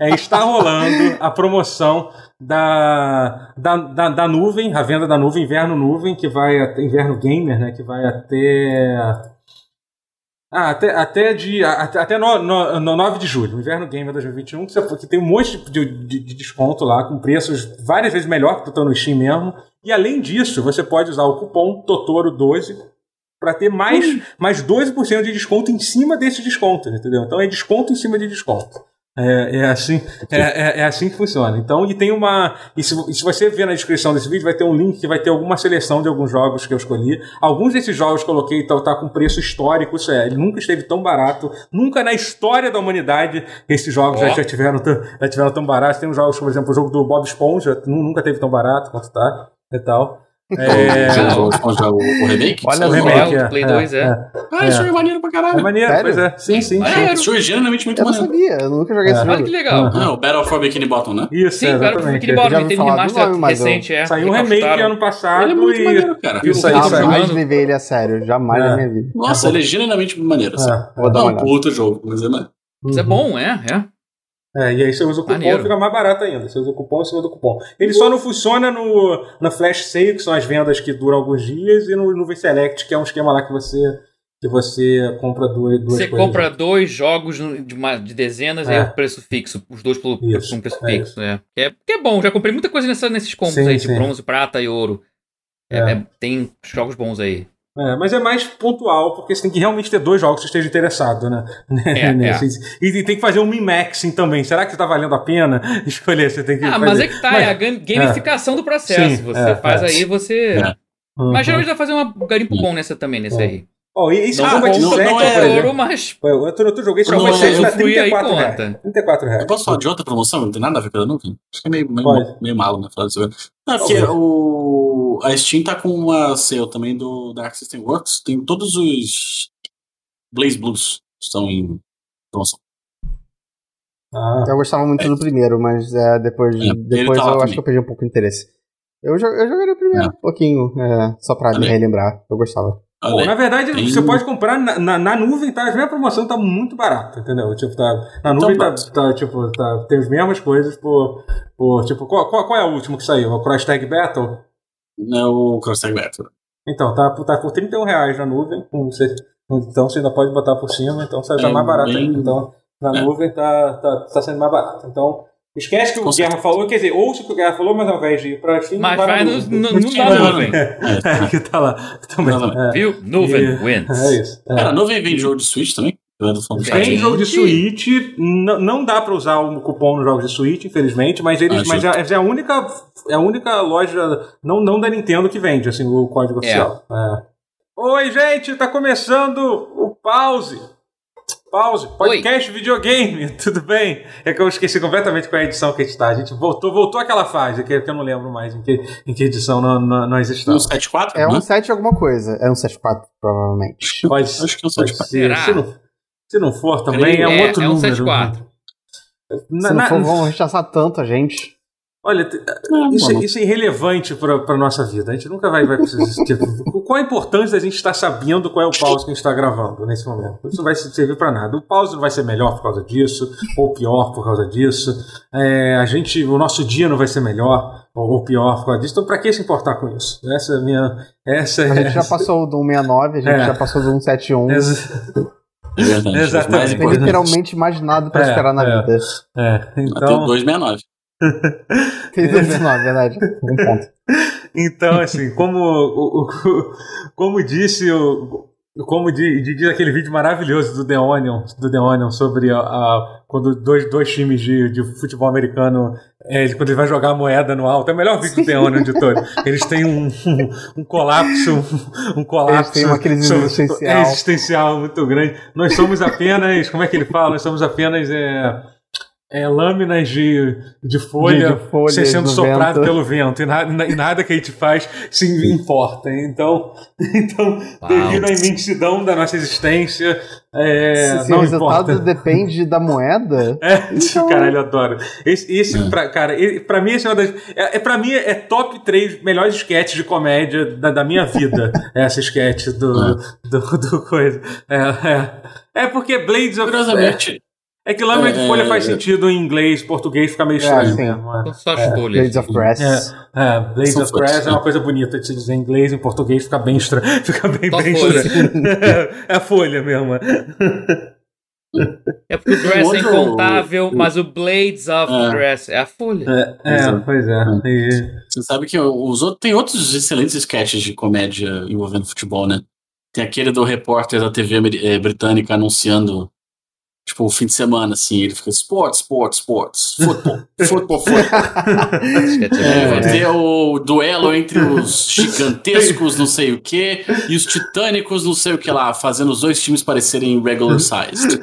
é, está rolando a promoção da, da, da, da, nuvem, a venda da nuvem, inverno nuvem, que vai até, inverno gamer, né, que vai até ah, até, até, de, até, até no, no, no 9 de julho, inverno gamer 2021, que, você, que tem um monte de, de, de, desconto lá, com preços várias vezes melhor que tu tá no Steam mesmo. E além disso, você pode usar o cupom Totoro12 para ter mais, hum. mais 12% de desconto em cima desse desconto, entendeu? Então é desconto em cima de desconto. É, é, assim, é, é, é, assim que funciona. Então, e tem uma. E se, e se, você ver na descrição desse vídeo, vai ter um link que vai ter alguma seleção de alguns jogos que eu escolhi. Alguns desses jogos que eu coloquei tá, tá com preço histórico, isso é, ele nunca esteve tão barato. Nunca na história da humanidade esses jogos oh. já, já, tiveram, já tiveram tão baratos. Tem uns jogos, por exemplo, o jogo do Bob Esponja, nunca teve tão barato quanto tá e tal. É... o, o, remake? Olha o remake, é, Play 2, é. é. Ah, isso é maneiro pra caralho. É maneiro, Sério? pois é. Sim, sim. É, sim. é genuinamente muito eu maneiro. Eu não sabia, eu nunca joguei esse jogo. Olha que legal. Uhum. Ah, o Battle for Bikini Bottom, né? Isso, Sim, Battle for Bikini Bottom, teve remaster nome, recente, é. Saiu um remake ano passado ele é muito e... maneiro, cara. Isso aí, jamais viver ele a sério, jamais na minha vida. Nossa, ele é genuinamente maneiro, assim. Não, um puto jogo, mas é maneiro. Isso é bom, é, é. É, e aí você usa o cupom Maneiro. fica mais barato ainda. Você usa o cupom em cima do cupom. Ele só não funciona no, na Flash Sale, que são as vendas que duram alguns dias, e no, no V-Select, que é um esquema lá que você, que você compra duas, duas Você compra dois jogos de, uma, de dezenas é. e é o preço fixo. Os dois pelo, Isso, um preço é fixo. É. É, que é bom, já comprei muita coisa nessa, nesses combos sim, aí, de sim. bronze, prata e ouro. É, é. tem jogos bons aí. É, mas é mais pontual, porque você tem que realmente ter dois jogos que esteja interessado, né? É, é. E, tem que fazer um min-maxing também. Será que está valendo a pena escolher? Você tem que ah, fazer... mas é que tá, mas, é a gamificação é. do processo. Sim, você é, faz é. aí, você. Uhum. Mas geralmente vai fazer um garimpo bom nessa também, nesse uhum. aí. Oh, e esse não, jogo é de não, não é ouro, mas. Eu, outro, outro joguei esse jogo é 34 reais. 34 reais. Eu posso falar de outra promoção? Não tem nada a ver com a nuvem? Acho que é meio, meio, meio malo, né? Falar disso. Não, porque o, a Steam tá com uma sale também do Dark System Works. Tem todos os Blaze Blues estão em promoção. Ah. Eu gostava muito do primeiro, mas é, depois, é, depois tá eu acho também. que eu perdi um pouco de interesse. Eu, eu jogaria o primeiro é. um pouquinho, é, só pra me relembrar. Eu gostava. Pô, na verdade, tem... você pode comprar na, na, na, nuvem, tá? Mesmas promoções tá muito barata, entendeu? Tipo, tá, na nuvem então, tá, tá, tipo, tá, tem as mesmas coisas por. por tipo, qual, qual, qual é o último que saiu? O Cross Tag Battle? Não, o Cross Tag Battle. Então, tá, tá por 31 reais na nuvem. Você, então você ainda pode botar por cima, então sai tá é mais barato bem... Então, na é. nuvem tá, tá, tá sendo mais barato. Então, Esquece que o Guerra falou, quer dizer, ouça o que o Guerra falou, mas ao invés de ir pra Steam, mas vai no, no, no, na nuvem. É, que tá lá. Também. É. Viu? Nuvem e, wins. É isso. É. Cara, nuvem vem jogo de Switch também? Tem jogo de Switch, não, não dá para usar o cupom nos jogos de Switch, infelizmente, mas eles, ah, mas é, é, a única, é a única loja não, não da Nintendo que vende assim o código é. oficial. É. Oi, gente, tá começando o pause. Pause, podcast Oi. videogame, tudo bem? É que eu esqueci completamente qual é a edição que a gente está. A gente voltou, voltou aquela fase, que, eu não lembro mais em que, em que edição nós, nós estamos. Um 74? É um 7 alguma coisa. É um 74, provavelmente. Pode, acho que é um 74. Ser. Se, não, se não for também, é, é um outro é número. É um 74. Na, se não for, vão rechaçar tanto a gente. Olha, isso, é, isso, é irrelevante para a nossa vida. A gente nunca vai, vai precisar. Tipo, qual a importância da gente estar sabendo qual é o pause que a gente está gravando nesse momento? Isso não vai servir para nada. O pause não vai ser melhor por causa disso, ou pior por causa disso. É, a gente, o nosso dia não vai ser melhor ou pior por causa disso. Então, para que se importar com isso? Essa é a minha. Essa, a gente já passou do 169, a gente é. já passou do 171. Ex é verdade. Exatamente. Não tem literalmente mais nada para é, esperar na é, vida. É, então... Até o 269. Fez 269, verdade. Um ponto. Então, assim, como, como disse o. Como diz aquele vídeo maravilhoso do The Onion, do The Onion sobre a, a quando dois, dois times de, de futebol americano, é, quando ele vai jogar a moeda no alto, é o melhor vídeo do The Onion de todos. Eles têm um, um, um colapso, um colapso. Eles têm uma crise existencial. existencial muito grande. Nós somos apenas, como é que ele fala? Nós somos apenas. É, é, lâminas de, de folha, de, de folha sendo soprado vento. pelo vento e nada, e nada que a gente faz se importa. Então, então devido à imensidão da nossa existência, é, se, se o resultado importa. depende da moeda. É, então... caralho, eu adoro. Esse, esse é. pra, cara, pra mim, esse é uma das. É, é, pra mim, é top 3 melhores sketches de comédia da, da minha vida. essa sketch do, é. do, do, do, coisa. É, é. é porque Blades of. Curiosamente. É que lâmina de folha faz sentido em inglês, português fica meio estranho. É, São só as folhas. Blades of Grass. É, Blades of Grass é uma coisa bonita de se dizer em inglês, em português fica bem estranho. Fica bem, bem estranho. é a folha mesmo. É porque o Grass é incontável, mas o Blades of é. Grass é a folha. É, é pois é. E... Você sabe que os outros, tem outros excelentes sketches de comédia envolvendo futebol, né? Tem aquele do repórter da TV britânica anunciando Tipo, o fim de semana, assim, ele fica esportes, esportes, esportes, futebol, futebol, futebol. é, ter o duelo entre os gigantescos não sei o que e os titânicos não sei o que lá, fazendo os dois times parecerem regular sized.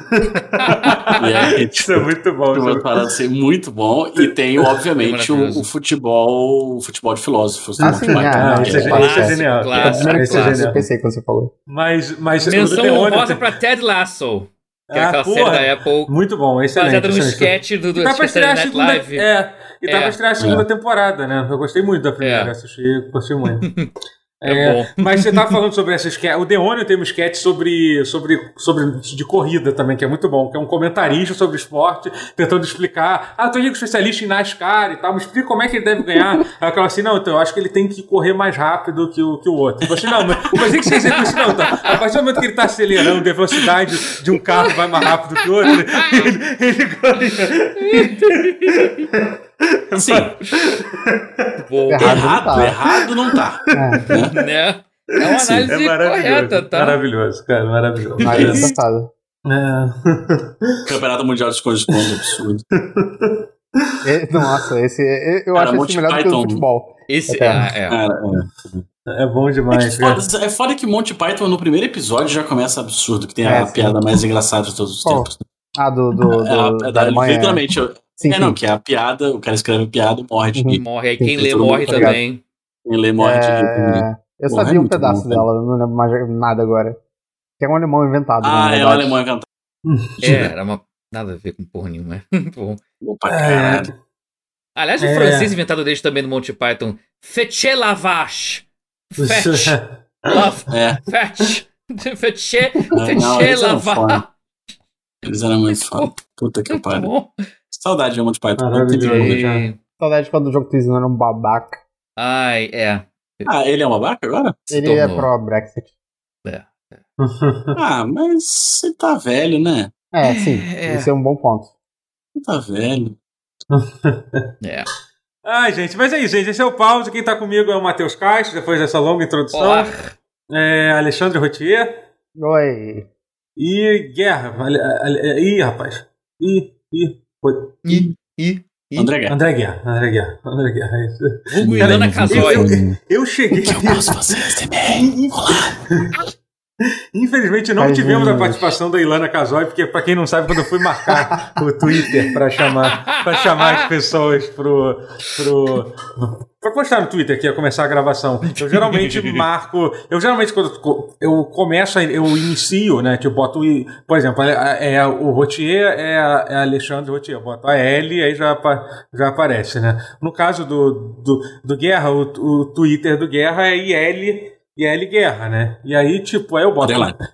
é, tipo, Isso é muito bom. Uma parada assim, muito bom. E tem, obviamente, o, o, futebol o futebol de filósofos. Ah, sim, ah, isso, é, isso é genial. Clássico, é, clássico. Eu pensei quando você falou. Mas, mas Menção honrosa pra Ted Lasso. Que é aquela porra, série da Apple. Muito bom, excelente. Baseada no sketch do, do tá Saturday Night Live. É, e é, pra estrear a segunda é. temporada, né? Eu gostei muito da primeira, é. assisti, gostei muito. É, é. Mas você tava falando sobre essa sketch. O Deônio tem um sketch sobre, sobre, sobre de corrida também, que é muito bom, que é um comentarista sobre esporte, tentando explicar. Ah, tô ali com especialista em NASCAR e tal, me explica como é que ele deve ganhar. Aí eu assim, não, então eu acho que ele tem que correr mais rápido que o, que o outro. Eu assim, não, mas, mas tem que ser assim, não, então, a partir do momento que ele tá acelerando a velocidade de um carro vai mais rápido que o outro, ele, ele ganha. Sim. errado, errado, não tá. É. Né? É uma análise Sim, é correta, tá? Maravilhoso, cara, maravilhoso. Mas é. Campeonato Mundial de Esconde-Esconde, absurdo. É, nossa, esse eu cara, acho esse melhor Python. do que o futebol. Esse é, é. Cara, é. é bom demais. É foda, é foda, que Monty Python no primeiro episódio já começa absurdo, que tem a piada mais engraçada de todos os tempos. Ah, do. do, do é, da, literalmente, Sim, é, não, que é a piada, o cara escreve piada morre de uhum. Morre, aí quem lê morre também. Quem lê morre de é... Eu sabia é um pedaço bom, dela, não lembro mais nada agora. Que é um alemão inventado. Ah, é um alemão inventado. É, era uma. Nada a ver com porra nenhuma. bom. Opa, é. Aliás, o é. francês inventado desde também no Monty Python. Fetche lavage. Fetch. Love. É. Fetch. Fetche lavage. Eles eram muito foda. Puta que pariu. Saudade de Monty Python. Maravilhoso. Saudade quando o jogo Twist era um babaca. Ai, é. Ah, ele é um babaca agora? Ele é pró-Brexit. É. ah, mas ele tá velho, né? É, sim. É. Esse é um bom ponto. Ele tá velho. é. Ai, gente, mas é isso, gente. Esse é o pause. Quem tá comigo é o Matheus Castro, depois dessa longa introdução. Olá. É Alexandre Rotier. Oi. E Guerra. Ih, rapaz. Ih, ih. Foi. E, e, e. André Guerra. André Guerra. André Guerra. André Guerra. É Ilana Casoy. Eu, eu, eu cheguei. Que eu posso fazer também. Olá. Infelizmente não Ai, tivemos Deus. a participação da Ilana Casoy, porque para quem não sabe, quando eu fui marcar o Twitter para chamar para chamar as pessoas pro pro para postar no Twitter que ia começar a gravação. Eu geralmente marco, eu geralmente quando eu começo, eu inicio, né, tipo boto por exemplo, é, é o Rotier é, é Alexandre Rotier, eu boto a L aí já já aparece, né? No caso do do, do Guerra, o, o Twitter do Guerra é IL e L Guerra, né? E aí, tipo, aí eu boto.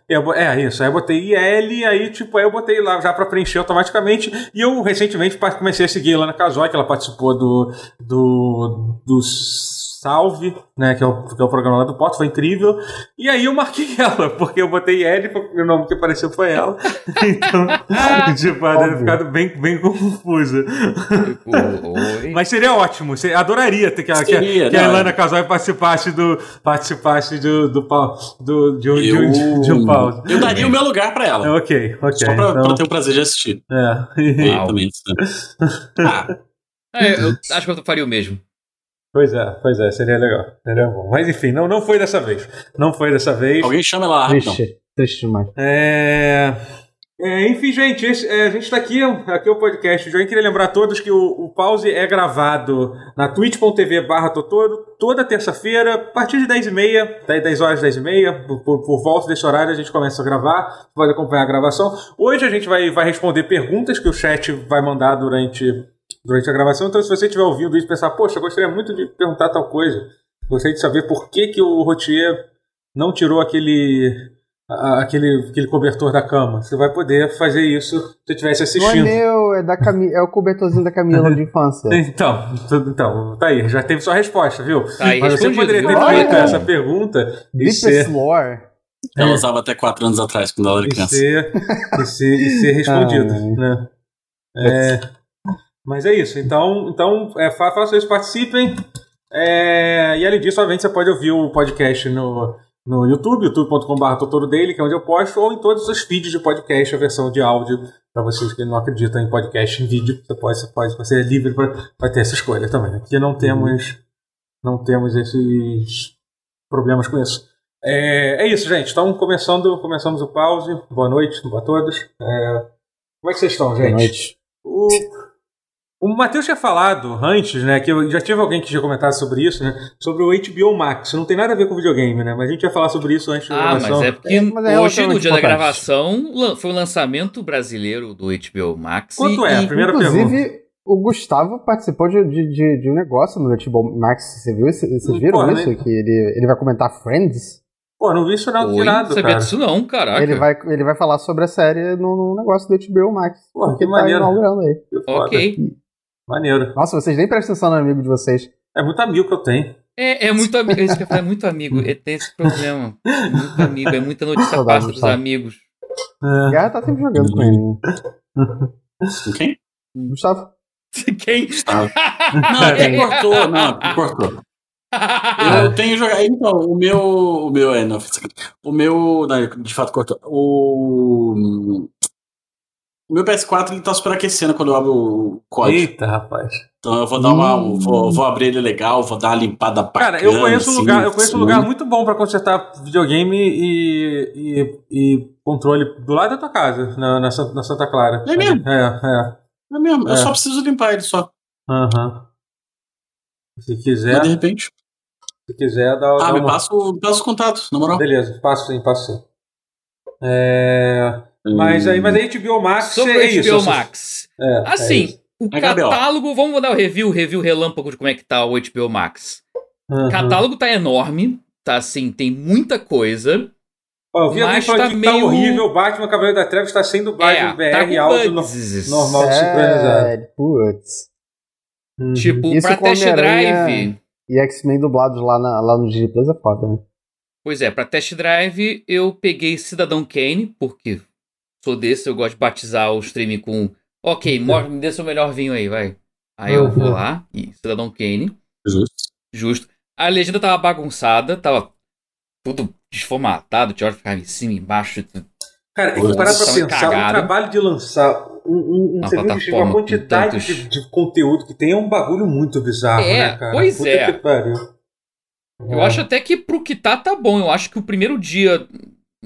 Eu, é, isso. Aí eu botei IL, e aí, tipo, aí eu botei lá já pra preencher automaticamente. E eu recentemente comecei a seguir lá na Casoy, que ela participou do. do. dos Salve, né? Que é, o, que é o programa lá do Porto, foi incrível. E aí eu marquei ela, porque eu botei L, porque o nome que apareceu foi ela. Então, tipo, ela deve ficado bem, bem confusa. Mas seria ótimo, você adoraria ter que, seria, que, que a Elana Casói participasse do. participasse do, do, do, de, um, eu, de, um, de um pau. Eu daria o meu lugar pra ela. Ok, ok. Só pra, então... pra ter o prazer de assistir. É. Também, ah. É, eu acho que eu faria o mesmo. Pois é, pois é, seria legal. Seria bom. Mas enfim, não, não foi dessa vez. Não foi dessa vez. Alguém chama ela lá, Triste, triste demais. É... é... enfim, gente, esse, é, a gente está aqui, aqui é o podcast. Eu queria lembrar a todos que o, o pause é gravado na twitch.tv barra Totoro toda terça-feira, a partir de 10h30, 10 horas, 10h30, por, por, por, volta desse horário a gente começa a gravar, você pode acompanhar a gravação. Hoje a gente vai, vai responder perguntas que o chat vai mandar durante durante a gravação. Então, se você estiver ouvindo isso e pensar, poxa, eu gostaria muito de perguntar tal coisa, gostaria de saber por que, que o Rotier não tirou aquele aquele, aquele cobertor da cama. Você vai poder fazer isso se você estivesse assistindo. Não é meu, é, da Cami é o cobertorzinho da Camila de infância. então, então, tá aí, já teve sua resposta, viu? Tá aí, Mas você poderia ter feito essa pergunta e ser... Lore. Ela é. usava até 4 anos atrás, quando ela era criança. E ser, e ser, e ser respondido, ah, né? É, mas é isso. Então, então é, façam isso, participem. É, e além disso, obviamente, você pode ouvir o podcast no, no YouTube, youtube.com.br Totoro Daily, que é onde eu posto, ou em todos os feeds de podcast, a versão de áudio, para vocês que não acreditam em podcast em vídeo, você pode, você pode você é livre para ter essa escolha também. Aqui não temos, não temos esses problemas com isso. É, é isso, gente. Então, começando, começamos o pause. Boa noite, boa a todos. É, como é que vocês estão, gente? Boa noite. O, o Matheus tinha falado antes, né, que eu já tive alguém que tinha comentado sobre isso, né, sobre o HBO Max. Não tem nada a ver com videogame, né, mas a gente ia falar sobre isso antes da ah, gravação. Ah, mas é porque é, hoje, no dia da gravação, foi o lançamento brasileiro do HBO Max. Quanto é? A primeira inclusive, pergunta. o Gustavo participou de, de, de, um negócio no HBO Max. Você viu? Vocês viram Pô, isso? Né? Que ele, ele vai comentar Friends? Pô, não vi isso não, Oi, tirado, não sabia disso não, caraca. Ele vai, ele vai falar sobre a série no, no negócio do HBO Max. Pô, que tá maneiro. aí. Ok. Maneiro. Nossa, vocês nem prestam atenção no amigo de vocês. É muito amigo que eu tenho. É, é muito amigo. É isso que eu falo, é muito amigo. É, tem esse problema. É muito amigo. É muita notícia passa dos amigos. É. Guerra tá sempre jogando com ele. Né? Quem? Gustavo. Quem? Gustavo. Não, ele cortou. Não, cortou. Eu tenho jogado. Então, o meu. O meu é, não, o meu. Não, de fato cortou. O. O meu PS4 ele tá superaquecendo quando eu abro o código. Eita, rapaz. Então eu vou dar uma. Hum. Vou, vou, abrir ele legal, vou dar uma limpada bacana. Cara, eu conheço um lugar, eu conheço um lugar muito bom pra consertar videogame e, e, e controle do lado da tua casa, na, na, na Santa Clara. É mesmo? É, é. É mesmo, é. eu só preciso limpar ele só. Aham. Uhum. Se quiser. Mas de repente. Se quiser, dá, ah, dá me uma... passa, o, passa o contato, na moral. Beleza, passo sim, passo sim. É. Mas aí, mas a HBO Max Sobre é HBO isso. Max. É, assim, é o é catálogo, vamos dar o review, o review relâmpago de como é que tá o HBO Max. Uhum. O catálogo tá enorme, tá assim, tem muita coisa. Ó, eu vi alguém falando tá que tá meio... tá horrível, Batman Cavaleiro da Treva está sem dublagem é, BR tá áudio no, normal sincronizado. Putz. Uhum. Tipo, Isso pra test drive. E X-Men dublados lá, na, lá no Disney Plus é foda, né? Pois é, pra test drive eu peguei Cidadão Kane, porque sou desse, eu gosto de batizar o streaming com. Ok, uhum. me dê seu melhor vinho aí, vai. Aí eu vou lá e Cidadão Kane. Justo. Justo. A legenda tava bagunçada, tava tudo desformatado, tinha hora que ficava em cima, embaixo. Cara, tem que parar pra pensar, cagado. o trabalho de lançar um, um, um serviço uma quantidade tantos... de, de, conteúdo que tem é um bagulho muito bizarro, é, né, cara? Pois Puta é. Eu é. acho até que pro que tá, tá bom. Eu acho que o primeiro dia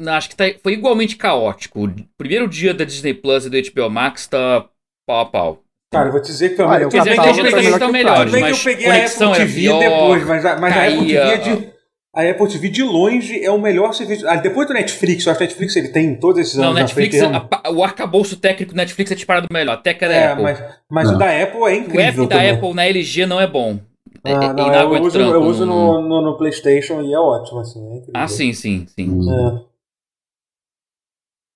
acho que tá, foi igualmente caótico. O primeiro dia da Disney Plus e do HBO Max tá pau a pau. Cara, eu vou te dizer que também. Olha, quer dizer que as experiências estão melhores, mas eu peguei a Apple TV pior, depois, mas, a, mas caía, a Apple TV é de. A Apple TV de longe é o melhor serviço. Ah, depois do Netflix, eu acho que o Netflix ele tem todos esses anos. Não, Netflix, a, o arcabouço técnico do Netflix é disparado melhor. Até que é da é, Apple. Mas, mas o da Apple é incrível. O app da também. Apple na LG não é bom. É, ah, não, eu uso, eu uso no, no, no, PlayStation e é ótimo, assim. É ah, sim, sim, sim. É.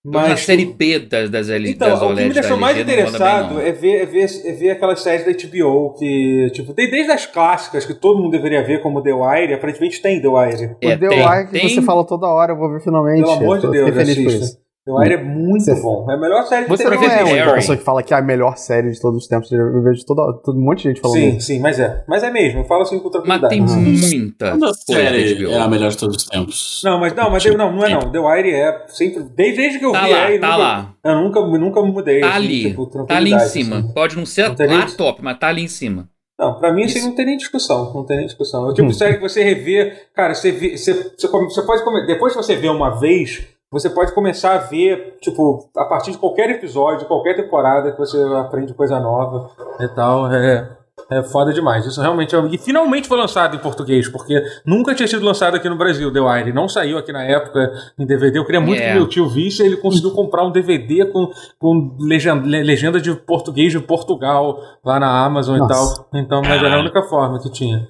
Mas a série B das, das, L, então, das OLED. O que me deixou mais interessado é, ver, é, ver, é ver aquelas séries da HBO que, tipo, tem desde as clássicas que todo mundo deveria ver, como The Wire, aparentemente tem The Wire. É, o The tem, Wire que tem... você fala toda hora, eu vou ver finalmente. Pelo amor de Deus, feliz com isso. The Wire é muito você, bom. É a melhor série de Você não é uma pessoa que fala que é a melhor série de todos os tempos. Eu vejo todo, todo um monte de gente falando Sim, isso. sim, mas é. Mas é mesmo. Eu falo assim com tranquilidade. Mas tem muita Toda série é a melhor de todos os tempos. Não, mas não, mas eu, não, não é não. The Wire é sempre... Desde, desde que eu tá vi lá, aí, tá nunca, lá. Eu nunca, nunca mudei. Tá assim, ali. Tipo, tá ali em cima. Assim. Pode não ser não lá top, mas tá ali em cima. Não, pra mim assim não tem nem discussão. Não tem nem discussão. É o tipo de série que você revê... Cara, você, vê, você, você, você pode... Depois que você vê uma vez você pode começar a ver, tipo, a partir de qualquer episódio, qualquer temporada que você aprende coisa nova e tal. É, é foda demais. Isso realmente é. E finalmente foi lançado em português, porque nunca tinha sido lançado aqui no Brasil, The Wire. Não saiu aqui na época em DVD. Eu queria muito yeah. que meu tio visse. Ele conseguiu comprar um DVD com, com legenda, legenda de português de Portugal lá na Amazon Nossa. e tal. Então, mas era a única forma que tinha.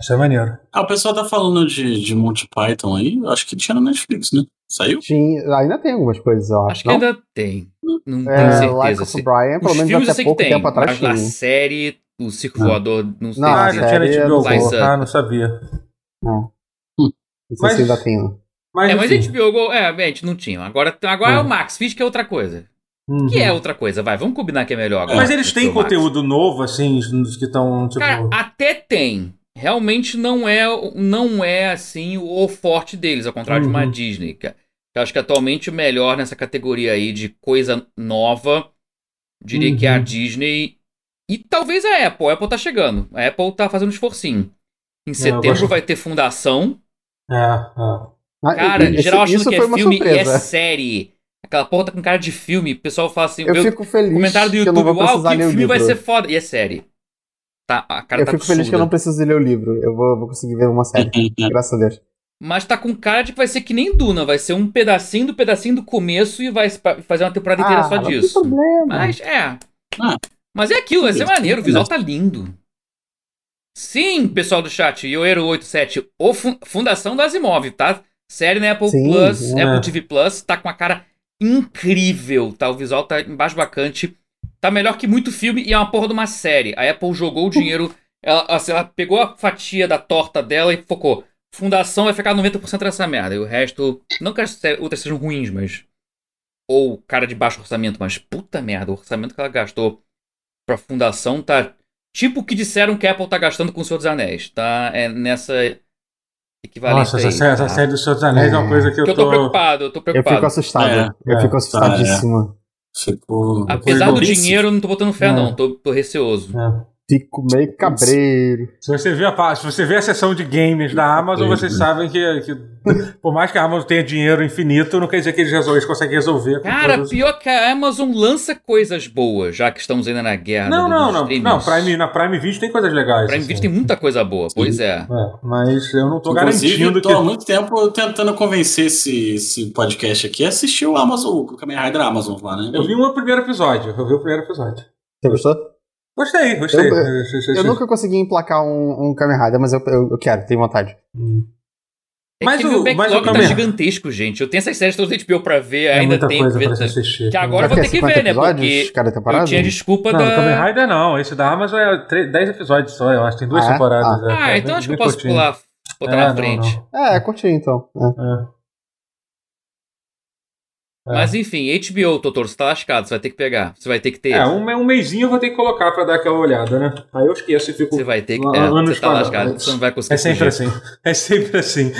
Isso é maneiro. Ah, o pessoal tá falando de, de Monty Python aí, acho que tinha no Netflix, né? Saiu? Tinha, ainda tem algumas coisas, eu acho. Acho que ainda tem. Não é, tenho certeza. Like of Brian, pelo menos até pouco tem, tempo atrás mas na série, o Circo não. Voador, não sei. Não, ah, já tinha HBO Go. Ah, não sabia. Não. Hum. Não sei mas, se ainda tem. Mas, é, mas a HBO Go, é, a gente não tinha. Agora, agora é, é o Max, fiz que é outra coisa. Uhum. Que é outra coisa, vai, vamos combinar que é melhor agora. Mas eles têm conteúdo Max. novo, assim, que estão, tipo... Cara, até tem. Realmente não é, não é assim, o forte deles, ao contrário uhum. de uma uhum. Disney, cara. Eu acho que atualmente o melhor nessa categoria aí de coisa nova, diria uhum. que é a uhum. Disney e talvez a Apple. A Apple tá chegando. A Apple tá fazendo um esforcinho. Em setembro gosto... vai ter Fundação. É, é. Ah, cara, em geral achando que é filme surpresa. e é série. Aquela porra tá com cara de filme. O pessoal fala assim. Eu fico feliz. Comentário do YouTube, uau, que filme vai ser foda. E é série. Tá, a cara eu tá fico feliz que eu não preciso ler o livro. Eu vou, vou conseguir ver uma série. graças a Deus. Mas tá com cara de que vai ser que nem Duna, vai ser um pedacinho do pedacinho do começo e vai fazer uma temporada inteira ah, só disso. Não tem problema. Mas é. Ah, mas é aquilo, vai ser maneiro, o visual tá lindo. Sim, pessoal do chat, Yoeiro87, o Fundação das Imóveis, tá? Série na Apple Sim, Plus, é. Apple TV Plus, tá com a cara incrível, tá? O visual tá embaixo bacante. Tá melhor que muito filme e é uma porra de uma série. A Apple jogou o dinheiro, ela, assim, ela pegou a fatia da torta dela e focou fundação vai ficar 90% dessa merda. E o resto. Não que as outras sejam ruins, mas. Ou cara de baixo orçamento, mas puta merda, o orçamento que ela gastou pra fundação tá. Tipo o que disseram que a Apple tá gastando com o Senhor dos Anéis. Tá é nessa equivalente. Nossa, aí, essa, tá? essa série do Senhor dos Anéis é, é uma coisa que eu, que tô... eu tô preocupado, eu tô preocupado. Eu fico assustado. É, eu fico assustadíssimo. Tipo, Apesar do dinheiro, não tô botando fé, não. Tô, tô receoso. É. Fico meio cabreiro. Se você vê a, se você vê a seção de games da Amazon, vocês sabem que, que por mais que a Amazon tenha dinheiro infinito, não quer dizer que eles, resolvem, eles conseguem resolver. Cara, todos... pior que a Amazon lança coisas boas, já que estamos ainda na guerra. Não, não, não. Não, Prime, na Prime Video tem coisas legais. Prime assim. Video tem muita coisa boa, pois é. é. Mas eu não tô Inclusive, garantindo eu tô que. há muito tempo tentando convencer esse, esse podcast aqui a assistir o Amazon, o Kamen Rider Amazon lá, né? Eu vi o primeiro episódio. Eu vi o primeiro episódio. Você gostou? Gostei, gostei. Eu, eu, eu nunca consegui emplacar um, um Kamen Rider, mas eu, eu, eu quero, tenho vontade. Hum. É mas que o, meu backlog tá gigantesco, gente. Eu tenho essas séries todas HBO pra ver, é ainda tem que ver. Assistir. Que agora eu vou ter que ver, né? Porque cada temporada? eu tinha desculpa não, da... Kamen Rider não. Esse da Amazon é 10 episódios só, eu acho. Tem duas ah, temporadas. É? Ah, é, então acho que eu posso curtinho. pular, botar é, na frente. Não, não. É, é curtinho então. É. é. Mas enfim, HBO, Totoro, você tá lascado, você vai ter que pegar. Você vai ter que ter. É, um, um mêsinho eu vou ter que colocar pra dar aquela olhada, né? Aí eu esqueço e fico. Você vai ter que. É, você tá lascado, você não vai conseguir. É sempre fugir. assim. É sempre assim.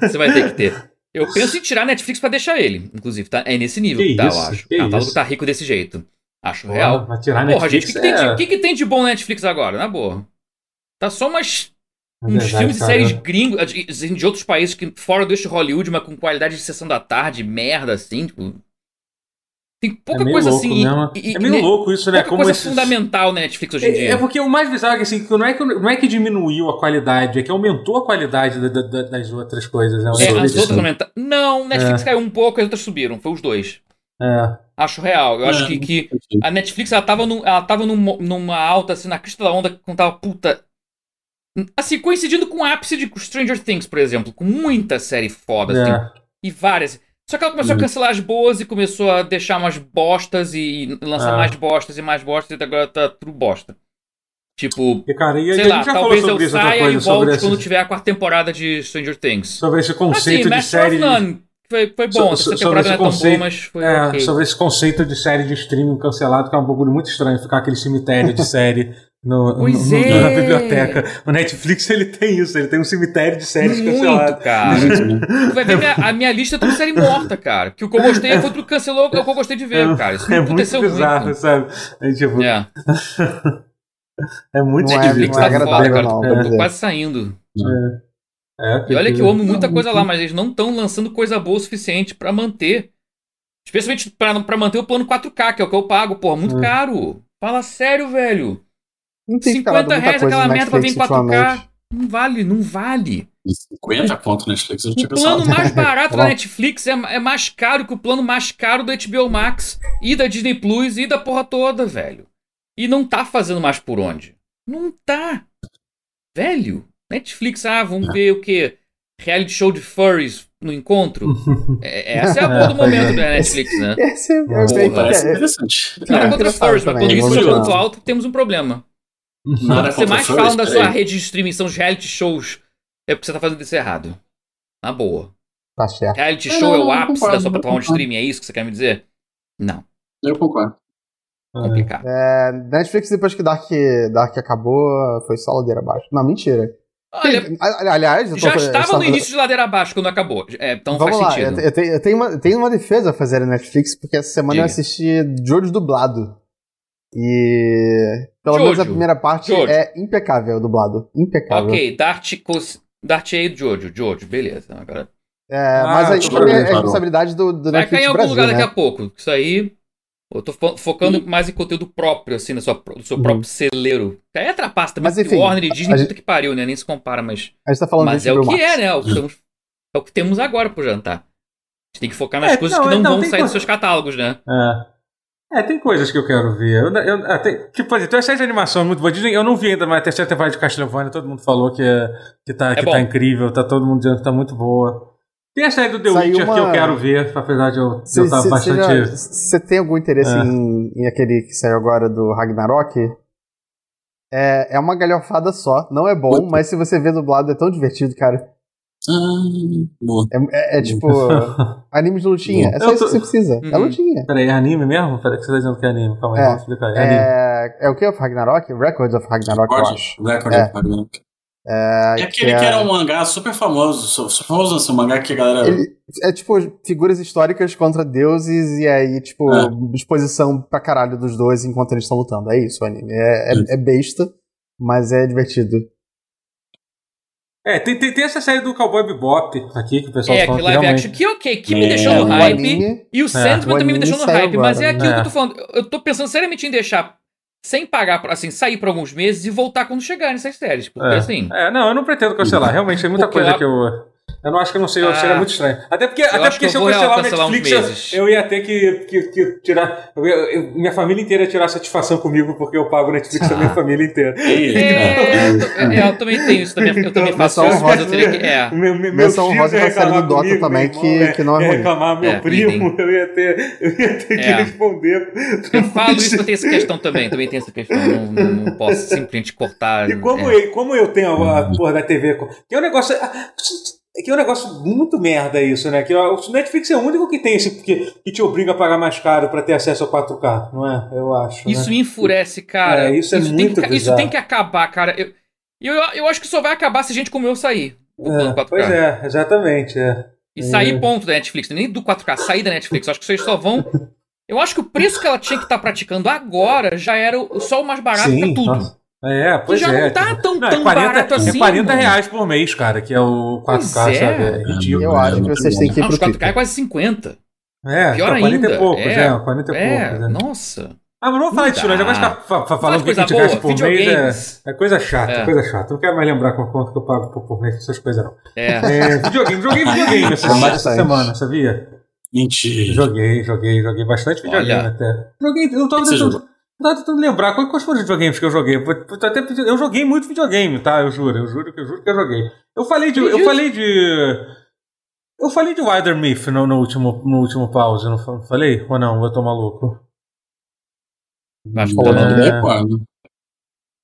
Você vai ter que ter. Eu penso em tirar a Netflix pra deixar ele, inclusive, tá? É nesse nível, que tá, isso? eu acho. Que o catálogo tá rico desse jeito. Acho Porra, real. Mas tirar Porra, Netflix gente, o que, é... que, que, tem de bom na Netflix agora? Na boa. Tá só umas uns verdade, filmes e séries gringos de, de, outros países que fora deste Hollywood, mas com qualidade de sessão da tarde, merda, assim, tipo. Tem pouca é coisa assim. E, é meio né, louco isso, né? Como coisa esses... fundamental na Netflix hoje em é, dia. É porque o mais bizarro é que, assim, não, é que não é que diminuiu a qualidade, é que aumentou a qualidade da, da, das outras coisas. Né? É, as outras aumentaram. Não, Netflix é. caiu um pouco, as outras subiram. Foi os dois. É. Acho real. Eu acho que, que a Netflix ela tava, no, ela tava num, numa alta, assim, na crista da onda, quando tava puta. Assim, coincidindo com o ápice de Stranger Things, por exemplo, com muita série foda, assim, e várias. Só que ela começou uhum. a cancelar as boas e começou a deixar umas bostas e lançar ah. mais bostas e mais bostas e agora tá tudo bosta. Tipo, e, cara, e, sei lá, talvez eu saia e volte quando tiver a quarta temporada de Stranger Things. Sobre esse conceito assim, de série... None, foi, foi bom, so, essa temporada não é tão boa, mas foi é, okay. Sobre esse conceito de série de streaming cancelado, que é um bagulho muito estranho, ficar aquele cemitério de série no, pois no, é. na biblioteca. O Netflix ele tem isso, ele tem um cemitério de séries Muito, canceladas. cara. tu vai ver minha, a minha lista tem série morta, cara. Que o que eu gostei foi outro cancelou o que eu gostei de ver, cara. Isso é muito bizarro, muito. sabe? É, tipo... é. é muito não Netflix é, tá foda, cara. Não, tô, tô quase saindo. É. É, e olha que eu amo muita coisa lá, mas eles não estão lançando coisa boa o suficiente para manter. Especialmente para manter o plano 4K, que é o que eu pago, porra, muito é. caro. Fala sério, velho. Não tem 50 reais aquela merda pra vir em 4K. Não vale, não vale. 50 conto na Netflix eu O plano mais barato da Netflix é, é mais caro que o plano mais caro do HBO Max e da Disney Plus e da porra toda, velho. E não tá fazendo mais por onde. Não tá. Velho. Netflix, ah, vamos ver o que? Reality show de furries. no encontro. é, essa é a boa do momento da Netflix, né? Esse é, Porra, parece interessante. Nada contra First, mas quando isso é muito alto, temos um problema. Nada você mais fala da sua rede de streaming, são os reality shows, é porque você tá fazendo isso errado. Na boa. Tá certo. Reality show é o ápice da sua plataforma de streaming, é isso que você quer me dizer? Não. Eu concordo. Complicado. É, Netflix, depois que Dark, Dark acabou, foi só ladeira abaixo. Não, mentira. Olha, aliás, já tô, estava no início de ladeira abaixo quando acabou. É, então Vamos faz lá, sentido. Eu, tenho, eu, tenho uma, eu tenho uma defesa a fazer na Netflix, porque essa semana Diga. eu assisti Jojo dublado. E. Pelo Jojo. menos a primeira parte Jojo. é impecável dublado. Impecável. Ok, Dart, Dart do Jojo. Jojo, beleza. Agora. É, ah, mas aí é responsabilidade do, do Vai Netflix cair em algum Brasil, lugar né? daqui a pouco. Isso aí eu tô focando mais em conteúdo próprio, assim, no seu, no seu próprio uhum. celeiro. Aí é trapaça também. Mas enfim. Warner e Disney, puta que pariu, né? Nem se compara, mas. A gente tá falando Mas é o que Max. é, né? O que temos, é o que temos agora pro jantar. A gente tem que focar nas é, coisas não, que não, não vão sair coisa... dos seus catálogos, né? É. É, tem coisas que eu quero ver. Eu, eu, eu, tem, tipo, tem uma série de animação muito boa. Disney, eu não vi ainda, mas a terceira temporada de Castlevania, todo mundo falou que, é, que, tá, é que tá incrível, tá todo mundo dizendo que tá muito boa. Tem a série do The Witcher uma... que eu quero ver, apesar de eu estar bastante. Você tem algum interesse é. em, em, aquele que saiu agora do Ragnarok? É, é uma galhofada só. Não é bom, mas se você vê dublado é tão divertido, cara. Ah, é, é, é, tipo anime de lutinha. É só isso que você precisa. Uhum. É lutinha. Peraí, é anime mesmo? Peraí, que você tá dizendo que é anime. Calma aí, é, vamos explicar. É, é, é, o que? O Ragnarok? Records of Ragnarok, Record, eu acho. Records of Ragnarok. É, é aquele que, que, era um mangá super famoso, super famoso assim, um mangá que a galera. Ele, é tipo figuras históricas contra deuses e aí, tipo, é. exposição pra caralho dos dois enquanto eles estão lutando. É isso o anime. É, é, é, besta, mas é divertido. É, tem, tem, tem, essa série do Cowboy Bebop aqui que o pessoal é, fala. É, que live realmente... action que ok, que me deixou no hype. Anime, e o Sandman também me deixou no hype, agora, mas é aquilo que eu tô falando. Eu tô pensando seriamente em deixar sem pagar, assim, sair por alguns meses e voltar quando chegar nessas séries. Porque é. assim. É, não, eu não pretendo cancelar. Realmente tem muita coisa que eu. Eu não acho que eu não sei, ah, seria muito estranho. Até porque, até porque se eu cancelar o Netflix, eu, eu, ia ter que, que, que tirar. Eu, eu, minha família inteira ia tirar satisfação comigo, porque eu pago o Netflix da minha família inteira. É, é, eu também tenho isso, também, eu também faço isso, mas eu teria que. É. Meu, meu, meu Rosa vai sair do Dota comigo, também, que, é, que não é ruim. reclamar meu é, primo, eu ia ter, eu ia ter que é. responder. Eu falo isso, eu tenho essa questão também, também tenho essa questão. Não, não, não posso simplesmente cortar. E como, é. como eu tenho a, a porra da TV, que é um negócio. É que é um negócio muito merda isso, né? Que o Netflix é o único que tem esse que, que te obriga a pagar mais caro para ter acesso a 4K, não é? Eu acho. Né? Isso né? me enfurece, cara. É, isso é isso muito tem que, Isso tem que acabar, cara. Eu, eu, eu acho que só vai acabar se a gente como eu sair. É, pois é, exatamente. É. E sair é. ponto da Netflix, nem do 4K, sair da Netflix. Eu acho que vocês só vão. Eu acho que o preço que ela tinha que estar tá praticando agora já era só o mais barato Sim, pra tudo. Nossa. É, pois já é. não tá tão, não, tão é 40, barato assim. É 40 mano. reais por mês, cara, que é o 4K, pois é. sabe? É ridículo. Eu acho que vocês têm que ir pro Não, 4K é quase 50. É, Pior tá, 40 ainda. e poucos, é, é 40 e é, poucos. É. Nossa. Ah, mas não vou falar disso, não. Já vai ficar falando que a gente gasta por mês. É, é coisa chata, é. coisa chata. Não quero mais lembrar quanto que eu pago por, por mês, essas coisas não. É. é videogame, joguei videogame essa, essa semana, sabia? Mentira. Joguei, joguei, joguei bastante videogame Olha. até. Joguei, não tô tentando. Não tô tentando lembrar quais foram os videogames que eu joguei. Até, eu joguei muito videogame, tá? Eu juro, eu juro, eu juro que eu joguei. Eu falei de. Eu falei de. Eu falei de Wider Myth no, no, último, no último pause, não falei? Ou não? Eu tô maluco. Acho que é...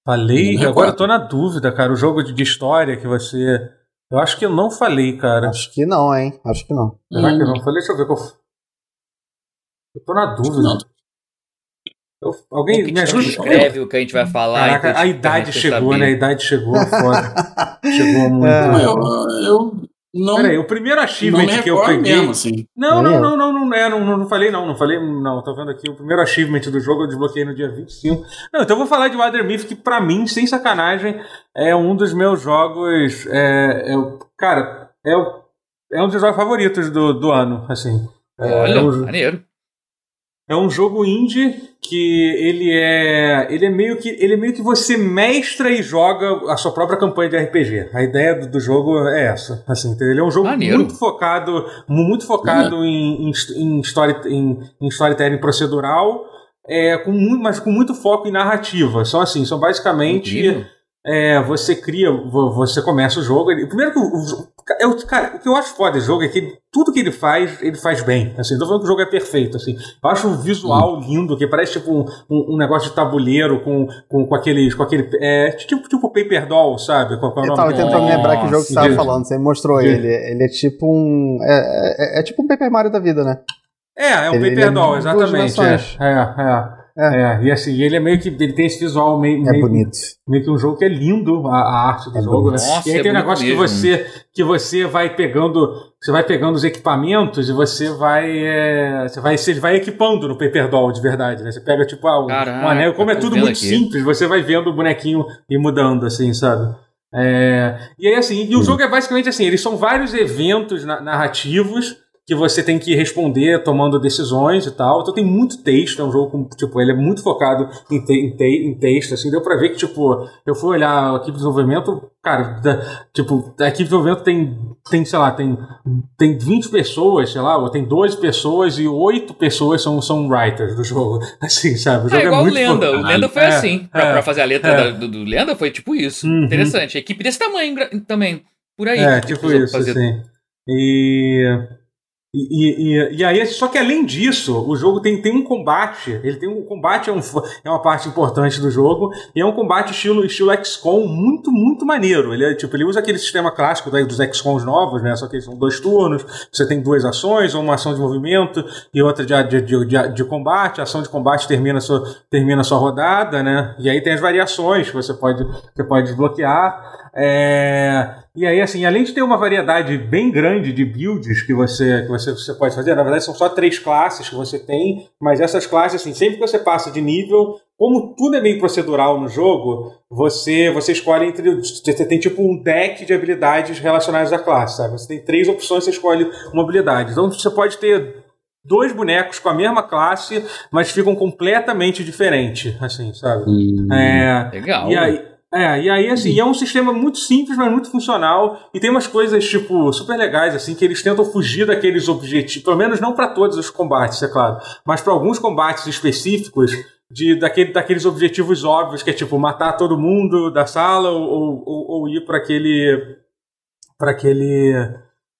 Falei, não agora eu tô na dúvida, cara. O jogo de, de história que você. Eu acho que eu não falei, cara. Acho que não, hein? Acho que não. Será hum. que eu não falei? Deixa eu ver. Eu, eu tô na dúvida. Não. Eu, alguém me ajuda? Escreve o que a gente vai falar. Caraca, a idade chegou, saber. né? A idade chegou, foda. chegou muito. É, eu, eu não. Peraí, o primeiro achievement que eu peguei. Mesmo, assim. Não, não, não, não, não, é, não, não, não falei, não, não falei, não, tô vendo aqui. O primeiro achievement do jogo eu desbloqueei no dia 25. Não, então eu vou falar de Wilder Myth, que pra mim, sem sacanagem, é um dos meus jogos. É, é, cara, é, é um dos jogos favoritos do, do ano, assim. É, Olha, é um, maneiro. É um jogo indie que ele é ele é meio que ele é meio que você mestra e joga a sua própria campanha de RPG. A ideia do, do jogo é essa, assim, ele é um jogo Maneiro. muito focado muito focado em, em, em, story, em, em storytelling procedural, é, com muito, mas com muito foco em narrativa. São assim, são basicamente é, você cria, você começa o jogo. Ele, primeiro que o, o, cara, o que eu acho foda desse jogo é que tudo que ele faz, ele faz bem. Assim, tô falando que o jogo é perfeito. Assim. Eu acho um visual lindo, que parece tipo um, um, um negócio de tabuleiro com, com, com aqueles. Com aquele, é, tipo, tipo Paper Doll, sabe? Qual é eu tava tentando lembrar que jogo que você tava falando, você mostrou ele. Ele é tipo um. É, é, é, tipo um Paper Mario da vida, né? É, é um ele, Paper ele é Doll, exatamente. É, é, é. É. é. e assim, ele é meio que. Ele tem esse visual meio. É meio, bonito. Meio que um jogo que é lindo, a, a arte do é jogo, bonito. né? Nossa, e aí é tem um negócio mesmo. que você, que você vai pegando. Você vai pegando os equipamentos e você vai. É, você vai, você vai equipando no Paper Doll de verdade, né? Você pega, tipo, ah, um, Caraca, um anel. Como é tudo muito aqui. simples, você vai vendo o bonequinho e mudando, assim, sabe? É, e aí, assim, e o jogo é basicamente assim: eles são vários eventos narrativos que você tem que responder tomando decisões e tal. Então tem muito texto, é um jogo com, tipo, ele é muito focado em, te, em, te, em texto, assim, deu pra ver que, tipo, eu fui olhar a equipe de desenvolvimento, cara, da, tipo, a equipe de desenvolvimento tem, tem, sei lá, tem, tem 20 pessoas, sei lá, ou tem 12 pessoas e 8 pessoas são, são writers do jogo, assim, sabe? O jogo é, igual é muito o Lenda, o Lenda foi é, assim, pra, é, pra, fazer a letra é. da, do, do, Lenda foi tipo isso, uhum. interessante, a equipe desse tamanho também, por aí. É, tipo isso, fazer... assim. E... E, e, e, aí, só que além disso, o jogo tem, tem um combate. Ele tem um combate, é, um, é uma parte importante do jogo. E é um combate estilo, estilo XCOM muito, muito maneiro. Ele, é, tipo, ele usa aquele sistema clássico dos XCOMs novos, né? Só que são dois turnos. Você tem duas ações, uma ação de movimento e outra de, de, de, de, de combate. A ação de combate termina a, sua, termina a sua rodada, né? E aí tem as variações que você pode, você pode desbloquear. É, e aí, assim, além de ter uma variedade bem grande de builds que você, que você, você pode fazer, na verdade são só três classes que você tem, mas essas classes, assim, sempre que você passa de nível, como tudo é meio procedural no jogo, você, você escolhe entre. Você tem tipo um deck de habilidades relacionadas à classe, sabe? Você tem três opções, você escolhe uma habilidade. Então você pode ter dois bonecos com a mesma classe, mas ficam completamente diferentes, assim, sabe? Hum, é, legal. E aí, é, e aí, assim, é um sistema muito simples, mas muito funcional. E tem umas coisas, tipo, super legais, assim, que eles tentam fugir daqueles objetivos. Pelo menos não para todos os combates, é claro. Mas para alguns combates específicos, de, daquele, daqueles objetivos óbvios, que é tipo matar todo mundo da sala ou, ou, ou ir para aquele. para aquele.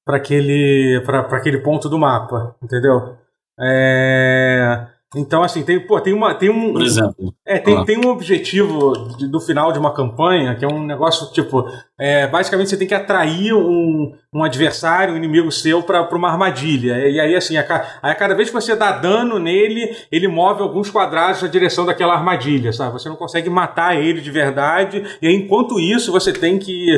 para aquele. para aquele ponto do mapa, entendeu? É. Então, assim, tem, pô, tem, uma, tem um. Por exemplo. É, tem, ah. tem um objetivo de, do final de uma campanha, que é um negócio, tipo, é, basicamente você tem que atrair um, um adversário, um inimigo seu para uma armadilha. E aí, assim, a, a, cada vez que você dá dano nele, ele move alguns quadrados na direção daquela armadilha, sabe? Você não consegue matar ele de verdade. E aí, enquanto isso, você tem que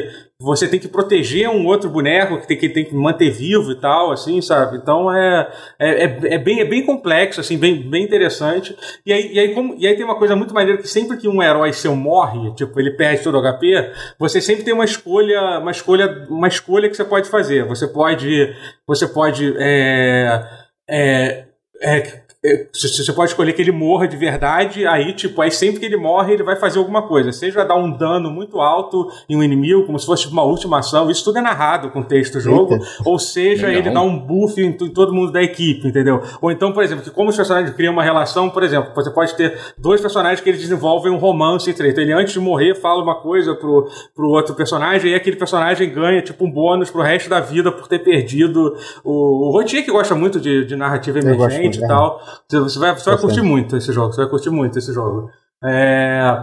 você tem que proteger um outro boneco que tem que, tem que manter vivo e tal, assim, sabe? Então é, é, é, é, bem, é bem complexo, assim, bem, bem interessante. E aí, e, aí, como, e aí tem uma coisa muito maneira que sempre que um herói seu morre, tipo, ele perde todo o HP, você sempre tem uma escolha, uma escolha, uma escolha que você pode fazer. Você pode. Você pode. É, é, é, é, você pode escolher que ele morra de verdade, aí, tipo, aí sempre que ele morre, ele vai fazer alguma coisa. Seja dar um dano muito alto em um inimigo, como se fosse tipo, uma última ação, isso tudo é narrado com o texto do jogo, Eita. ou seja, Legal. ele dá um buff em, todo mundo da equipe, entendeu? Ou então, por exemplo, que como os personagens criam uma relação, por exemplo, você pode ter dois personagens que eles desenvolvem um romance entre eles. Então, ele antes de morrer fala uma coisa pro, pro outro personagem, e aquele personagem ganha, tipo, um bônus pro resto da vida por ter perdido o. O Rotier, que gosta muito de, de narrativa emergente e tal. Você vai, você vai curtir muito esse jogo, você vai curtir muito esse jogo. É,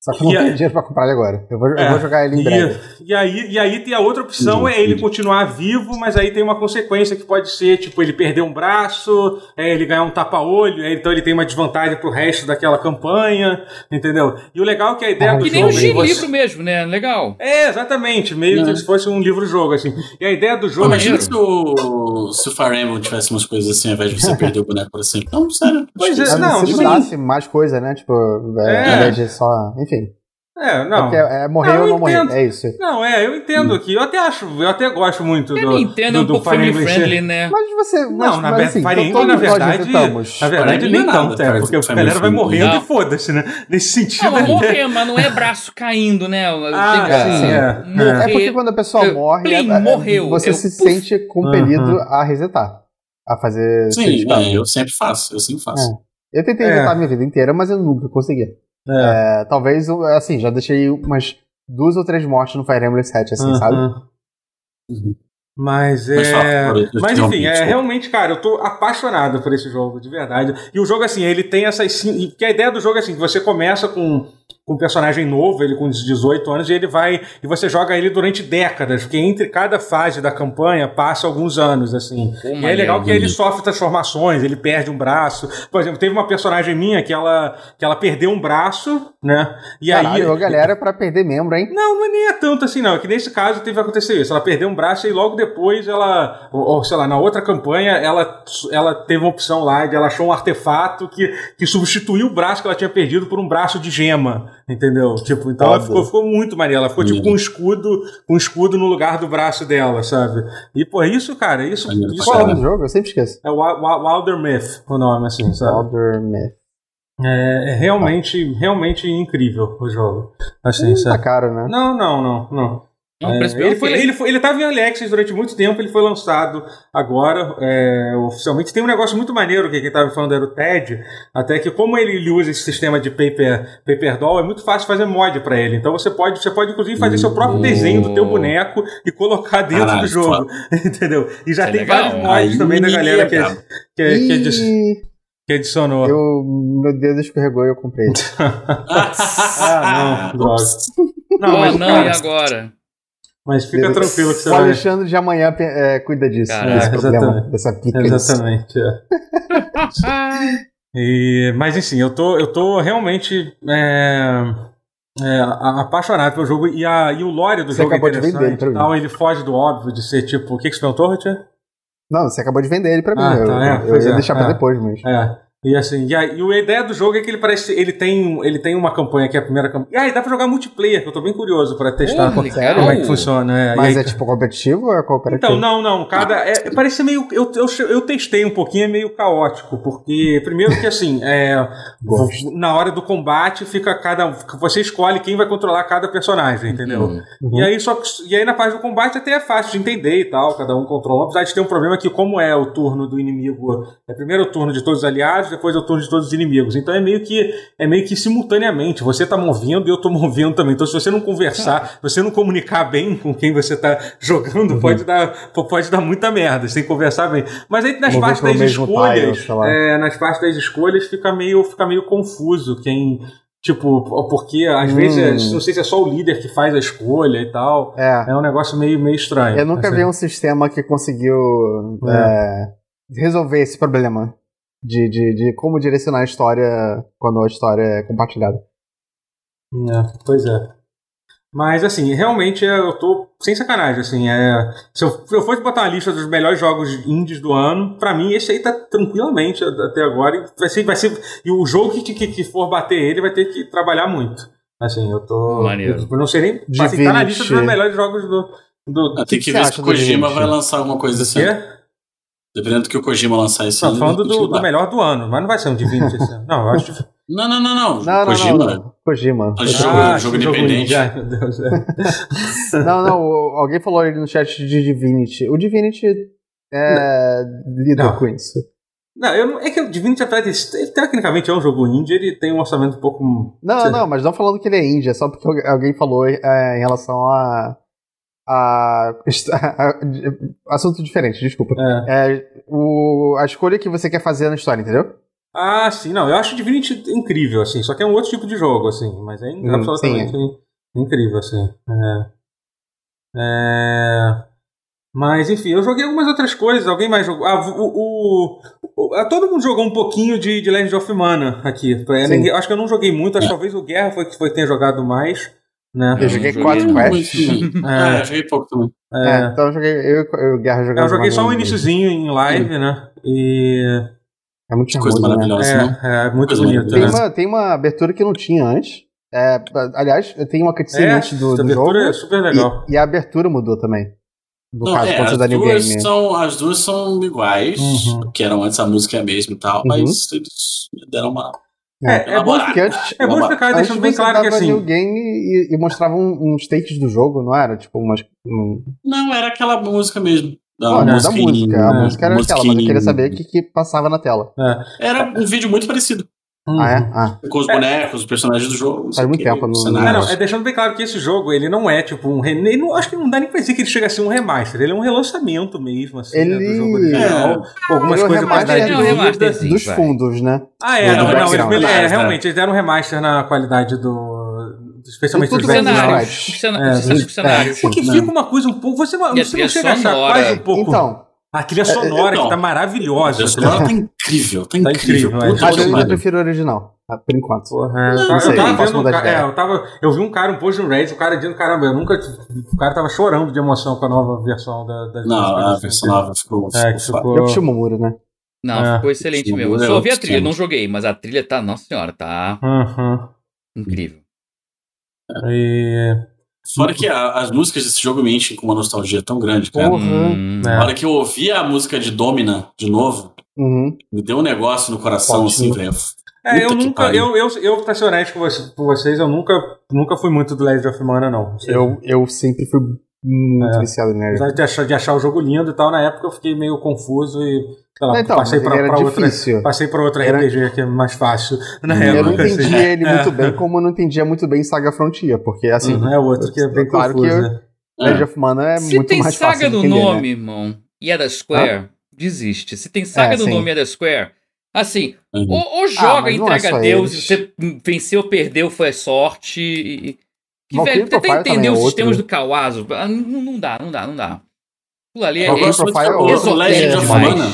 só que eu não tenho dinheiro pra comprar ele agora. Eu vou, é, eu vou jogar ele em breve. E, e, aí, e aí tem a outra opção, entendi, é ele entendi. continuar vivo, mas aí tem uma consequência que pode ser, tipo, ele perder um braço, é, ele ganhar um tapa-olho, é, então ele tem uma desvantagem pro resto daquela campanha, entendeu? E o legal é que a ideia ah, do que jogo... Que nem um você... livro mesmo, né? Legal. É, exatamente. Meio que se fosse um livro-jogo, assim. E a ideia do jogo... Imagina é... se o, se o Fire Emblem tivesse umas coisas assim, ao invés de você perder o boneco por sempre. Não, sério. Pois é, não. Se mudasse mais coisa, né? Tipo, é. ao invés de só... Enfim. É, não. É, é morrer não, ou não morrer, é isso. Não, é, eu entendo hum. aqui. Eu até acho, eu até gosto muito eu do. entendo, do, é um pouco family friendly, né? Mas você. Mas, não, na assim, Fire Emblem, na verdade. Na verdade, nem tanto, é, porque a galera vai morrendo e foda-se, né? Nesse sentido. Não, morrer, mas não é braço caindo, né? Ah, sim, é. É porque quando a pessoa morre, Plim, é, morreu. você se sente compelido a resetar. A fazer. Sim, eu sempre faço, eu sempre faço. Eu tentei resetar minha vida inteira, mas eu nunca consegui. É. É, talvez, assim, já deixei umas duas ou três mortes no Fire Emblem 7, assim, uh -huh. sabe? Uhum. Mas é. Mas enfim, é realmente, cara, eu tô apaixonado por esse jogo, de verdade. E o jogo, assim, ele tem essas. Porque a ideia do jogo é assim: que você começa com um personagem novo, ele com 18 anos, e ele vai. E você joga ele durante décadas, porque entre cada fase da campanha passa alguns anos, assim. Pô, e é legal que ele sofre transformações, ele perde um braço. Por exemplo, teve uma personagem minha que ela, que ela perdeu um braço, né? E Caralho, aí. galera, pra perder membro, hein? Não, não é nem é tanto assim, não. É que nesse caso teve que acontecer isso. Ela perdeu um braço e logo depois ela. Ou, ou sei lá, na outra campanha, ela, ela teve uma opção lá de ela achou um artefato que, que substituiu o braço que ela tinha perdido por um braço de gema. Entendeu? Tipo, então ela ficou, ficou muito maneira. Ela ficou tipo com um escudo, com um escudo no lugar do braço dela, sabe? E pô, isso, cara, isso. isso Qual é o nome do jogo? Eu sempre esqueço. É o Wilder Myth, o nome, assim, sabe? Wilder Myth. É, é realmente, realmente incrível o jogo. Assim, hum, tá caro, né? Não, não, não, não. Não, é, ele, foi, ele, foi, ele tava em Alexis durante muito tempo, ele foi lançado agora, é, oficialmente. Tem um negócio muito maneiro que quem tava falando era o TED, até que como ele usa esse sistema de paper, paper doll, é muito fácil fazer mod para ele. Então você pode, você pode inclusive fazer seu próprio desenho do teu boneco e colocar dentro Caralho, do jogo, entendeu? E já é tem legal. vários mods Aí, também da galera que, que, que, que, que, que adicionou. Eu, meu dedo escorregou e eu comprei. ah, não, droga. Não, mas, não, cara, e agora? Mas fica tranquilo que você o vai... O Alexandre de amanhã é, cuida disso, Caraca, desse problema, dessa pica. Exatamente. É. e, mas enfim, eu tô, eu tô realmente é, é, apaixonado pelo jogo e, a, e o lore do você jogo é acabou é interessante. De vender tal, ele foge do óbvio de ser tipo. O que, que você perguntou, Richard? Não, você acabou de vender ele pra mim. Ah, eu, tá, é, eu, eu ia é, deixar pra depois, mas. É. E assim, e a, e a ideia do jogo é que ele parece. Ele tem, ele tem uma campanha que é a primeira campanha. E aí dá pra jogar multiplayer, que eu tô bem curioso pra testar como é que funciona. É. Mas aí, é tipo competitivo ou é cooperativo? Então, não, não. Cada. É, parece meio. Eu, eu, eu testei um pouquinho, é meio caótico, porque, primeiro que assim, é, na hora do combate fica cada. Você escolhe quem vai controlar cada personagem, entendeu? Uhum. E aí só E aí na parte do combate até é fácil de entender e tal, cada um controla. Apesar de ter um problema que, como é o turno do inimigo, é primeiro o turno de todos os aliados depois eu turno de todos os inimigos. Então é meio que é meio que simultaneamente. Você está movendo e eu estou movendo também. Então se você não conversar, se você não comunicar bem com quem você está jogando, uhum. pode dar pode dar muita merda. Sem conversar bem. Mas aí nas partes das escolhas, é, nas partes das escolhas fica meio fica meio confuso quem Tipo, porque às hum. vezes, não sei se é só o líder que faz a escolha e tal. É, é um negócio meio, meio estranho. Eu nunca assim. vi um sistema que conseguiu é. É, resolver esse problema de, de, de como direcionar a história quando a história é compartilhada. É, pois é. Mas, assim, realmente eu tô sem sacanagem, assim, é... Se eu, eu fosse botar uma lista dos melhores jogos indies do ano, pra mim esse aí tá tranquilamente até agora e vai ser... Vai ser e o jogo que, que, que for bater ele vai ter que trabalhar muito. Assim, eu tô... Maneiro. Eu não sei nem... Assim, tá na lista dos melhores jogos do... do, do tem que, que ver se o Kojima vai lançar alguma coisa assim. É? Dependendo do que o Kojima lançar esse ano. Falando do, do, melhor do ano, mas não vai ser um Divinity esse ano. Não, eu acho que... Não, não, não, não. não Kojima. Não, não. Kojima. Ah, jogo, ah, jogo independente. Ai, meu Deus. É. não, não, alguém falou ali no chat de Divinity. O Divinity é, lida com isso. Não, eu, é que o Divinity ele, tecnicamente é um jogo indie, ele tem um orçamento um pouco. Não, não, mas não falando que ele é indie, é só porque alguém falou é, em relação a a, a, a, assunto diferente, desculpa. É. é. o, a escolha que você quer fazer na história, entendeu? Ah, sim, não. Eu acho Divinity incrível, assim. Só que é um outro tipo de jogo, assim. Mas é hum, absolutamente sim, é. incrível, assim. É. é... Mas, enfim, eu joguei algumas outras coisas. Alguém mais jogou. Ah, o, o, o, todo mundo jogou um pouquinho de, de Legend of Mana aqui. Ninguém, acho que eu não joguei muito. Acho que talvez o Guerra foi que foi, tenha jogado mais. Né? Eu joguei quatro quests. É, é, joguei pouco também. É. é. então eu joguei. Eu, eu Guerra joguei. Eu joguei só um iníciozinho em live, né? E. É muito Coisa né? maravilhosa, né? É, é muito bonito. Tem, né? uma, tem uma abertura que não tinha antes. É, aliás, tem uma cutscene é, antes do, do jogo. É super legal. E, e, a abertura mudou também. No não, caso, é, as, da duas são, as duas são iguais, uhum. que eram antes a música é a mesma e tal, uhum. mas eles deram uma é, é bom porque antes, é bom ficar deixando bem claro que assim. o game e, e mostrava um, uns takes do jogo, não era? Tipo, umas. Um... Não, era aquela música mesmo. Da, não, música, da música. A música era aquela, mas eu queria saber o que, que passava na tela. É. Era um vídeo muito parecido. Uhum. Ah, é? Ah. Com os bonecos, os personagens do jogo. Faz muito tempo no cenário. Não, é deixando bem claro que esse jogo, ele não é tipo um. Ele não, acho que não dá nem pra dizer que ele chega a ser um remaster. Ele é um relançamento mesmo, assim, ele... né, do jogo original. É. Algumas coisas mais da é dos fundos, né? Ah, é, não, não, não, eles, é, realmente, eles deram um remaster na qualidade do. Especialmente os cenários. Os cenários. Porque fica uma coisa um pouco. Você, você não chega a achar quase um pouco. Então. A trilha sonora é, é, que tá maravilhosa. A trilha sonora tá incrível, tá, tá incrível. incrível mas eu ainda prefiro o original, tá, por enquanto. Porra, é, eu, tava, sei, eu tava vendo um cara, é, eu, tava, eu vi um cara, um post no Reddit, o cara dizendo, caramba, eu nunca. O cara tava chorando de emoção com a nova versão da, das Não, a assim, versão nova ficou. É, ficou... Eu puxei o Muro, né? Não, é. ficou excelente mesmo. Eu só ouvi a trilha, não joguei, mas a trilha tá, nossa senhora, tá. Uhum. Incrível. E Fora que a, as músicas desse jogo me enchem com uma nostalgia tão grande, cara. Uhum. Na hora que eu ouvi a música de Domina de novo, uhum. me deu um negócio no coração, Pode assim, velho. É, eu nunca, eu, eu, eu, pra ser honesto com, vocês, eu nunca, nunca fui muito do Legend of Mana, não. Eu, eu sempre fui muito é. viciado nele. Apesar de achar, de achar o jogo lindo e tal, na época eu fiquei meio confuso e Lá, então, passei para outra, passei para outra era... RPG que é mais fácil na eu época. Eu não entendi assim. ele muito bem, como eu não entendia muito bem Saga Frontier, porque assim. Uhum, é outro que é bem claro confuso, que né? Legend of Mana é Se muito mais fácil. Se tem Saga no nome, né? irmão, e é da Square, ah? desiste. Se tem Saga é, no sim. nome e é da Square, assim, uhum. ou, ou, joga, ah, entrega é a Deus, você venceu, perdeu, foi sorte. E, que, velho, tenta entender os sistemas do Kawaso. Ah, não, não dá, não dá, não dá. Aquilo ali é, é, é o Legend of Mana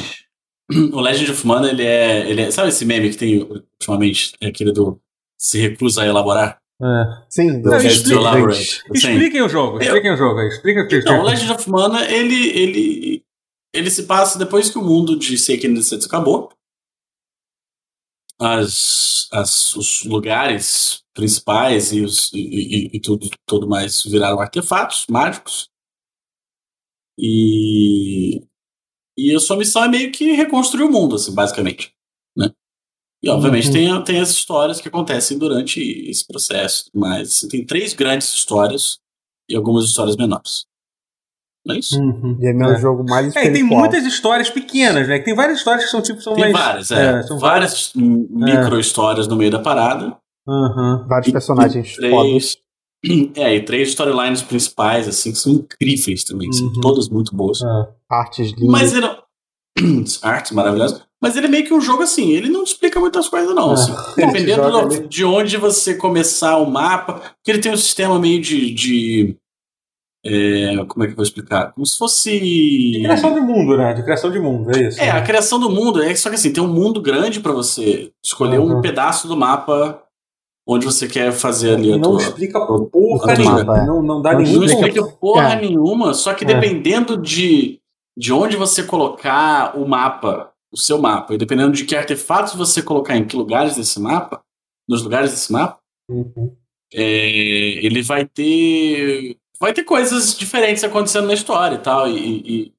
o Legend of Mana, ele é, ele é. Sabe esse meme que tem ultimamente? É aquele do. Se recusa a elaborar? É. Sim, do Não, explica, Expliquem o jogo, expliquem o jogo aí. Explica o que Então, o Legend of Mana, ele, ele, ele se passa depois que o mundo de Seiken Densetsu acabou. As, as, os lugares principais e, os, e, e, e tudo, tudo mais viraram artefatos mágicos. E e a sua missão é meio que reconstruir o mundo, assim, basicamente. Né? E obviamente uhum. tem, tem as histórias que acontecem durante esse processo, mas assim, tem três grandes histórias e algumas histórias menores. Não é isso? Uhum. E é meu é. jogo mais É, tem muitas histórias pequenas, né? Tem várias histórias que são tipo. São tem mais, várias, é. é são várias, várias micro histórias no meio da parada. Uhum. Vários personagens e três, É, e três storylines principais, assim, que são incríveis também. Uhum. São todas muito boas. É. Artes lindas. Mas ele. Artes maravilhosas. Mas ele é meio que um jogo assim, ele não explica muitas coisas, não. É. Assim. Dependendo do, de onde você começar o mapa. Porque ele tem um sistema meio de. de é, como é que eu vou explicar? Como se fosse. De criação de mundo, né? De criação de mundo, é isso. É, né? a criação do mundo é só que assim, tem um mundo grande para você escolher uhum. um pedaço do mapa onde você quer fazer ali a não tua, explica porra nenhuma. Não, não dá não nenhuma Não explica porra é. nenhuma, só que é. dependendo de, de onde você colocar o mapa, o seu mapa, e dependendo de que artefatos você colocar em que lugares desse mapa, nos lugares desse mapa, uhum. é, ele vai ter vai ter coisas diferentes acontecendo na história e tal, e, e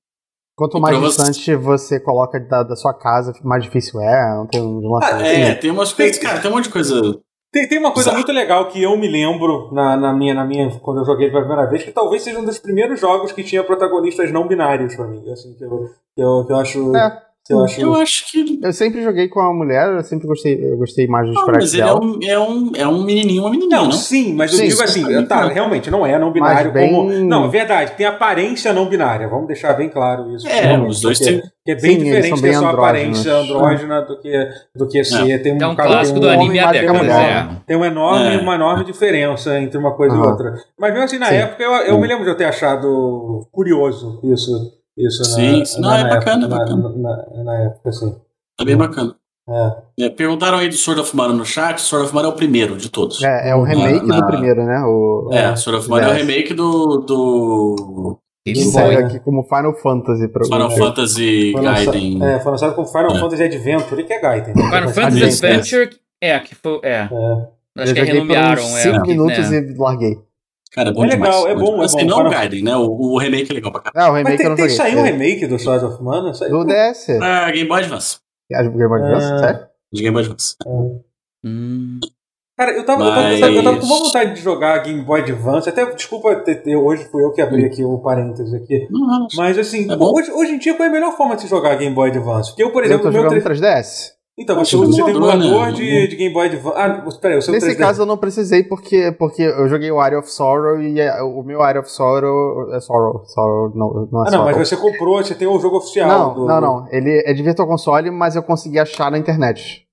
Quanto mais distante você... você coloca da, da, sua casa, mais difícil é. Não tem um ah, É, tem umas coisas, cara, tem um monte de coisa tem, tem uma coisa Exato. muito legal que eu me lembro na, na, minha, na minha. Quando eu joguei pela primeira vez, que talvez seja um dos primeiros jogos que tinha protagonistas não binários pra mim. Assim, que eu, que eu, que eu acho. É. Eu acho... eu acho que. Eu sempre joguei com a mulher, eu sempre gostei, eu gostei mais dos ah, Mas ele é um, é, um, é um menininho, uma menininha. Não, não? sim, mas sim, eu digo assim, sim, tá, realmente, não é não binário bem... como. Não, é verdade, tem aparência não binária, vamos deixar bem claro isso. É, os dois têm. Que é bem sim, diferente ter sua aparência andrógena do que, do que ser. É. Tem um, é um clássico um do anime até é. Tem uma enorme, é. uma enorme diferença entre uma coisa e outra. Mas mesmo assim, na época, eu, eu me lembro de eu ter achado curioso isso. Isso sim, na, não, na, é na bacana, época, bacana. Na, na, época, sim. É bem bacana. É. É, perguntaram aí do Sword of Mana no chat. Sword of Mana é o primeiro de todos. É, é o remake do primeiro, né? O, é, Sword of Mana é o remake do. do... Isso é aqui como Final Fantasy. Pra Final Fantasy Gaiden. É, foi lançado como Final é. Fantasy Adventure, que é Gaiden. Final Fantasy Adventure, é, que foi. É. é. Acho que renomearam. 5 minutos né? e larguei. Cara, é bom é demais. legal, é bom, é assim, bom. não o Gaiden, né? O, o, remake é legal pra caralho. Ah, o remake Mas tem, tem, saiu um remake do Swords of Mana? Saiu do DS. Ah, Game Boy Advance. Ah, Game Boy Advance, é... sério? De Game Boy Advance. É. Hum. Cara, eu tava, Mas... eu, tava, eu tava com uma vontade de jogar Game Boy Advance. Até, desculpa, ter, hoje fui eu que abri aqui o parênteses aqui. Uhum. Mas assim, é hoje, hoje em dia, qual é a melhor forma de se jogar Game Boy Advance? Porque eu, por exemplo, eu tô meu jogando 3... 3DS. Então, você, você tem um emulador né? de, de Game Boy Advance. Ah, peraí, o seu Nesse 3DS. caso eu não precisei porque, porque eu joguei o Area of Sorrow e é, o meu Area of Sorrow é Sorrow. Sorrow não, não é Ah, não, mas você comprou, você tem o jogo oficial. Não, do... não, não. Ele é de Virtual Console, mas eu consegui achar na internet.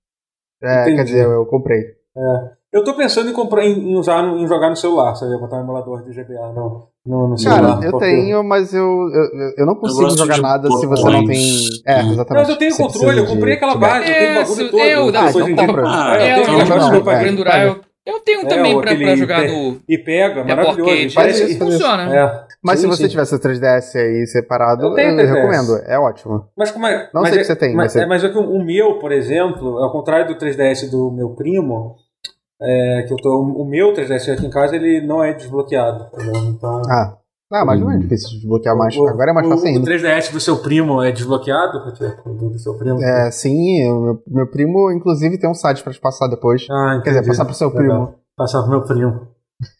É, quer dizer, eu comprei. É. Eu tô pensando em comprar, em, usar, em jogar no celular, sabe? Botar um emulador de GBA no, no, no celular. Cara, eu porque... tenho, mas eu, eu, eu não consigo eu jogar nada se você não tem. É, exatamente. Mas eu tenho controle, eu comprei aquela base, eu tenho bagulho todo. Eu, dá, então tá é, eu tenho pra pendurar, eu eu tenho é, também pra, pra jogar no. E pega, maravilhoso. Mas isso funciona. É. Mas sim, se você sim. tivesse o 3DS aí separado, eu, eu recomendo. É ótimo. Mas como é. Não mas sei é, que você tem. Mas, você... é, mas é que o meu, por exemplo, ao contrário do 3DS do meu primo, é, que eu tô, o meu 3DS aqui em casa ele não é desbloqueado. Então. Ah. Ah, mas não é difícil de desbloquear mais. O, Agora é mais fácil ainda. O 3DS do seu primo é desbloqueado? Do seu primo? É, sim. O meu, meu primo, inclusive, tem um site pra te passar depois. Ah, Quer dizer, passar pro seu legal. primo. Passar pro meu primo.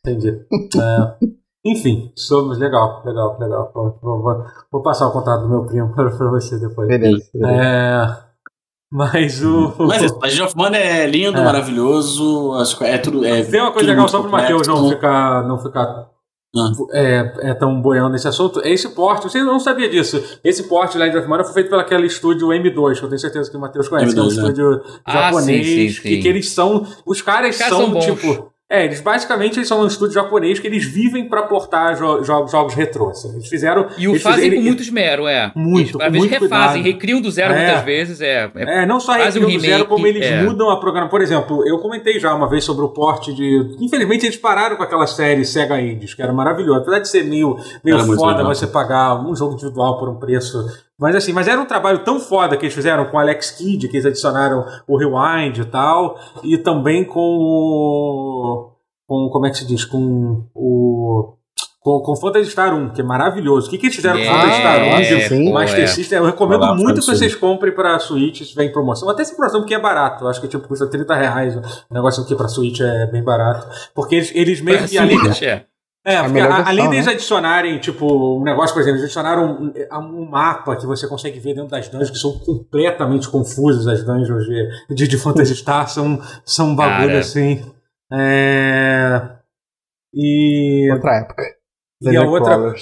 Entendi. é, enfim, somos. Legal, legal, legal. Vou, vou, vou, passar o contato do meu primo pra, pra você depois. Beleza. beleza. É. Mas o. Mas isso, Legend of Mana é lindo, é. maravilhoso. É tudo. É Tem uma coisa legal só pro Matheus não ficar. Não ficar ah. é, é tão boiando nesse assunto. Esse porte, você não sabia disso. Esse porte Legend of Mana foi feito pelaquele estúdio M2, que eu tenho certeza que o Matheus conhece, M2, que é um né? estúdio ah, japonês. Sim, sim, sim. Que, que, eles são. Os caras, os caras são, são tipo. É, eles basicamente eles são um estúdio japonês que eles vivem para portar jo jogos, jogos retrô. Assim. Eles fizeram. E o fazem fizeram, com muito esmero, é. Muito. Eles, às vezes refazem, cuidado. recriam do zero é. muitas vezes. É, é, é não só recriam um do zero, como eles é. mudam a programação. Por exemplo, eu comentei já uma vez sobre o porte de. Infelizmente eles pararam com aquela série Sega Indies, que era maravilhosa. Apesar de ser meio, meio foda você pagar um jogo individual por um preço mas assim, mas era um trabalho tão foda que eles fizeram com o Alex Kidd, que eles adicionaram o Rewind e tal, e também com com como é que se diz? Com o. Com, com Phantasy Star 1, que é maravilhoso. O que, que eles fizeram com com Phantasy Star 1? É, Master é. System. Eu recomendo Olá, muito que vocês comprem pra Switch se tiver em promoção. Até se promoção, porque é barato. Eu acho que tipo, custa 30 reais. O negócio aqui pra Switch é bem barato. Porque eles, eles meio que. Ali, é. É, porque a, versão, além deles né? adicionarem, tipo, um negócio, por exemplo, eles adicionaram um, um, mapa que você consegue ver dentro das dungeons, que são completamente confusas as dungeons de, de, de Phantasy Star, são, são um bagulho Cara. assim. É... E. Outra época. E a outra.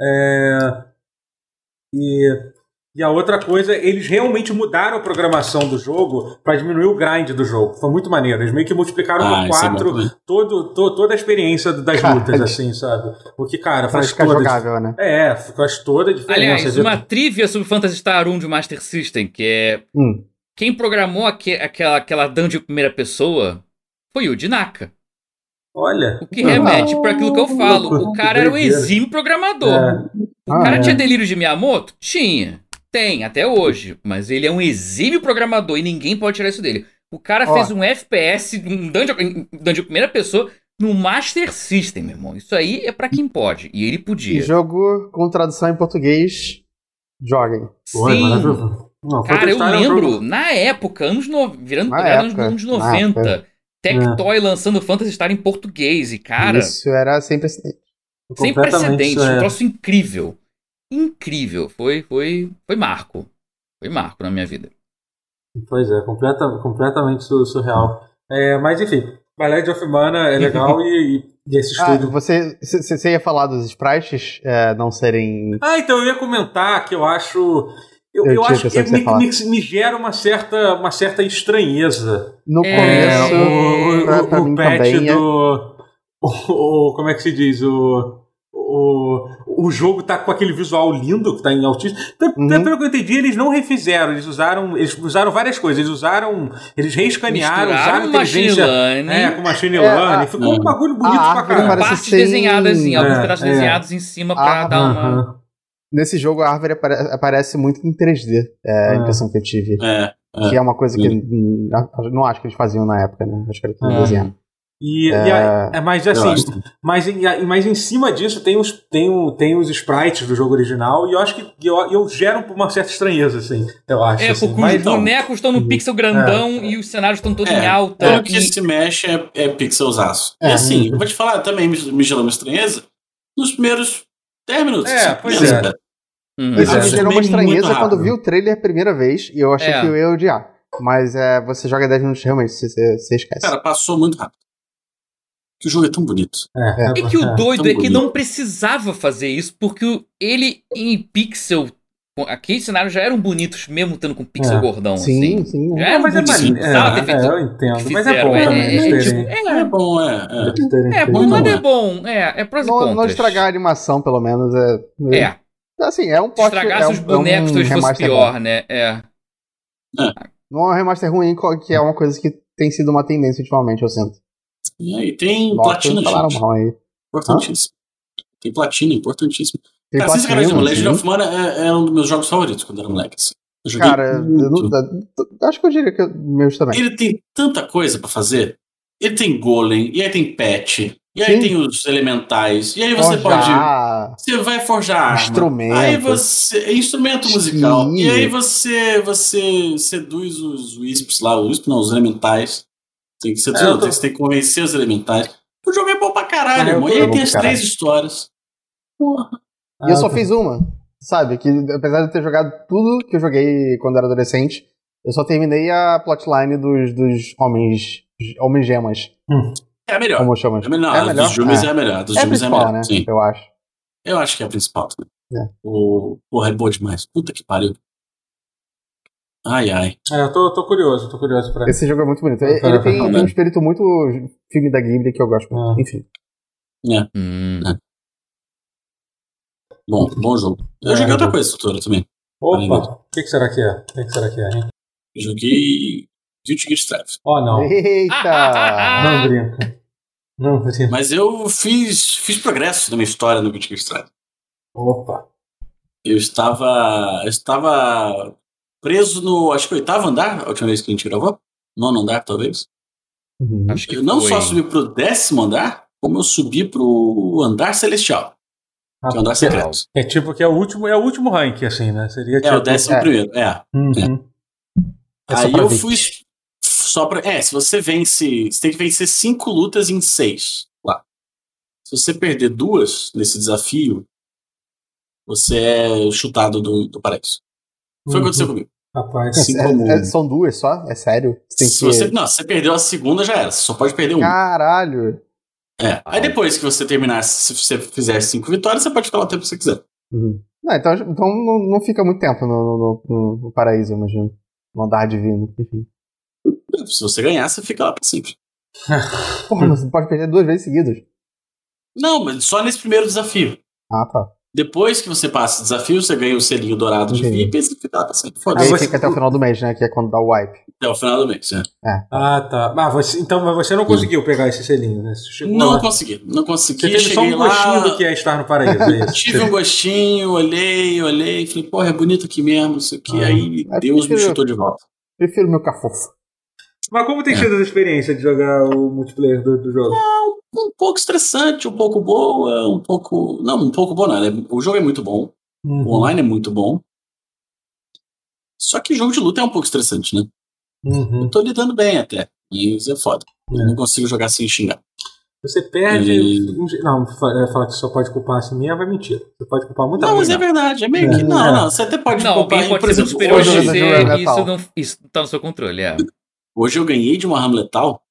É... E... e a outra coisa, eles realmente mudaram a programação do jogo para diminuir o grind do jogo. Foi muito maneiro. Eles meio que multiplicaram ah, por é quatro é todo, todo, toda a experiência das lutas, assim, sabe? O que, cara, faz toda. Jogável, né? É, faz toda a diferença. Aliás, uma trivia sobre Phantasy Star 1 de Master System, que é. Hum. Quem programou aqu aquela, aquela dungeon primeira pessoa foi o Dinaka. Olha. O que remete para aquilo que eu falo. O cara era um exímio programador. É. O ah, cara é. tinha delírio de Miyamoto? Tinha. Tem, até hoje. Mas ele é um exímio programador e ninguém pode tirar isso dele. O cara Ó. fez um FPS, um dungeon, dungeon primeira pessoa, no Master System, meu irmão. Isso aí é para quem pode. E ele podia. Jogo com tradução em português. Joguem. Sim. Não, cara, eu lembro, na época, anos no... virando na época, anos 90. Tectoy é. lançando Phantasy Star em português. E, cara. Isso era sem precedente. Sem precedente. É. Um troço incrível. Incrível. Foi, foi, foi marco. Foi marco na minha vida. Pois é, completa, completamente surreal. É, mas enfim, Ballet of Mana é legal e, e, esse ah, estúdio. Ah, você, você ia falar dos sprites é, não serem. Ah, então eu ia comentar que eu acho eu, eu, eu acho que, que me, me, me, gera uma certa, uma certa estranheza. No é, começo, o, pra, pra o patch também, é. do. É. O, o, como é que se diz? O, o, jogo tá com aquele visual lindo que tá em altíssimo. Uhum. Pelo que eu entendi, eles não refizeram, eles usaram, eles usaram várias coisas. Eles usaram, eles reescanearam, usaram inteligência. Learning. É, com machine é, learning. Ficou um bagulho bonito pra caralho. Partes ser... desenhadas, em, alguns é, pedaços é. desenhados em cima pra dar uma. Nesse jogo a árvore aparece muito em 3D, é a é. impressão que eu tive. É, é, que é uma coisa que não acho que eles faziam na época, né? Acho que era tudo é. desenhado. E, é, e a, é mais assim, mas, mas em cima disso tem os, tem, o, tem os sprites do jogo original e eu acho que eu, eu gero uma certa estranheza, assim, eu acho. É, assim. porque mas, os bonecos estão no pixel grandão é. e os cenários estão todos é, em alta. É, o que e... se mexe é, é pixelzaço. É, e assim, eu vou te falar, também me, me gerou uma estranheza nos primeiros 10 minutos. É, pois é. Uhum. Isso gerou uma estranheza quando vi o trailer a primeira vez e eu achei é. que eu ia odiar. Mas é, você joga 10 minutos realmente, você, você esquece. Cara, passou muito rápido. Que o jogo é tão bonito. É, é. é que o doido é, é que bonito. não precisava fazer isso, porque ele em pixel Aqueles cenários já eram bonitos, mesmo estando com pixel é. gordão. Sim, assim. sim. Já era mas é bonito. É, é, é, eu entendo. Mas é bom é, também. É, é, tipo, é, bom, é. É, bom, mas é bom. É, é pros não. Não estragar a animação, pelo menos, é... É. Assim, é um pote... Estragasse é um, os bonecos, talvez fosse pior, bom. né? É. Não é um remaster ruim, que é uma coisa que tem sido uma tendência ultimamente, eu sinto. E tem platina, gente. Mal aí. Importantíssimo. Tem platina, importantíssimo. Tem Cara, platina, Legend of Mana é, é, um dos meus jogos favoritos quando era moleque. Assim. Cara, eu não, acho que eu diria que meus também. Ele tem tanta coisa pra fazer. Ele tem golem, e aí tem pet, e aí Sim. tem os elementais, e aí você forjar. pode. Você vai forjar instrumento. Aí você. É instrumento musical. Sim. E aí você você seduz os wisps lá, os wisps não, os elementais. Tem que, seduzir, é, tô... você tem que convencer os elementais. O jogo é bom pra caralho, ah, irmão. E aí tem as caralho. três histórias. Porra. E ah, eu só tá. fiz uma, sabe? Que apesar de eu ter jogado tudo que eu joguei quando era adolescente, eu só terminei a plotline dos, dos homens, homens gemas. Hum. É a melhor. Como chamas? É a melhor. É a melhor? Dos Jumes é. é a melhor. Dos é Jumes é a melhor. Né? Sim. Eu acho. Eu acho que é a principal também. É. O... Porra, é boa demais. Puta que pariu. Ai, ai. É, eu tô, tô curioso, tô curioso pra. Esse jogo é muito bonito. Ele, ele tem, tem, um espírito muito filme da Ghibli que eu gosto muito. Ah. Enfim. É. Hum. é. Bom, bom jogo. Eu é, joguei outra coisa, Tutora, também. Opa, o que, que, será que é? O que, que, será que é, hein? joguei Guilty Gear Strive. Oh, não. Eita! não brinca. Não brinca. Mas eu fiz, fiz progresso na minha história no Guilty Gear Strive. Opa. Eu estava, eu estava preso no, acho que oitavo andar, a última vez que a gente gravou. Nono andar, talvez. Uhum. Acho que eu não só subi pro décimo andar, como eu subi pro andar celestial. Ah, que é o andar secreto. É tipo que é o último, é o último rank, assim, né? Seria tipo... É o tipo- décimo é. primeiro, é. Uhum. é. Aí eu fui só pra. É, se você vence. Você tem que vencer cinco lutas em seis lá. Se você perder duas nesse desafio, você é chutado do, do paraíso. Foi o que aconteceu uhum. comigo. Rapaz, assim é, como... é, são duas só? É sério? se que... você, não, se você perdeu a segunda, já era. Você só pode perder uma. Caralho! É. Aí depois que você terminar, se você fizer cinco vitórias, você pode ficar lá o tempo que você quiser. Uhum. Não, então então não, não fica muito tempo no, no, no, no paraíso, imagino. No andar divino, enfim. Se você ganhar, você fica lá pra sempre. Porra, mas você pode perder duas vezes seguidas. Não, mas só nesse primeiro desafio. Ah, tá. Depois que você passa o desafio, você ganha o selinho dourado de VIP e você fica lá pra sempre. Foda-se. Aí você... fica até o final do mês, né? Que é quando dá o wipe. Até o final do mês, é. é. Ah, tá. Ah, você, então você não conseguiu pegar esse selinho, né? não lá. consegui, não consegui. Você teve só um gostinho lá... do que é estar no paraíso, é? Tive um gostinho, olhei, olhei, falei, porra, é bonito aqui mesmo, isso aqui. Ah. Aí é, Deus prefiro, me chutou de volta. Prefiro meu cafofo. Mas como tem é. sido a experiência de jogar o multiplayer do, do jogo? Não, um pouco estressante, um pouco boa, um pouco. Não, um pouco boa, não. É, o jogo é muito bom. Uhum. O online é muito bom. Só que jogo de luta é um pouco estressante, né? Uhum. Eu tô lidando bem até. Isso é foda. É. Eu não consigo jogar sem xingar. Você perde. E... Não, é, falar que só pode culpar assim mesmo é mentira. Você pode culpar muita coisa. Não, mas é verdade. É meio que. É. Não, não. Você até pode não, culpar. Não, pode por exemplo, superior hoje, você, isso, não, isso tá no seu controle, é. Hoje eu ganhei de uma Ram Letal,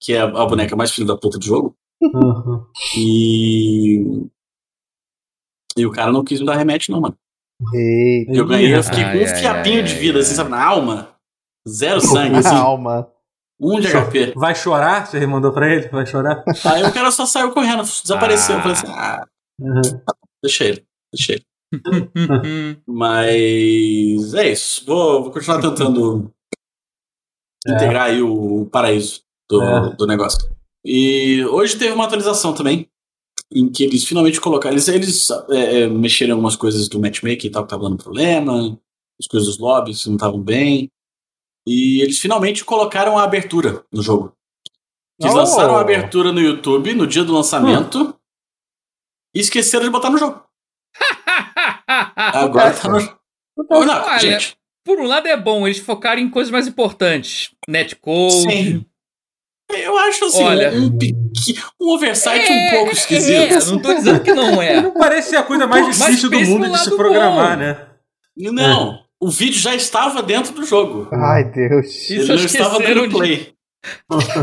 que é a boneca mais filha da puta do jogo. Uhum. E. E o cara não quis me dar remédio, não, mano. Eita. Eu ganhei, eu fiquei com um fiapinho de vida, assim, sabe, na alma. Zero sangue, assim. Na alma. Um de HP. Vai chorar? Você mandou pra ele? Vai chorar? Aí o cara só saiu correndo, desapareceu. Ah. Eu falei assim, ah, uhum. deixa ele, deixa ele. Mas é isso. Vou, vou continuar tentando. Integrar aí o paraíso do, é. do negócio. E hoje teve uma atualização também, em que eles finalmente colocaram. Eles, eles é, é, mexeram em algumas coisas do matchmaking e tal, que tava dando problema, as coisas dos lobbies não estavam bem. E eles finalmente colocaram a abertura no jogo. Eles oh. lançaram a abertura no YouTube no dia do lançamento hum. e esqueceram de botar no jogo. Agora tá no. Olha, gente. Por um lado é bom, eles focaram em coisas mais importantes. Netcode. Sim. Eu acho assim, Olha, um, um, oversight é, um pouco esquisito. É, não tô dizendo que não é. Não parece ser a coisa mais difícil do mundo de se programar, bom. né? Não. É. o vídeo já estava dentro do jogo. Ai, Deus. Ele não estava dando play.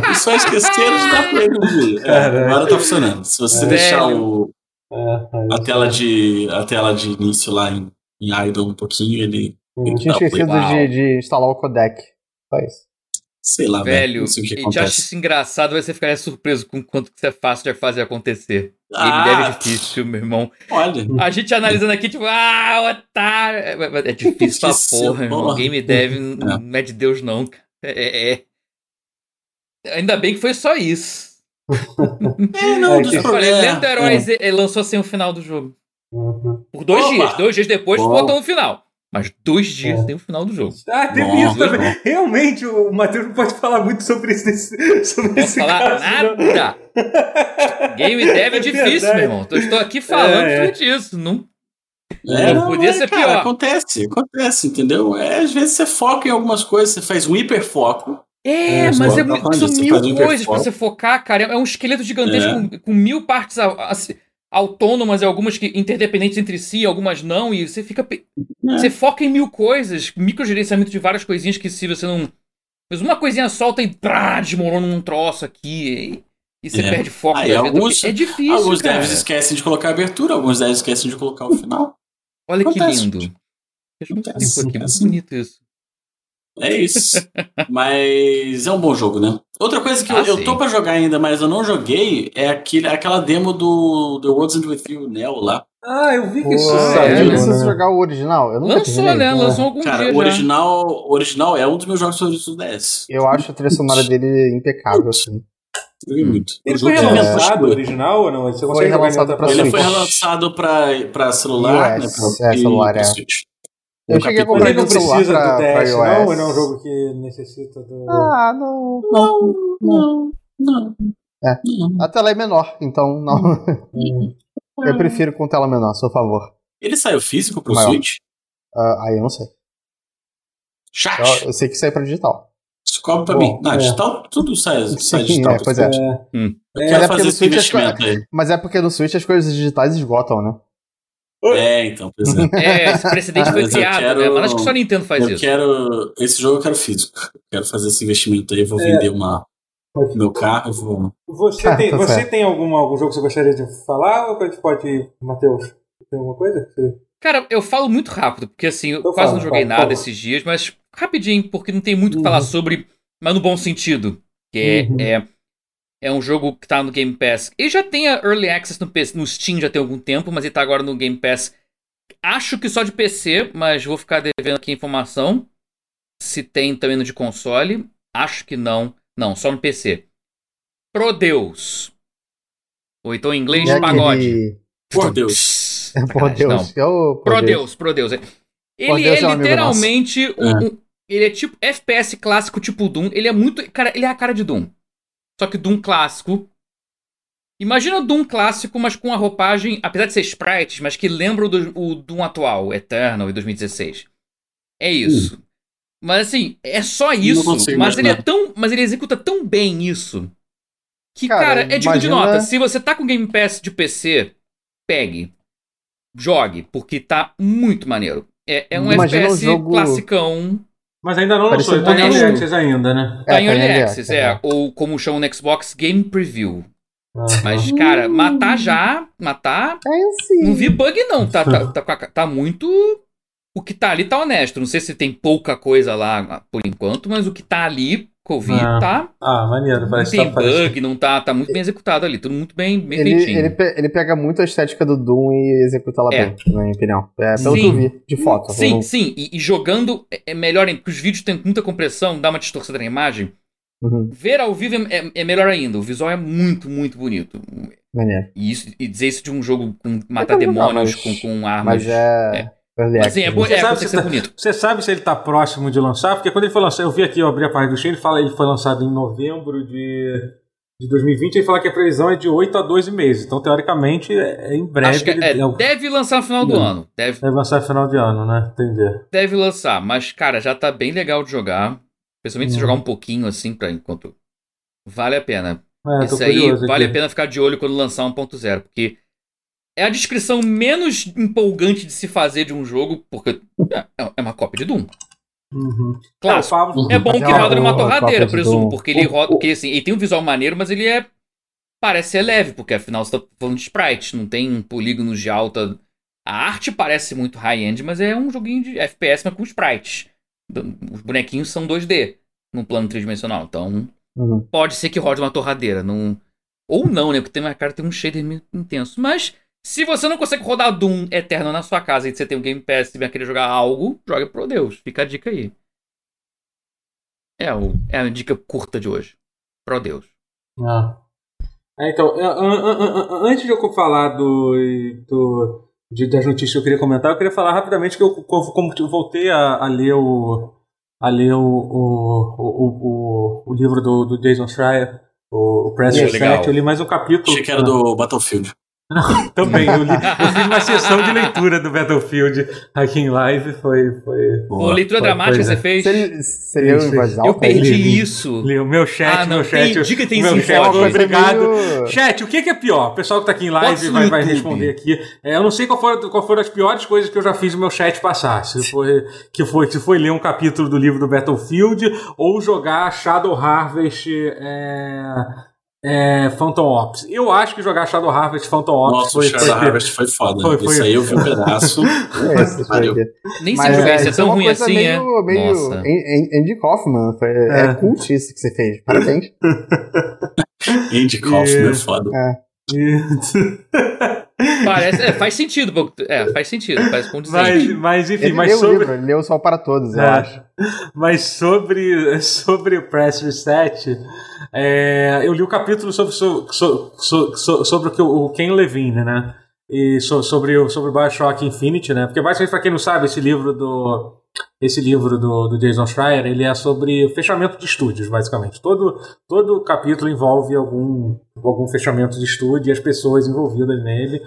E só esqueceram de dar play no vídeo. É, agora tá funcionando. Se você é. deixar o, é, a, tela de, a tela de início lá em, em Idle um pouquinho, ele. Hum, ele tinha esquecido de, de, instalar o codec. Só isso. Sei lá, velho. Eu já acho isso engraçado, você ficaria surpreso com quanto que é fácil de fazer acontecer. Ah, Game Dev é difícil, meu irmão. Olha. A gente analisando aqui, tipo, ah, otário. É, é difícil pra porra, meu irmão. Game Dev é. não é de Deus, não. É, é. Ainda bem que foi só isso. é, não, é, dos eu falei, Lendo Heróis é. lançou sem o final do jogo. Uhum. Por dois Opa. dias. Dois dias depois botou no final. Mas dois dias é. tem o final do jogo. Ah, teve Nossa, isso também. Realmente, o Matheus não pode falar muito sobre isso. Sobre não posso falar caso, nada. Não. Game Dev é, é difícil, meu irmão. Eu estou aqui falando é, é. disso. Não, é, não, podia é, ser cara, pior. Acontece, acontece, entendeu? É, às vezes você foca em algumas coisas, você faz um hiperfoco. É, é mas é, são mil coisas pra você focar, cara. É um esqueleto gigantesco é. com, com, mil partes autônomas, algumas que interdependentes entre si, algumas não, e você fica. É. Você foca em mil coisas, microgerenciamento de várias coisinhas que se você não. Mas uma coisinha solta e pá, desmorona num troço aqui. E, e você é. perde foco. Aí, alguns, é difícil. Alguns cara. devs esquecem de colocar a abertura, alguns devs esquecem de colocar o final. Olha Acontece. que lindo. Eu aqui, muito bonito isso. É isso. mas é um bom jogo, né? Outra coisa que ah, eu, eu, tô pra jogar ainda, mas eu não joguei, é aquele, aquela demo do The World's End With You Neo lá. Ah, eu vi que isso saiu. É, né? jogar o original. Eu nunca Lançou, né? né? Lançou algum Cara, dia o original, o original é um dos meus jogos favoritos do DS. Eu acho a trilha sonora dele impecável, assim. Joguei muito. Ele foi relançado original ou não? Você foi relançado pra Ele foi relançado pra, pra celular, né? Pra, é, celular, é. Switch. Eu cheguei a comprar ele não precisa pra, do DS, não? Não é um jogo que necessita do. Ah, não. Não, não, não. É. A tela é menor, então não. Hum. eu prefiro com tela menor, sou a favor. Ele saiu físico pro Maior. Switch? Uh, aí eu não sei. Chat! Eu, eu sei que saiu pra digital. Descobre pra Bom, mim. Não, é. digital, tudo sai, sai digital. É, pois é. Hum. Eu quero é fazer esse investimento aí. Mas é porque no Switch as coisas digitais esgotam, né? É, então, pois é. É, esse precedente foi criado, quero, né? Mas acho que só a Nintendo faz eu isso. Quero, esse jogo eu quero físico. Quero fazer esse investimento aí, vou é. vender uma, meu carro vou... Você, ah, tem, tá você tem algum, algum jogo que você gostaria de falar ou a gente pode, Matheus? Tem alguma coisa? Cara, eu falo muito rápido, porque assim, eu, eu quase falo, não joguei falo, nada esses dias, mas rapidinho, porque não tem muito o uhum. que falar uhum. sobre, mas no bom sentido. Que é, uhum. é é um jogo que tá no Game Pass. Ele já tem a Early Access no, PC, no Steam já tem algum tempo, mas ele tá agora no Game Pass. Acho que só de PC, mas vou ficar devendo aqui a informação. Se tem também no de console. Acho que não. Não, só no PC. Prodeus. Ou então em inglês, é pagode. Por Deus. Por Deus. Não. É Prodeus, Prodeus. Ele é, é literalmente um, um, Ele é tipo FPS clássico tipo Doom. Ele é muito. Cara, ele é a cara de Doom. Só que Doom clássico. Imagina o Doom clássico, mas com a roupagem, apesar de ser sprites, mas que lembra o, do, o Doom atual, Eternal e 2016. É isso. Hum. Mas assim, é só isso. Mas ele é tão. Mas ele executa tão bem isso. Que, cara, cara é digno imagina... de nota. Se você tá com Game Pass de PC, pegue. Jogue, porque tá muito maneiro. É, é um imagina FPS um jogo... classicão. Mas ainda não lançou, tá em Early Access ainda, né? Tá é, em Early tá Access, é. é. Ou como chamam no Xbox, Game Preview. Mas, cara, matar já, matar. É sim. Não vi bug, não. Tá, tá, tá, tá, muito. O que tá ali tá honesto. Não sei se tem pouca coisa lá por enquanto, mas o que tá ali Covid ah. tá. Ah, maneiro. Parece não tem tá, bug, parece... não tá, tá muito bem executado ali, tudo muito bem, bem ele, feitinho. Ele, ele pega muito a estética do Doom e executa ela é. bem, na minha opinião. É, pelo sim. que eu vi de foto. Sim, sim. E, e, jogando é, é melhor, porque os vídeos têm muita compressão, dá uma distorcida na imagem. Uhum. Ver ao vivo é, é, é, melhor ainda. O visual é muito, muito bonito. Maneiro. E, isso, e dizer isso de um jogo com matar demônios mas, com, com armas. Mas é... é. Mas, sim, é, bom, você, é, sabe se tá, bonito. você sabe se ele tá próximo de lançar? Porque quando ele foi lançado, eu vi aqui, eu abri a página do Steam, ele fala ele foi lançado em novembro de, de 2020, ele fala que a previsão é de 8 a 12 meses. Então, teoricamente, é, é em breve. Que, é, deve lançar no final do Não. ano. Deve, deve lançar no final de ano, né? Entendi. Deve lançar, mas, cara, já tá bem legal de jogar. Principalmente hum. se jogar um pouquinho assim, pra enquanto. Vale a pena. É, Isso aí vale a pena ficar de olho quando lançar 1.0, porque é a descrição menos empolgante de se fazer de um jogo, porque é, é uma cópia de Doom. Uhum. Claro, é, é bom que roda numa torradeira, presumo, porque ele roda, porque assim, ele tem um visual maneiro, mas ele é parece ser leve, porque afinal você tá falando de sprite, não tem polígonos de alta. A arte parece muito high-end, mas é um joguinho de FPS, mas com sprites. Os bonequinhos são 2D num plano tridimensional, então uhum. pode ser que rode uma torradeira, não ou não, né? Porque tem uma cara tem um shader intenso, mas se você não consegue rodar Doom Eterno na sua casa e você tem um Game Pass e vai querer jogar algo, joga pro Deus. Fica a dica aí. É, o, é a dica curta de hoje. Pro Deus. Ah. É, então, antes de eu falar do, do, de, das notícias que eu queria comentar, eu queria falar rapidamente que eu, como eu voltei a, a ler o a ler o, o, o, o, o livro do, do Jason Schreier, o, o Press Reset, eu li mais um capítulo. Achei que era do Battlefield. Também, eu, li, eu fiz uma sessão de leitura do Battlefield aqui em live, foi... foi Pô, leitura foi, dramática foi, você fez? Você, leu em voz alta? Eu perdi li, isso. Li, o meu chat, ah, não, meu chat... Tem, diga tem meu sim, chat, obrigado. Meio... Chat, o que é pior? O pessoal que tá aqui em live vai, vai, responder aqui. É, eu não sei qual foram, qual foram as piores coisas que eu já fiz no meu chat passar. Se foi, que foi, se foi ler um capítulo do livro do Battlefield ou jogar Shadow Harvest... É é, Phantom Ops. Eu acho que jogar Shadow Harvest Phantom Ops Nossa, foi. Shadow foi, Harvest foi foda. Foi, foi, Isso aí eu vi um pedaço. é, Nem sei jogar, isso é tão ruim assim, meio, é? Meio Nossa. Andy Kaufman. Foi, é. é cult isso que você fez. Parabéns. Andy Kaufman é foda. É. Parece, é, faz sentido, é, faz sentido, faz Mas, mas enfim, ele mas leu sobre... o livro, ele leu só para todos, é, eu acho. Mas sobre, sobre o Press Reset, é, eu li o um capítulo sobre, sobre, sobre, sobre o, que o Ken Levine, né? E sobre, o, sobre Bioshock Infinite, né? Porque basicamente, para quem não sabe, esse livro do esse livro do, do Jason Schreier, ele é sobre fechamento de estúdios, basicamente. Todo, todo capítulo envolve algum, algum fechamento de estúdio e as pessoas envolvidas nele.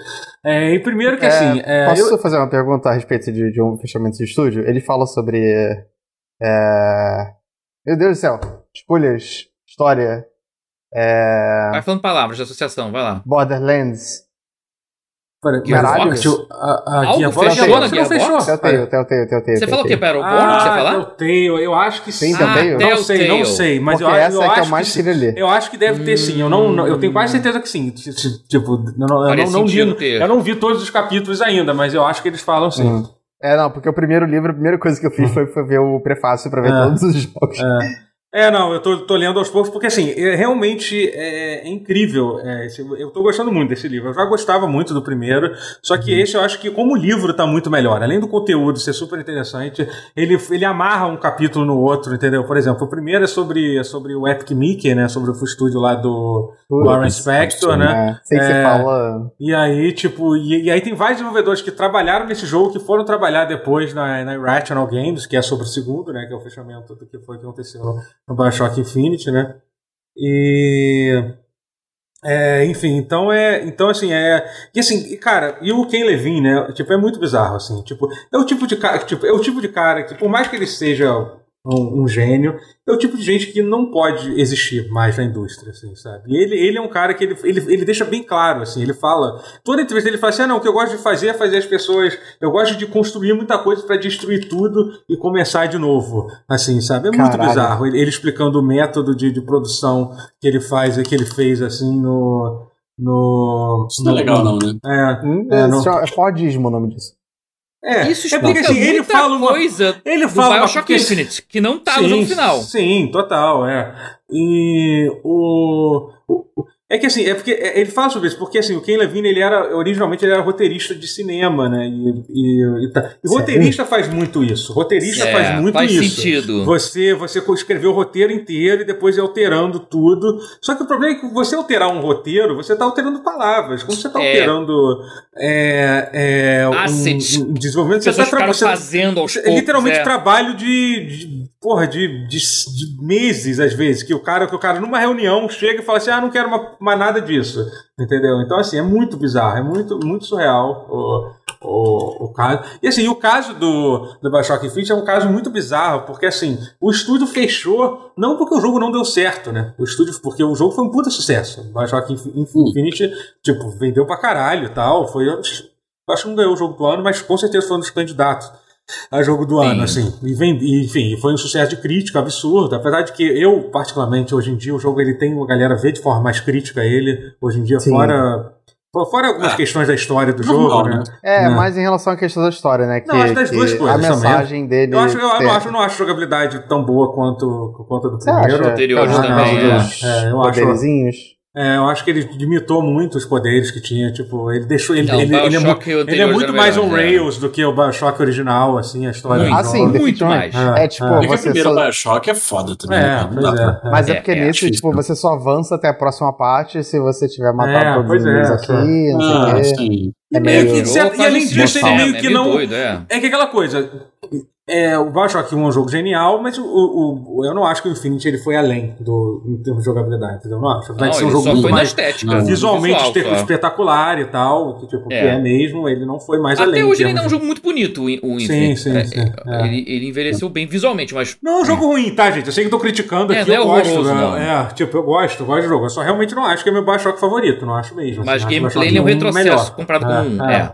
É, e primeiro que, é, assim... É, posso eu... fazer uma pergunta a respeito de, de, um fechamento de estúdio? Ele fala sobre... É... Meu Deus do céu. Spoilers. História. É... Vai falando palavras de associação, vai lá. Borderlands. Caralho. A, a Algo fechou na Gearbox? Fechou. Telltale, Telltale, Telltale. Você falou o que? Battleborn? Ah, você falar? Telltale, eu acho que sim. Tem Telltale? Não sei, não sei. Mas Porque eu, essa eu é acho que eu mais queria ler. Eu acho que deve ter sim. Eu, não, eu tenho quase certeza que sim. Tipo, eu não, eu não, vi, eu não vi todos os capítulos ainda, mas eu acho que eles falam sim. Hum. É, não, porque o primeiro livro, a primeira coisa que eu fiz hum. foi, foi ver o prefácio pra ver é. todos os jogos. É. É, não, eu tô, tô lendo aos poucos, porque assim, é, realmente é, é incrível. É, esse, eu tô gostando muito desse livro. Eu já gostava muito do primeiro, só que uhum. esse eu acho que, como o livro tá muito melhor, além do conteúdo ser super interessante, ele, ele amarra um capítulo no outro, entendeu? Por exemplo, o primeiro é sobre, é sobre o Epic Mickey, né? Sobre o estúdio lá do Putz, Warren Spector, né? É, sei que você fala. E aí, tipo, e, e, aí tem vários desenvolvedores que trabalharam nesse jogo que foram trabalhar depois na, na Irrational Games, que é sobre o segundo, né? Que é o fechamento do que foi que aconteceu no Bioshock Infinite, né? E. É, enfim, então é. Então, assim, é. E assim, cara, e o Ken Levine, né? Tipo, é muito bizarro, assim. Tipo, é o tipo de cara. Tipo, é o tipo de cara que, por mais que ele seja um, um, gênio. É o tipo de gente que não pode existir mais na indústria, assim, sabe? E ele, ele é um cara que ele, ele, ele deixa bem claro, assim, ele fala. Toda entrevista ele fala assim: ah, não, o que eu gosto de fazer é fazer as pessoas. Eu gosto de construir muita coisa para destruir tudo e começar de novo, assim, sabe? É muito Caralho. bizarro. Ele, ele, explicando o método de, de produção que ele faz, que ele fez, assim, no. No, Isso não é legal, não, né? É, hum, é, no... é Fordismo o nome disso. É, Isso explica é porque, assim, ele fala uma coisa ele fala do Bioshock uma, Infinite, que não tá sim, no jogo final. Sim, total, é. E o, o, é que assim, é porque é, ele fala sobre isso, porque assim, o Ken Levine, ele era, originalmente ele era roteirista de cinema, né? E, e, e, tá. e roteirista faz muito isso. Roteirista é, faz muito faz isso. sentido. Você, você escreveu o roteiro inteiro e depois ir alterando tudo. Só que o problema é que você alterar um roteiro, você está alterando palavras. Como você está é. alterando é, é. Um, um desenvolvimento, você está fazendo aos poucos, literalmente é. trabalho de, de porra, de, de, de, meses, às vezes, que o cara, que o cara numa reunião chega e fala assim, ah, não quero mais nada disso, entendeu? Então, assim, é muito bizarro, é muito, muito surreal o, o, o caso. E assim, o caso do, do Bioshock Infinite é um caso muito bizarro, porque assim, o estúdio fechou, não porque o jogo não deu certo, né? O estúdio, porque o jogo foi um puta sucesso. O Bioshock Infinite, tipo, vendeu pra caralho e tal. Foi. Acho que não ganhou o jogo do ano, mas com certeza foi um dos candidatos a jogo do Sim. ano, assim. E, vendi, enfim, foi um sucesso de crítica absurdo. Apesar de que eu, particularmente, hoje em dia, o jogo ele tem uma galera vê de forma mais crítica ele. Hoje em dia, Sim. fora Fora algumas ah, questões da história do jogo, né? É, né? mais em relação à questão da história, né? Que, não, acho das duas coisas. A mensagem também. dele. Eu, acho, eu, eu, não acho, não acho jogabilidade tão boa quanto, quanto a do primeiro. Anteriores também. É, é, eu acho. É, eu acho que ele limitou muito os poderes que tinha, tipo, ele deixou ele, não, ele, ele, é, muito, ele é muito mais um Rails do que o BioShock original, assim, a história. Muito, ah, sim, muito mais. É, é tipo, é. você o primeiro só... BioShock é foda também. É, né? pra... é, Mas é, porque nesse, tipo, você só avança até a próxima parte se você tiver matado todos os inimigos aqui, não sei o ah, quê. É meio... e além disso, ele meio que não. É que aquela coisa. É, o Bioshock 1 é um jogo genial, mas o, o, eu não acho que o Infinity ele foi além do, em termos de jogabilidade, entendeu? Não acho. Não, de ser um jogo muito mais estética, visualmente visual, espetacular e tal, que, tipo, é. que é mesmo, ele não foi mais Até além. Até hoje ele ainda é um jogo muito bonito, o Infinity. Sim, sim, é, sim. É, ele, ele, envelheceu bem visualmente, mas. Não é um jogo ruim, tá, gente? Eu sei que eu tô criticando aqui, é, eu gosto. Né? É, tipo, eu gosto, eu gosto do jogo. Eu só realmente não acho que é meu Bioshock favorito, não acho mesmo. Mas assim, gameplay ele é um retrocesso melhor. comparado com um. É,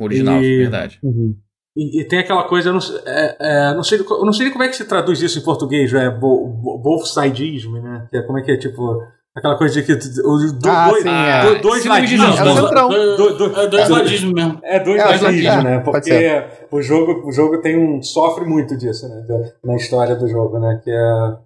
original, verdade. Uhum. E, e, tem aquela coisa, eu não, é, é, não, sei, eu não sei como é que se traduz isso em português, é bo, bo, both sidism, né? Que é, como é que é, tipo, aquela coisa de que do, ah, dois, sim, é. do, dois ladismos. É, do, do, é dois ladismos mesmo. É dois é, ladismos, né? Porque o jogo, o jogo tem um, sofre muito disso, né? Na história do jogo, né? Que é,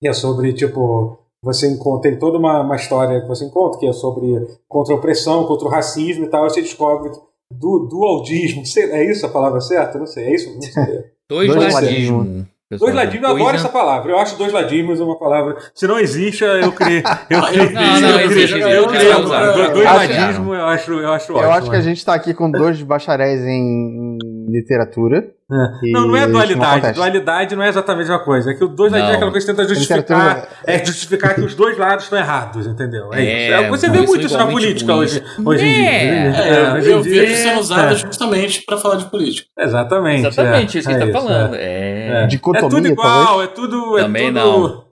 que é sobre, tipo, você encontra, tem toda uma, uma história que você encontra, que é sobre contra a opressão, contra o racismo e tal, e você descobre que du, dualdismo. É isso a palavra certa? Não sei. É isso? Não sei. dois, dois ladismo. Dois ladismos, eu adoro essa palavra. Eu acho dois ladismos uma palavra. Se não existe, eu criei. Eu criei. não, não, eu existe. Eu criei. Dois ladismos, eu acho, eu acho ótimo. Eu acho que a gente está aqui com dois bacharéis em literatura. É. Não, não é dualidade. Não dualidade não é exatamente a mesma coisa. É que o dois lados é aquela coisa que tenta justificar. É justificar que os dois lados estão errados, entendeu? É, é isso. É, você vê muito isso na política hoje, hoje em dia. É, hoje eu vejo sendo usado justamente para falar de política. Exatamente. Exatamente, isso que ele está falando. É. Dicotomia, é tudo igual, talvez. é tudo. Também não.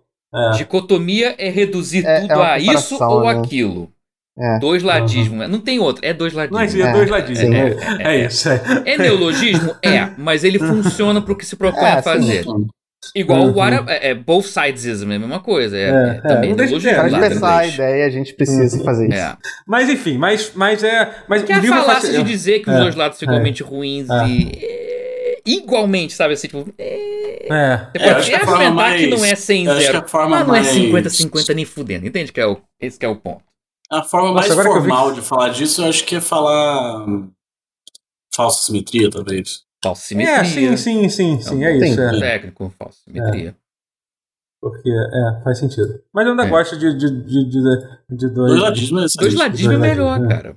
Dicotomia é reduzir tudo a isso ou né? aquilo. É. Dois ladismo. Uhum. Não tem outro. É dois ladismo. Mas é, dois ladismo. É, é, é, isso. É. neologismo? É, mas ele funciona para o que se propõe a fazer. Sim. Igual uhum. o what é, both sidesism, é a mesma coisa. É, é, também Para expressar a ideia, a gente precisa uhum. fazer isso. Mas enfim, mas, mas é. Mas que a falácia de dizer que os dois lados são igualmente ruins e igualmente, sabe? Assim, tipo. É. Você pode é, argumentar mais, que não é 100 0. Mas não é 50-50 nem fudendo. Entende que é o, esse que é o ponto. A forma Nossa, mais formal de falar disso, eu acho que é falar falsa simetria, talvez. Falsa simetria. É, sim, sim, sim, sim, é, é isso. É. Técnico, falsa simetria. É. Porque, é, faz sentido. Mas eu ainda é. gosto de, de, de, de, de dois. Dois ladismos é, dois ladismos é melhor, é. cara.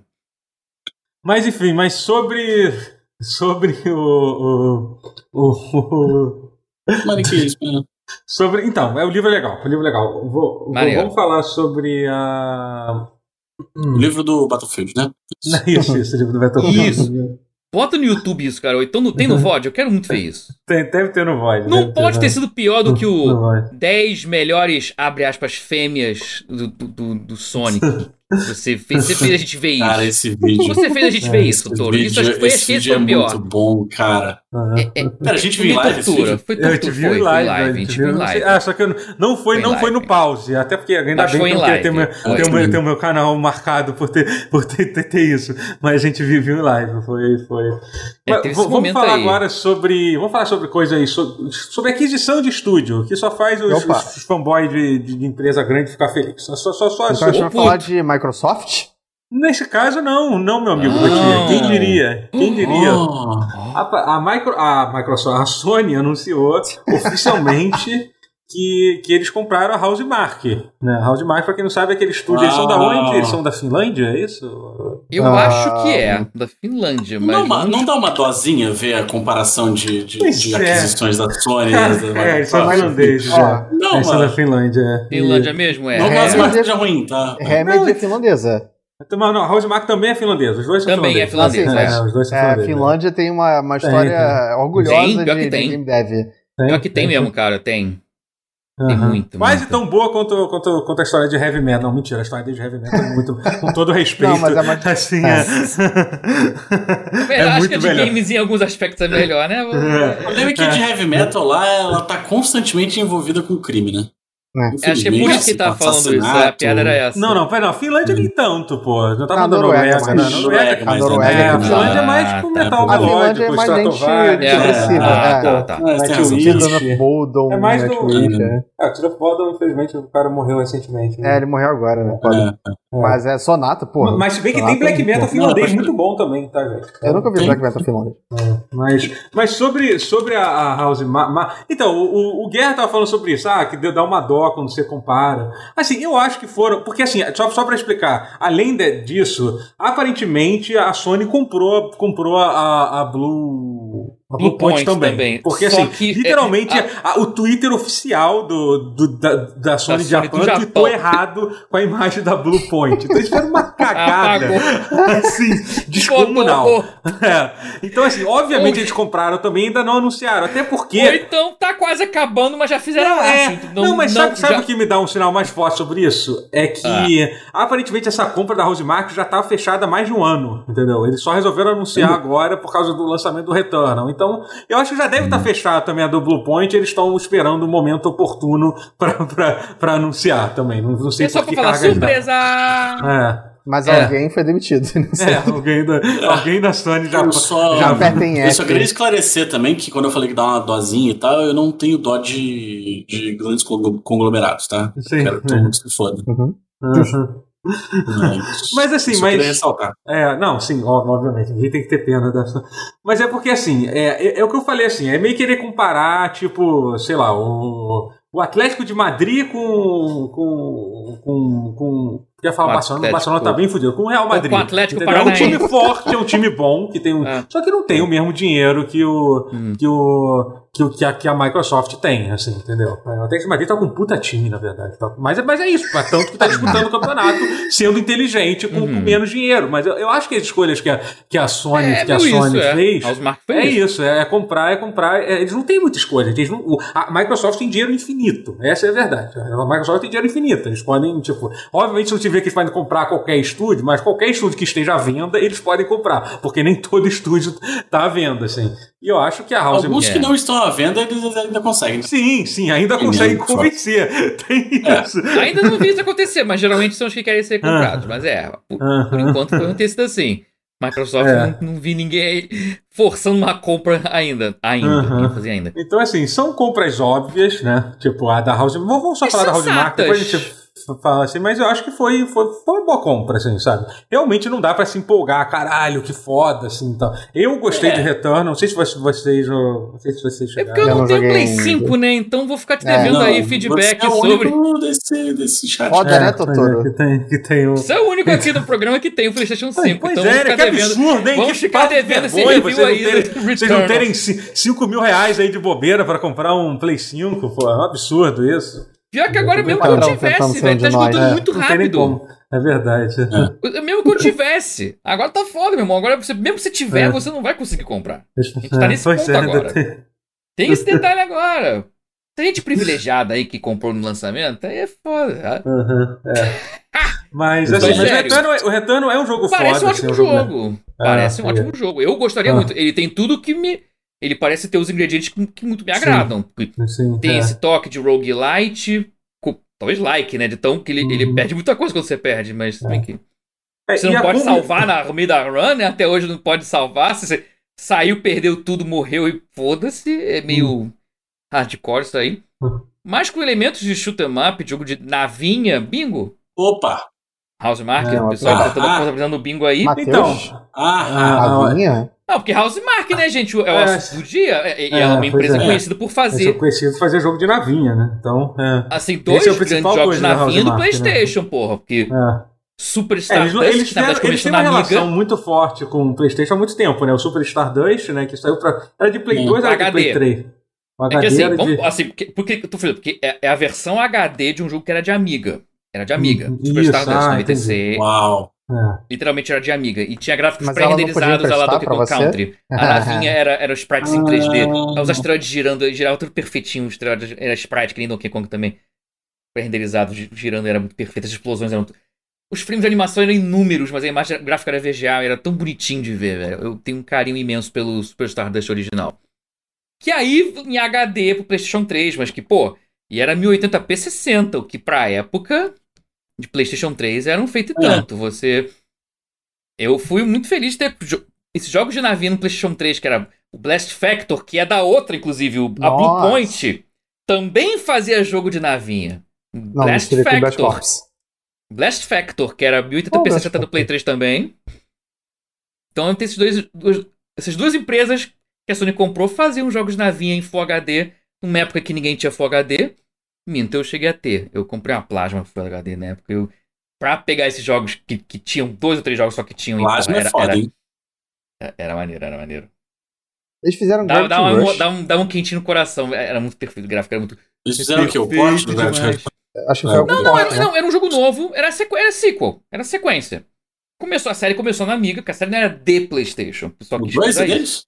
Mas enfim, mas sobre. Sobre o. O. o, o Maniqueísmo, né? Sobre, então, é o livro é legal. O livro é legal. Vou, vou, vamos falar sobre a. Hum. O livro do Battlefield, né? Isso, isso, o livro do Battlefield. Isso. Bota no YouTube isso, cara. Então tem no VOD, eu quero muito ver isso. Tem, deve ter no VOD. Não pode ter, ter sido pior do que o 10 melhores, abre aspas, fêmeas do, do, do Sonic. Você fez, você fez a gente ver isso. Cara, esse vídeo. Você fez a gente ver isso, Toro. Vídeo, isso acho que foi esse, esse foi o pior. É muito bom, cara. É, é, cara, a gente viu em live. Tortura. Foi tortura. Eu te vi foi, em live. live. A gente viu em live. Ah, só que não foi, não foi no pause. Até porque ainda bem que eu queria ter, meu, ter, meu, ter o meu canal marcado por ter, por ter, ter, ter isso. Mas a gente viu, viu em live. Foi. foi. É, Mas, vamos falar aí. agora sobre. Vamos falar sobre coisa aí. Sobre, sobre aquisição de estúdio, que só faz os, os, os fanboys de, de, empresa grande ficar felizes. Só, só, só, só, então, a gente vai falar de Microsoft? Nesse caso, não, não, meu amigo. Não. Quem diria? Quem diria? Oh. A, a, micro, a Microsoft, a Sony anunciou oficialmente que, que eles compraram a House Mark. Né? A House Mark, pra quem não sabe, é aquele estúdio. Ah. Eles são da onde? Eles são da Finlândia, é isso? Eu ah. acho que é, da Finlândia. Mas não, não dá uma dosinha ver a comparação de, de, de é. aquisições da Sony. é, eles são finlandeses já. Não, eles são da Finlândia. Finlândia mesmo, é. Não, mas é. seja ruim, tá? Remedy é finlandesa. Mas não, a Rosemark também é finlandesa. Os dois são também é finlandês. Também é finlandês. É, os dois são é, Finlândia tem uma, uma história tem, tem. orgulhosa tem, de, de game dev. Pior que tem mesmo, cara. Tem. Tem uhum. muito. Quase muito. tão boa quanto, quanto, quanto a história de Heavy Metal. Não, mentira, a história de Heavy Metal é muito. com todo respeito. Não, mas é mais... Assim, é. é, é acho que a de melhor. games em alguns aspectos é melhor, né? É. O problema é que a de Heavy Metal lá, ela tá constantemente envolvida com crime, né? É. Acho que é por isso que tá falando isso. A piada era essa. Não, não, pera, não. Finlândia nem tanto, pô. Não tá falando Noruega, Noruega, né? Noruega, a Noruega. É, a Finlândia é mais com metal melódico, A Finlândia é mais lente depressiva. Ah, tá, tá. É mais do... É, o Tiraf infelizmente, o cara morreu recentemente. É, ele morreu agora, né? Mas é sonata, pô. Mas se bem que tem black metal finlandês muito bom também, tá, gente? Eu nunca vi black metal finlandês. Mas, mas sobre, sobre a, House... Então, o, o Guerra tava falando sobre isso. Ah, que dá uma dó quando você compara. Assim, eu acho que foram. Porque, assim, só, só para explicar, além de, disso, aparentemente a Sony comprou, comprou a, a. A Blue Point, também. também. Porque, Só assim, que, literalmente, é, a... A, o Twitter oficial do, do da, da Sony, da Japan, Japan tweetou errado com a imagem da Blue Point. Então, eles fizeram uma cagada. assim, descomunal. É. Então, assim, obviamente eles compraram também ainda não anunciaram. Até porque. Ou então tá quase acabando, mas já fizeram não, é. Não, não, mas não, sabe, sabe o que me dá um sinal mais forte sobre isso? É que ah. aparentemente essa compra da Rosemark já estava fechada há mais de um ano. Entendeu? Eles só resolveram anunciar agora por causa do lançamento do Returnal. Então, então, eu acho que já deve estar tá fechado também a do Blue Point. Eles estão esperando o um momento oportuno para anunciar também. Não, não sei é só por falar surpresa! É. Mas é. alguém foi demitido. É, alguém da, alguém da Sony já, eu só, já apertem Eu só queria esclarecer também que quando eu falei que dá uma dozinha e tal, eu não tenho dó de, de grandes conglomerados, tá? Sim. Quero que todo mundo se foda. Uhum. Uhum. Mas, assim, mas. É, não, sim, obviamente, ninguém tem que ter pena dessa. Mas é porque assim, é, é, é, o que eu falei assim, é meio querer comparar, tipo, sei lá, o, o Atlético de Madrid com. com. com. com Quer falar o Barcelona, o Barcelona tá bem fudido. Com o Real Madrid. Com o Atlético É um time forte, é um time bom, que tem um. É. Só que não tem o mesmo dinheiro que o. Hum. que o que, que, a, que a Microsoft tem, assim, entendeu? É, o Atlético de Madrid tá com um puta time, na verdade. Tá? Mas, é, mas é isso, é tanto que tá disputando o campeonato, sendo inteligente, com, uhum. com, menos dinheiro. Mas eu, eu acho que as escolhas que a, que a Sony, é, que a Sony isso, fez. É, é isso, é, comprar, é comprar. eles não têm muita escolha. Eles não, a Microsoft tem dinheiro infinito. Essa é a verdade. A Microsoft tem dinheiro infinito. Eles podem, tipo, obviamente, se eu tiver que eles podem comprar qualquer estúdio, mas qualquer estúdio que esteja à venda, eles podem comprar. Porque nem todo estúdio tá à venda, assim. E eu acho que a House Alguns que não estão à venda, eles ainda conseguem. Sim, sim, ainda conseguem convencer. Tem é. isso. Ainda não vi isso acontecer, mas geralmente são os que querem ser comprados. Ah. Mas é, por, ah. por enquanto foi ter sido assim. Microsoft é. não, não, vi ninguém forçando uma compra ainda. Ainda, uhum. fazer ainda. Então, assim, são compras óbvias, né? Tipo, a da House. Vamos só falar da House Mark, depois a gente fala assim, mas eu acho que foi, foi, foi uma boa compra, assim, sabe? Realmente não dá para se empolgar, caralho, que foda, assim, então. Eu gostei é. de Return, não sei se vocês, não sei se vocês chegaram. É porque eu não, tenho Play 5, né? Então vou ficar te é, devendo é, aí feedback é sobre. Desse, desse chat. Foda, né, Totoro? É, que tem, que tem o... Você é o único aqui do programa que tem o PlayStation 5. Pois então é, ficar que devendo. absurdo, hein? Vamos que ficar devendo esse review aí. Terem, vocês não terem 5 mil reais aí de bobeira para comprar um Play 5, pô, é um absurdo isso. Pior que agora, mesmo que eu tivesse, velho, tá esgotando é, muito rápido. É verdade. É. Mesmo que eu tivesse. Agora tá foda, meu irmão. Agora, mesmo que você tiver, é. você não vai conseguir comprar. A gente tá nesse ponto é, agora. Tem... tem... esse detalhe agora. Tem gente privilegiada aí que comprou no lançamento, aí é foda. Uhum, é. Mas, assim, mas o, Retorno, é, o é um jogo Parece foda. Um ótimo assim, jogo. jogo. Parece um ótimo jogo. Eu gostaria ah. muito. Ele tem tudo que me ele parece ter os ingredientes que, que muito me agradam. Sim, sim, tem é. esse toque de roguelite, talvez like, né? De tão que ele, uhum. ele perde muita coisa quando você perde, mas também é. que. É, você não pode salvar na meio da run, né? Até hoje não pode salvar. Se você saiu, perdeu tudo, morreu e foda-se. É meio uhum. hardcore isso aí. Uhum. Mas com elementos de shoot 'em up, jogo de navinha, bingo. Opa! House Market, é, o pessoal ah, tá apresentando o bingo aí. Mateus. Então. Ah, ah, navinha? Não, porque House Mark, né, gente? É o é, do dia. E é, é, uma empresa é. conhecida por fazer. É conhecido por fazer jogo de navinha, né? Então. É. Assim, dois é grandes jogos de navinha do né? PlayStation, né? porra. Porque. É. Superstar é, eles, Dust, eles, tiveram, eles têm uma relação muito forte com o PlayStation há muito tempo, né? O Superstar 2, né? Que saiu pra. Era de Play 2 ou era de Play 3? O HD é que assim, vamos, de... assim porque, porque eu tô falando? Porque é, é, a versão HD de um jogo que era de Amiga. Era de Amiga. Hum, Superstar 2, 96. Uau! É. Literalmente era de Amiga. E tinha gráficos pré-renderizados lá do Donkey Country. A navinha era, era sprites em 3D. Ah. Os asteroides girando, girava tudo perfeitinho. Os asteroides, era sprite, que nem Donkey Kong também. Pré-renderizado, girando, era muito perfeito. As explosões eram. Os frames de animação eram inúmeros, mas a imagem gráfica era VGA, era tão bonitinho de ver, velho. Eu tenho um carinho imenso pelo Super Stardust original. Que aí em HD pro PlayStation 3, mas que, pô, e era 1080p 60, o que pra época de PlayStation 3 era um feito e é. tanto. Você. Eu fui muito feliz de ter esses jogos de navinha no PlayStation 3, que era o Blast Factor, que é da outra, inclusive, o, a Blue Point, também fazia jogo de navinha. Não, Blast Factor. Blast Factor, que era 1080p 60 do Play 3 também. Então tenho esses dois, dois, essas duas empresas que a Sony comprou faziam jogos de navinha em Full HD, numa época que ninguém tinha Full HD. Minto, eu cheguei a ter. Eu comprei uma Plasma Full HD na época. Eu, pra pegar esses jogos que, que tinham dois ou três jogos só que tinham. Plasma era, é foda, era, hein? Era, era maneiro, era maneiro. Eles fizeram dá, dá, uma, dá, um, dá um quentinho no coração. Era muito perfeito, o gráfico era muito. Eles fizeram o que? O port do? Acho que foi não, não, não, era, não, era um jogo novo, era, sequ... era sequel, era sequência. Começou, a série começou na Amiga, porque a série não era de PlayStation. O pessoal quis deles?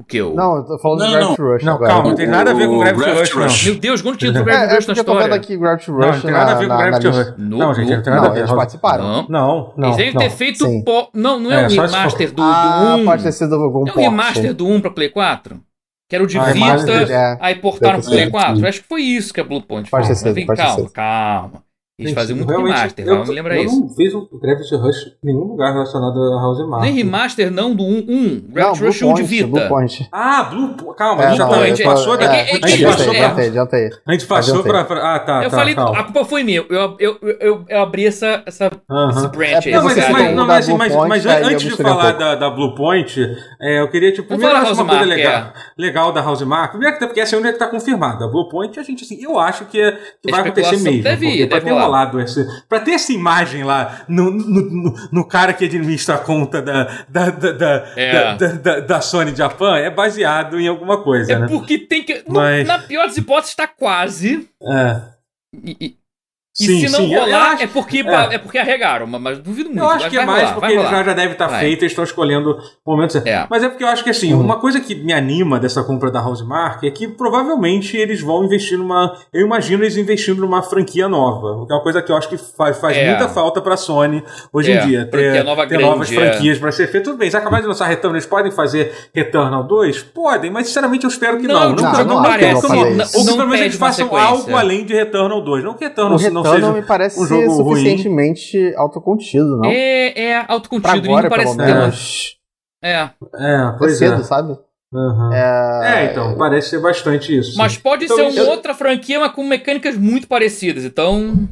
O que? O... Não, eu tô falando não, do Gravity Rush. Não, agora. calma, não tem nada a ver com o Gravity, Rush, Rush, não. Meu Deus, quando tinha o Gravity é, Rush é na história? Eu aqui Gravity Rush. Não, não tem nada a ver com o Gravity Rush. Não, gente, não tem nada a ver. Eles participaram. Não, não. não eles devem ter feito. Po... Não, não é, é o remaster do, do 1. Ah, pode ter sido algum É o remaster do 1 pra Play 4? Que era o de ah, Vita, é. aí portaram pro Play 4. Acho que foi isso que a Blue Point fez. Pode calma, calma. Eles Gente, faziam muito remaster, eu, me lembra eu isso. Eu não fiz o Gravity Rush em nenhum lugar relacionado a House Mark. Nem remaster, não, do 1. Um, um. Gravity não, Rush 1 de Vita. Blue Point. Ah, Blue Point. Calma, é, Blue Point. A gente passou da. É, a gente passou pra. A gente passou pra. Ah, tá. Eu tá, falei, calma. a culpa foi minha. Eu, eu, eu, eu abri essa, essa, uh -huh. esse branch é, aí. Não, mas, mas, não, mas, mas, mas antes de falar da, da Blue Point, é, eu queria, tipo, primeiro acho uma coisa legal, legal da House Mark. Primeiro, porque essa é onde tá confirmada. A Blue Point, a gente, assim, eu acho que vai acontecer mesmo. Deve, deve ter rolado esse. Pra ter essa imagem lá no, no, no, no cara que administra a conta da, da, da, da, é. da, da, da, Sony Japan é baseado em alguma coisa, é né? porque tem que. Mas... Na pior das hipóteses, está quase. É. E, e, e sim, se não sim, rolar, acho, é, porque, é. é porque arregaram, mas duvido muito. Eu acho que é mais rolar, porque já, já deve estar tá feito, eles estão escolhendo o momento certo. É. Mas é porque eu acho que assim, uhum. uma coisa que me anima dessa compra da Housemark é que provavelmente eles vão investir numa. Eu imagino eles investindo numa franquia nova. O que é uma coisa que eu acho que faz, faz é. muita falta pra Sony hoje em é, dia. Ter, nova ter grande, novas é. franquias pra ser feito. Tudo bem, se acabar de lançar Returnal, eles podem fazer Returnal 2? Podem, mas sinceramente eu espero que não. Não, não, não, não, parece. Ou que pelo menos eles façam algo além de Returnal 2. Não que Returnal não seja. me parece um jogo suficientemente ruim. autocontido, não? É, é autocontido. Pra agora, parece pelo menos. É. É, pois é. cedo, é. sabe? Uhum. É... é... então, parece ser bastante isso. Mas pode então, ser uma eu... outra franquia, mas com mecânicas muito parecidas. Então.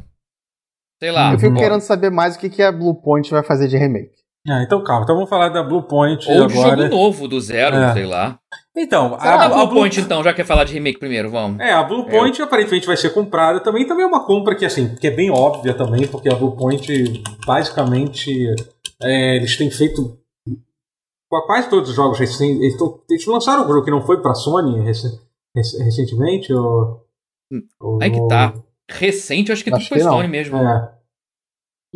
Sei lá. Eu fico bom. querendo saber mais o que, que a Blue Point vai fazer de remake. Ah, então calma, então vamos falar da Blue Point Ou agora. de jogo novo, do zero, é. sei lá. Então, a, a, Blue, Blue Point, então, já quer falar de remake primeiro, vamos. É, a Blue Point Eu... aparentemente vai ser comprada também. Também é uma compra que, assim, que é bem óbvia também, porque a Blue Point, basicamente, é, eles têm feito quase todos os jogos recentes. Eles, eles lançaram um jogo que não foi pra Sony recentemente? Ou, ou, Aí que tá. Recente, eu acho que acho tudo foi Sony mesmo. É.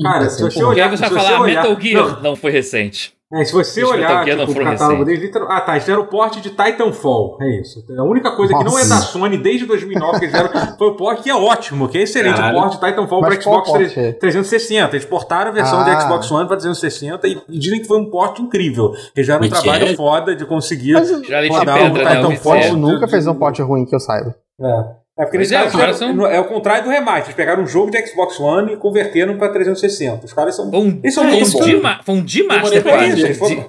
Cara, se você olhar. Porque você vai falar, olhar, Metal Gear não. não foi recente. É, se você Os olhar tipo, o catálogo deles, ah tá, eles fizeram o porte de Titanfall, é isso. A única coisa Nossa. que não é da Sony desde 2009 que eles fizeram foi o porte que é ótimo, que é excelente, Caralho. o porte de Titanfall para Xbox 360. Eles portaram a versão ah. de Xbox One para 360 e, e, dizem que foi um porte incrível. Eles fizeram um trabalho foda de conseguir Mas, rodar o né, Titanfall. Né, nunca fez um porte ruim que eu saiba. É. É porque eles é, caras são... é o contrário do remaster. Eles pegaram um jogo de Xbox One e converteram para 360. Os caras são. Um, eles são é, muito bons. Foi um D-Master, quase.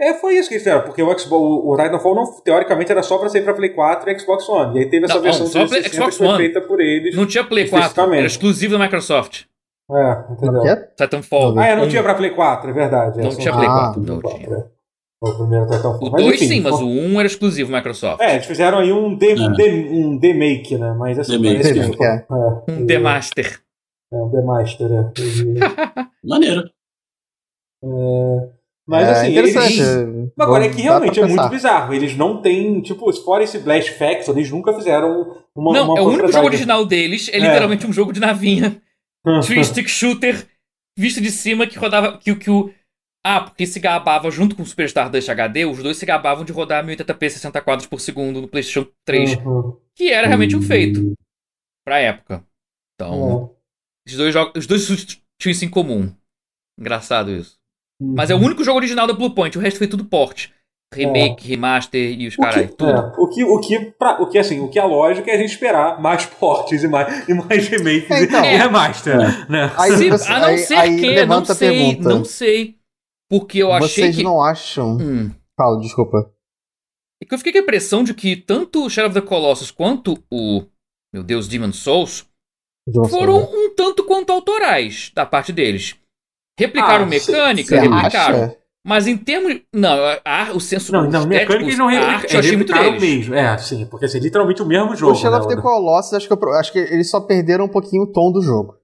É, foi isso que eles fizeram, porque o, Xbox, o, o Titanfall não, teoricamente era só pra sair pra Play 4 e Xbox One. E aí teve essa não, versão não, Play, Xbox que foi One. feita por eles. Não tinha Play 4, era exclusivo da Microsoft. É, entendeu? Titanfall. Ah, é, não tinha pra Play 4, é verdade. Não é, tinha Play 4, não, não tinha. É. O primeiro Titanfall. O 2 sim, mas o 1 um era exclusivo Microsoft. É, eles fizeram aí um D, é. D, um D-Make, né? Mas assim, D-Make, que, é. é. Um D-Master. É, um D-Master, é. Maneiro. É... Mas é, assim, eles. Agora é que realmente é muito bizarro. Eles não têm, tipo, fora esse Blast Factor, eles nunca fizeram uma. Não, uma é o único jogo original deles, é, é. literalmente um jogo de navinha. Three stick shooter visto de cima que rodava. Que, que o. Ah, porque se gabava junto com o Superstar Dust HD, os dois se gabavam de rodar 1080p 60 quadros por segundo no PlayStation 3. Uhum. Que era realmente um feito. Pra época. Então. Uhum. Os dois jogos. Os dois tinham isso em comum. Engraçado isso. Uhum. Mas é o único jogo original da Bluepoint, o resto foi tudo porte. Remake, é. remaster e os caras. Tudo. É. O que, o que, pra, o que assim, o que é lógico é a gente esperar mais portes e mais, e mais remakes então, e remaster. É. Né? Aí, você, a não ser aí, que, não sei, não sei. Porque eu achei Vocês que... não acham... Hum. Fala, desculpa. É que eu fiquei com a impressão de que tanto o Shadow of the Colossus quanto o, meu Deus, Demon Souls foram um tanto quanto autorais da parte deles. Replicaram ah, mecânica, replicaram. Acha? Mas em termos. Não, a, o senso. Não, não, mecânica eles não replicaram. Eu achei muito deles. mesmo. É, sim, porque assim, literalmente o mesmo jogo. O Shadow of the Colossus, acho que, eu, acho que eles só perderam um pouquinho o tom do jogo.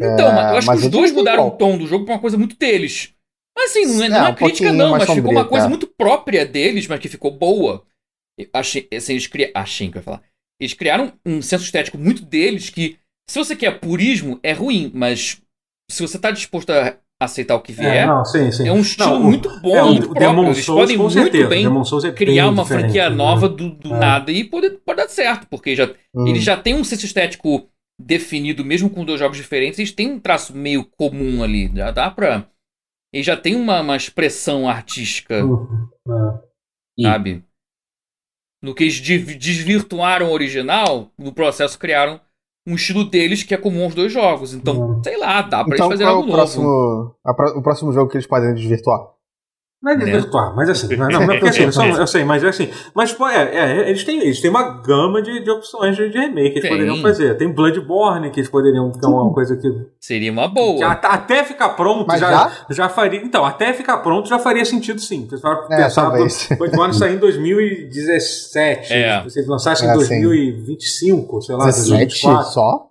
Então, é, eu acho que os dois mudaram o tom do jogo pra uma coisa muito deles. Mas assim, não é, não é, é crítica, não, mas ficou uma coisa é. muito própria deles, mas que ficou boa. Achei, assim, eles criaram. Achei que eu ia falar. Eles criaram um senso estético muito deles que, se você quer purismo, é ruim, mas se você tá disposto a aceitar o que vier. É, não, sim, sim. é um estilo não, muito bom, é, muito próprio. Eles Souls, podem muito certeza. bem é criar uma franquia né? nova do, do é. nada e pode, pode dar certo, porque já, hum. eles já têm um senso estético definido, mesmo com dois jogos diferentes, eles têm um traço meio comum ali. Já dá pra. Eles já tem uma, uma expressão artística. Uhum. É. Sabe? No que eles desvirtuaram o original, no processo criaram um estilo deles que é comum aos dois jogos. Então, sei lá, dá pra então, eles fazerem algo o próximo, novo. A, o próximo jogo que eles podem desvirtuar? Não é né? mas assim, não, não, é assim, só, eu sei, mas é assim, mas pô, é, é, eles, têm, eles têm uma gama de, de opções de, de remake que eles tem. poderiam fazer. Tem Bloodborne que eles poderiam, que é uma coisa que. Seria uma boa. até ficar pronto já, já, já? faria. Então, até ficar pronto já faria sentido sim. Vocês é, pensar, Bloodborne sair em 2017. É. Se eles lançassem é, em 2025, sim. sei lá, 2024. só?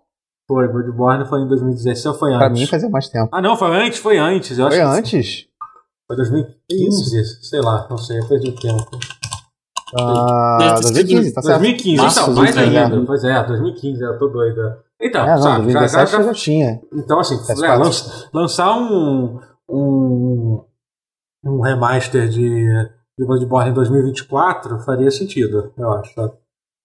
Foi, Bloodborne foi em 2016 ou foi antes? Pra mim fazia mais tempo. Ah, não, foi antes, foi antes. Eu foi antes? Foi 2015, sei lá, não sei, eu perdi o tempo. Ah, 2015, tá certo. 2015, Março, então, mais ainda. Pois é, 2015, eu tô doida. Então, é, não, sabe, 2017 já, já, já tinha. Então, assim, é, lança, lançar um, um, um remaster de, de Bloodborne em 2024 faria sentido, eu acho. Sabe?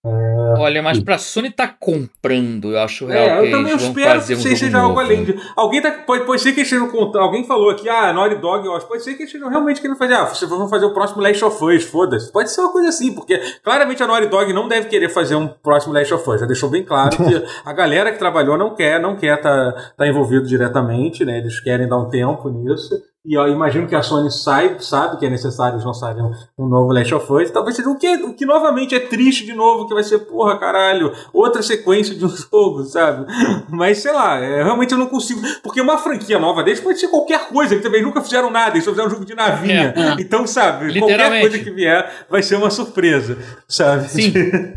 É... Olha, mas pra Sony tá comprando, eu acho real é, que eu também eles espero fazer um que seja algo além de. Alguém tá, pode, pode ser que eles estejam contando. Alguém falou aqui, ah, Naughty Dog, eu acho. Pode ser que eles estejam realmente querendo fazer. Ah, vocês vão fazer o próximo Last of Us, foda-se. Pode ser uma coisa assim, porque claramente a Naughty Dog não deve querer fazer um próximo Last of Us. Já deixou bem claro que a galera que trabalhou não quer, não quer estar tá, tá envolvido diretamente, né? Eles querem dar um tempo nisso. E eu imagino que a Sony sabe, sabe que é necessário eles lançarem um, novo Last of Us. Talvez seja o que, o que novamente é triste de novo, que vai ser, porra, caralho, outra sequência de um jogo, sabe? Mas sei lá, é, realmente eu não consigo. Porque uma franquia nova deles pode ser qualquer coisa, eles também nunca fizeram nada, eles só fizeram um jogo de navinha. É, é. Então, sabe, qualquer coisa que vier vai ser uma surpresa, sabe? Sim.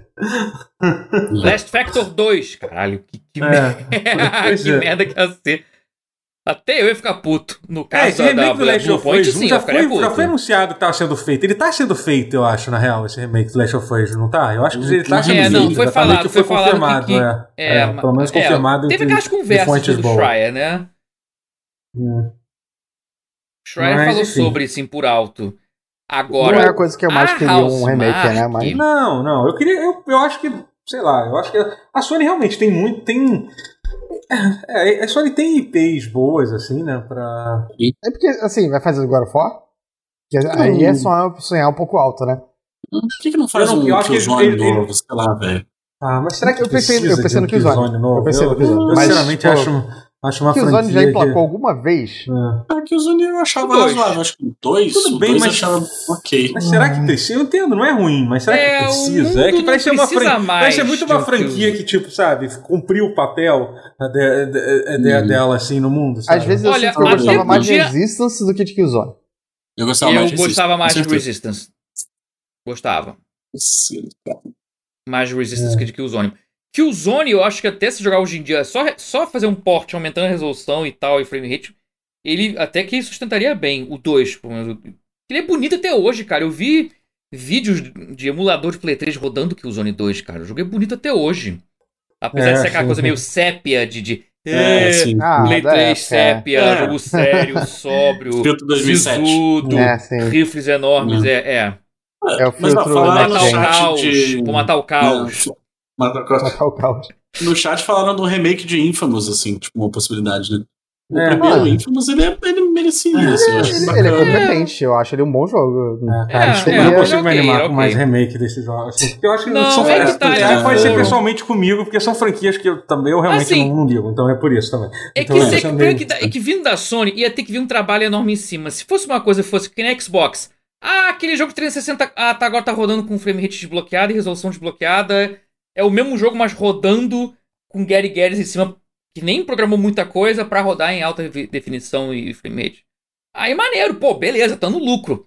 Last Factor 2, caralho, que, que, é, merda, que é. merda que ia ser. Até eu ia ficar puto. No caso é, da, da Blue Point, sim, já foi, já foi anunciado que tava sendo feito. Ele tá sendo feito, eu acho, na real, esse remake do Last of Us, não tá? Eu acho que ele tá sendo é, feito. Não, foi falado, foi, foi confirmado. Que, que, é, é, pelo menos é, confirmado. teve aquelas conversas do Schreier, né? Hum. Schreier Mas, falou enfim. sobre, assim, por alto. Agora. Não é a coisa que eu mais queria um remake, né? Mas... Não, não. Eu queria. Eu, eu acho que. Sei lá, eu acho que a Sony realmente tem muito. Tem é, a Sony tem IPs boas, assim, né? Pra... É porque, assim, vai fazer o God of War? Aí é só sonhar um pouco alto, né? Por que, que não faz não, um Killzone ele, novo, sei lá, velho? Ah, mas será que eu pensei, eu pensei no Killzone? Novo? Eu pensei no Killzone. Eu, mas, sinceramente, pô, acho, acho uma Killzone franquia... já emplacou que... alguma vez? É. Ah, Killzone eu achava razoável. Acho que dois, Tudo bem, dois mas... achava ok. Mas será que precisa? Eu entendo, não é ruim, mas será é, que precisa? É que parece ser uma franquia... Parece ser muito uma franquia que, tipo, sabe, cumpriu o papel de, de, de, hum. dela, assim, no mundo, sabe? Às vezes eu, Olha, eu gostava mais de Resistance do que de Killzone. Eu gostava eu mais de gostava mais de Resistance. Gostava. Mais de Resistance é. que de Killzone. Killzone, eu acho que até se jogar hoje em dia, só, só fazer um port aumentando a resolução e tal, e frame rate, ele até que sustentaria bem o 2. Ele é bonito até hoje, cara. Eu vi vídeos de emulador de Play 3 rodando Killzone 2, cara. O jogo é bonito até hoje. Apesar é, de ser aquela sim, coisa meio sépia de, de É, sim. Ah, Play 3, é, sépia, é. jogo sério, sóbrio, sisudo, é, rifles enormes, é. é. É o filtro Mas, matar o caos. De... Vou matar o caos. O caos. No chat falaram do remake de Infamous, assim, tipo, uma possibilidade, né? O é, primeiro Infamous, ele, é, ele merecia é, assim, ele, ele, é competente, eu acho ele um bom jogo. É, cara, é, é, eu não consigo me animar okay. com mais remake desses jogos. Assim, eu acho que não, são é que tá, pode ser pessoalmente comigo, porque são franquias que eu também eu realmente assim, não, não, ligo, então é por isso também. É então, que, é, que, que, é que vindo da Sony ia ter que vir um trabalho enorme em cima. Se fosse uma coisa, fosse que nem Xbox. Ah, aquele jogo 360 ah, tá, agora tá rodando com frame rate desbloqueada e resolução desbloqueada. É o mesmo jogo, mas rodando com Gary Garys em cima que nem programou muita coisa para rodar em alta definição e frame rate. Aí maneiro, pô, beleza, tá no lucro.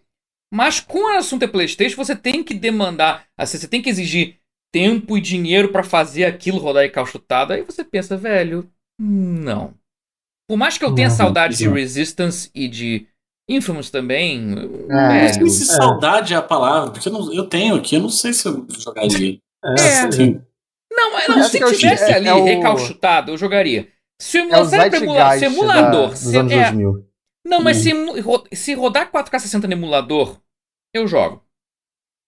Mas com o assunto é PlayStation, você tem que demandar, assim, você tem que exigir tempo e dinheiro para fazer aquilo rodar calchutado. Aí você pensa, velho, não. Por mais que eu tenha não, saudade não. de Resistance e de Infamous também. É, velho, se é. saudade é a palavra, porque eu, não, eu tenho aqui, eu não sei se eu jogaria. É, é. Assim, não, mas não, se tivesse é, ali é o... recalchutado, eu jogaria. Se é emula emulador. Da, se, é, não, mas hum. se, se rodar 4K60 no emulador, eu jogo.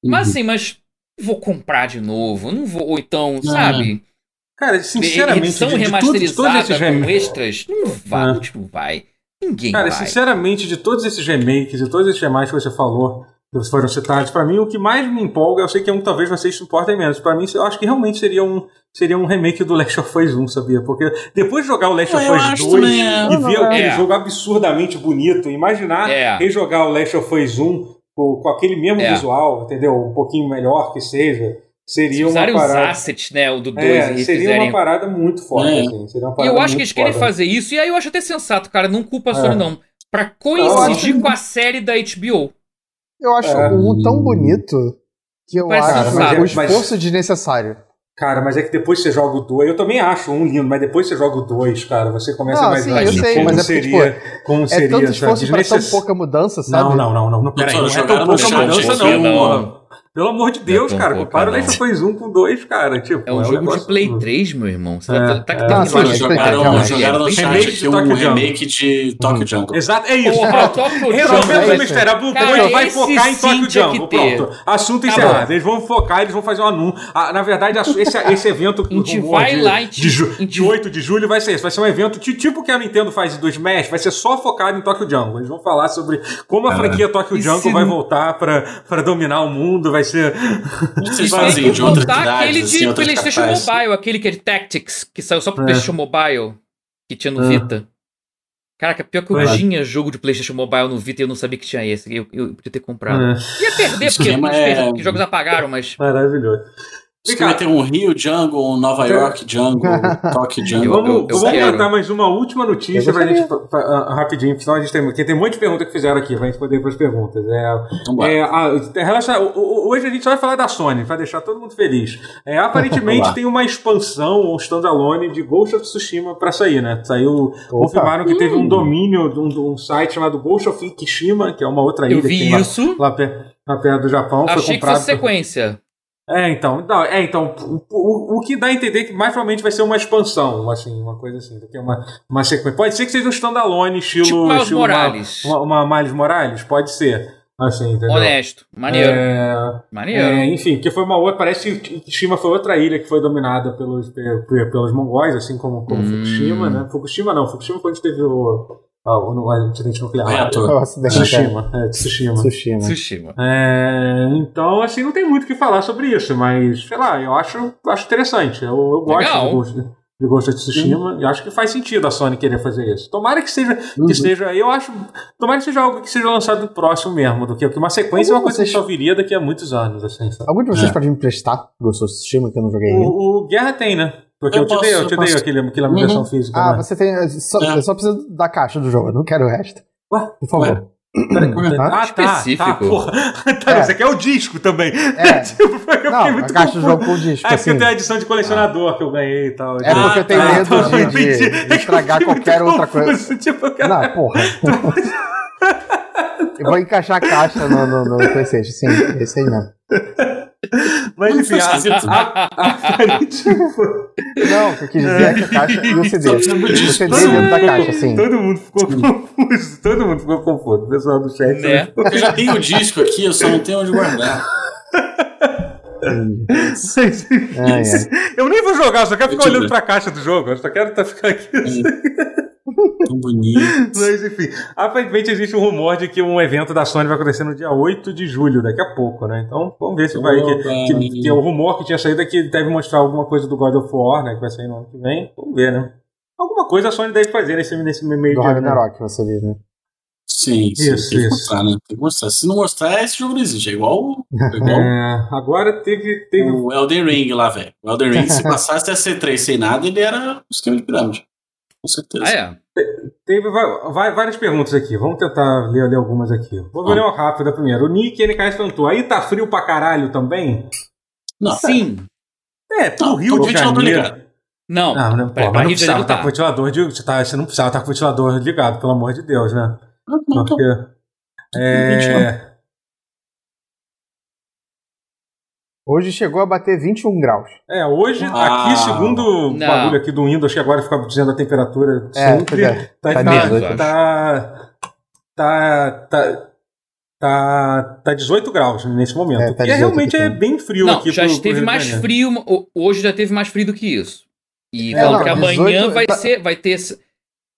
Uhum. Mas assim, mas vou comprar de novo, não vou, ou então, sabe? Cara, sinceramente, edição de, de remasterizada de com extras, não vai, ah. não vai. Ninguém Cara, vai. sinceramente, de todos esses remakes e todos esses remakes que você falou, que foram citados, para mim o que mais me empolga, eu sei que é um talvez vocês suportem menos, para mim eu acho que realmente seria um seria um remake do Last of Us 1, sabia? Porque depois de jogar o Last of Us 2 e ver é. aquele jogo absurdamente bonito, imaginar é. rejogar o Last of Us 1 com, com aquele mesmo é. visual, entendeu? Um pouquinho melhor que seja. Seria uma parada. os assets, né? O do 2 é, Seria fizerem... uma parada muito forte, é. assim. Seria uma parada eu acho que eles foda. querem fazer isso, e aí eu acho até sensato, cara. Não culpa a Sony, é. não. Pra coincidir com a série da HBO. Eu acho é. um tão bonito que eu Parece acho cara, o esforço mas... desnecessário. Cara, mas é que depois você joga o 2, eu também acho um lindo, mas depois você joga o 2, cara, você começa não, mais sim, eu sei, como mas é seria, é porque, tipo, como seria, é tanto esforço pra tão pouca mudança, sabe? Não, não, não, não, não, peraí, não, não é tão pouca mudança não, não. Pelo amor de Deus, é cara, compara o Last of Us 1 com 2, cara. Tipo, é um é jogo um de Play 3, meu irmão. Você é, tá, tá, é, tá, tá, jogaram, jogaram no chat aqui um remake de Tokyo uhum. Jungle. Exato, é isso. Porra, Resolvemos o mistério. A Blue vai focar em Tokyo Jungle. Pronto. Assunto encerrado. Eles vão focar, eles vão fazer um anúncio. Ah, na verdade, esse, evento de 8 de julho vai ser isso. Vai ser um evento tipo que a Nintendo faz do Smash, vai ser só focado em Tokyo Jungle. Eles vão falar sobre como a franquia Tokyo Jungle vai voltar pra dominar o mundo, vai ser vocês fazem de outras aquele de assim, PlayStation Mobile, aquele que é de Tactics, que saiu só pro é. PlayStation Mobile, que tinha no é. Vita. Caraca, pior que eu é. tinha jogo de PlayStation Mobile no Vita e eu não sabia que tinha esse. Eu, eu podia ter comprado. É. Ia perder, porque é... os jogos apagaram, mas. Maravilhoso. Você vai ter um Rio Jungle, um Nova York Jungle, Tokyo Jungle. Vamos, eu, vamos botar mais uma última notícia pra gente, pra, pra, rapidinho, senão a gente tem, porque tem um monte de perguntas que fizeram aqui, pra gente poder ir pras perguntas. É, então, é, a, hoje a gente só vai falar da Sony, pra deixar todo mundo feliz. É, aparentemente tem uma expansão, um standalone de Ghost of Tsushima pra sair, né? Saiu, Opa. confirmaram que teve um domínio, um, um site chamado Ghost of Kishima, que é uma outra ilha. Eu vi isso. Lá, lá, lá perto do Japão. Achei foi comprado que fosse sequência. É, então, não, é, então o, o, o, que dá a entender que mais provavelmente vai ser uma expansão, assim, uma coisa assim, do que uma, uma sequência. Pode ser que seja um standalone, estilo. Tipo Miles estilo Morales. Uma, uma, uma Miles Morales, pode ser. Assim, entendeu? Honesto, maneiro. É, maneiro. É, enfim, que foi uma outra. Parece que Fukushima foi outra ilha que foi dominada pelos, pelos mongóis, assim como, como hum. Fukushima, né? Fukushima não, Fukushima foi onde teve o, ah, o acidente nuclear. Reator. O acidente Tsushima. É, Tsushima. Tsushima. Tsushima. É, então, assim, não tem muito o que falar sobre isso, mas, sei lá, eu acho, acho interessante. Eu, eu gosto gosto de Ghost of Tsushima e acho que faz sentido a Sony querer fazer isso. Tomara que seja, uhum. que seja, eu acho, tomara que seja algo que seja lançado próximo mesmo, do que uma sequência é uma coisa vocês... que só viria daqui a muitos anos, assim. Sabe? Algum de vocês é. pode me emprestar Ghost of Tsushima que eu não joguei ainda? O, o Guerra tem, né? Porque eu, eu te dei, eu te dei aquele, aquela uhum. versão física. Ah, né? você tem. Só, é. Eu só preciso da caixa do jogo, eu não quero o resto. Ué? Por favor. Ué. Peraí, ah, tá, específico. Tá, porra. Tá, é. Você quer o disco também. É. tipo, não, a caixa confuso. do jogo com disco. É assim. porque eu tenho a edição de colecionador ah. que eu ganhei e tal. É porque eu tenho ah, medo tá, de, de, de, estragar qualquer outra coisa. Tipo, cara... Não, porra. eu vou encaixar a caixa no, no, no PlayStation, sim, esse aí mesmo. Mas enfim, a, a, a, Não, o que eu quis dizer é que a caixa e o CD. O CD dentro da caixa, assim. Todo mundo ficou confuso. Todo mundo ficou confuso. O pessoal do chat. Né? Eu já tenho o disco aqui, eu só não tenho onde guardar. é, é. Eu nem vou jogar, só quero ficar olhando pra caixa do jogo. Eu só quero tá, ficar aqui. Assim. Tão bonito. Mas enfim, aparentemente existe um rumor de que um evento da Sony vai acontecer no dia 8 de julho, daqui a pouco, né? Então vamos ver se vai. Que, que, que, o rumor que tinha saído é que deve mostrar alguma coisa do God of War, né? Que vai sair no ano que vem. Vamos ver, né? Alguma coisa a Sony deve fazer nesse, nesse meio do Ragnarok, né? você diz, né? Sim, sim isso, tem que mostrar, né? Tem que mostrar. Se não mostrar, esse jogo não existe. É igual. É igual é, agora teve, teve. O Elden Ring lá, velho. O Elden Ring, se passasse a C3 sem nada, ele era um esquema de pirâmide. Com certeza. Ah, é? Teve vai, várias perguntas aqui. Vamos tentar ler, ler algumas aqui. Vou ah. ler uma rápida primeiro. O Nick NKS perguntou: aí tá frio pra caralho também? Não. Sim. É, pro não, Rio de Janeiro. Não, não, não, pô, mas não precisava estar tá. com o ventilador de, tá, você não precisava estar com o ventilador ligado, pelo amor de Deus, né? Não, Porque, é... Hoje chegou a bater 21 graus. É, hoje, ah, aqui, segundo o bagulho aqui do Windows, que agora fica dizendo a temperatura é, sempre, é, tá, tá, tá, tá, tá, tá, tá 18 graus nesse momento. É, tá e realmente é bem frio não, aqui. Já pro, teve pro mais frio, hoje já teve mais frio do que isso. E é, falam que amanhã 18, vai, tá... ser, vai ter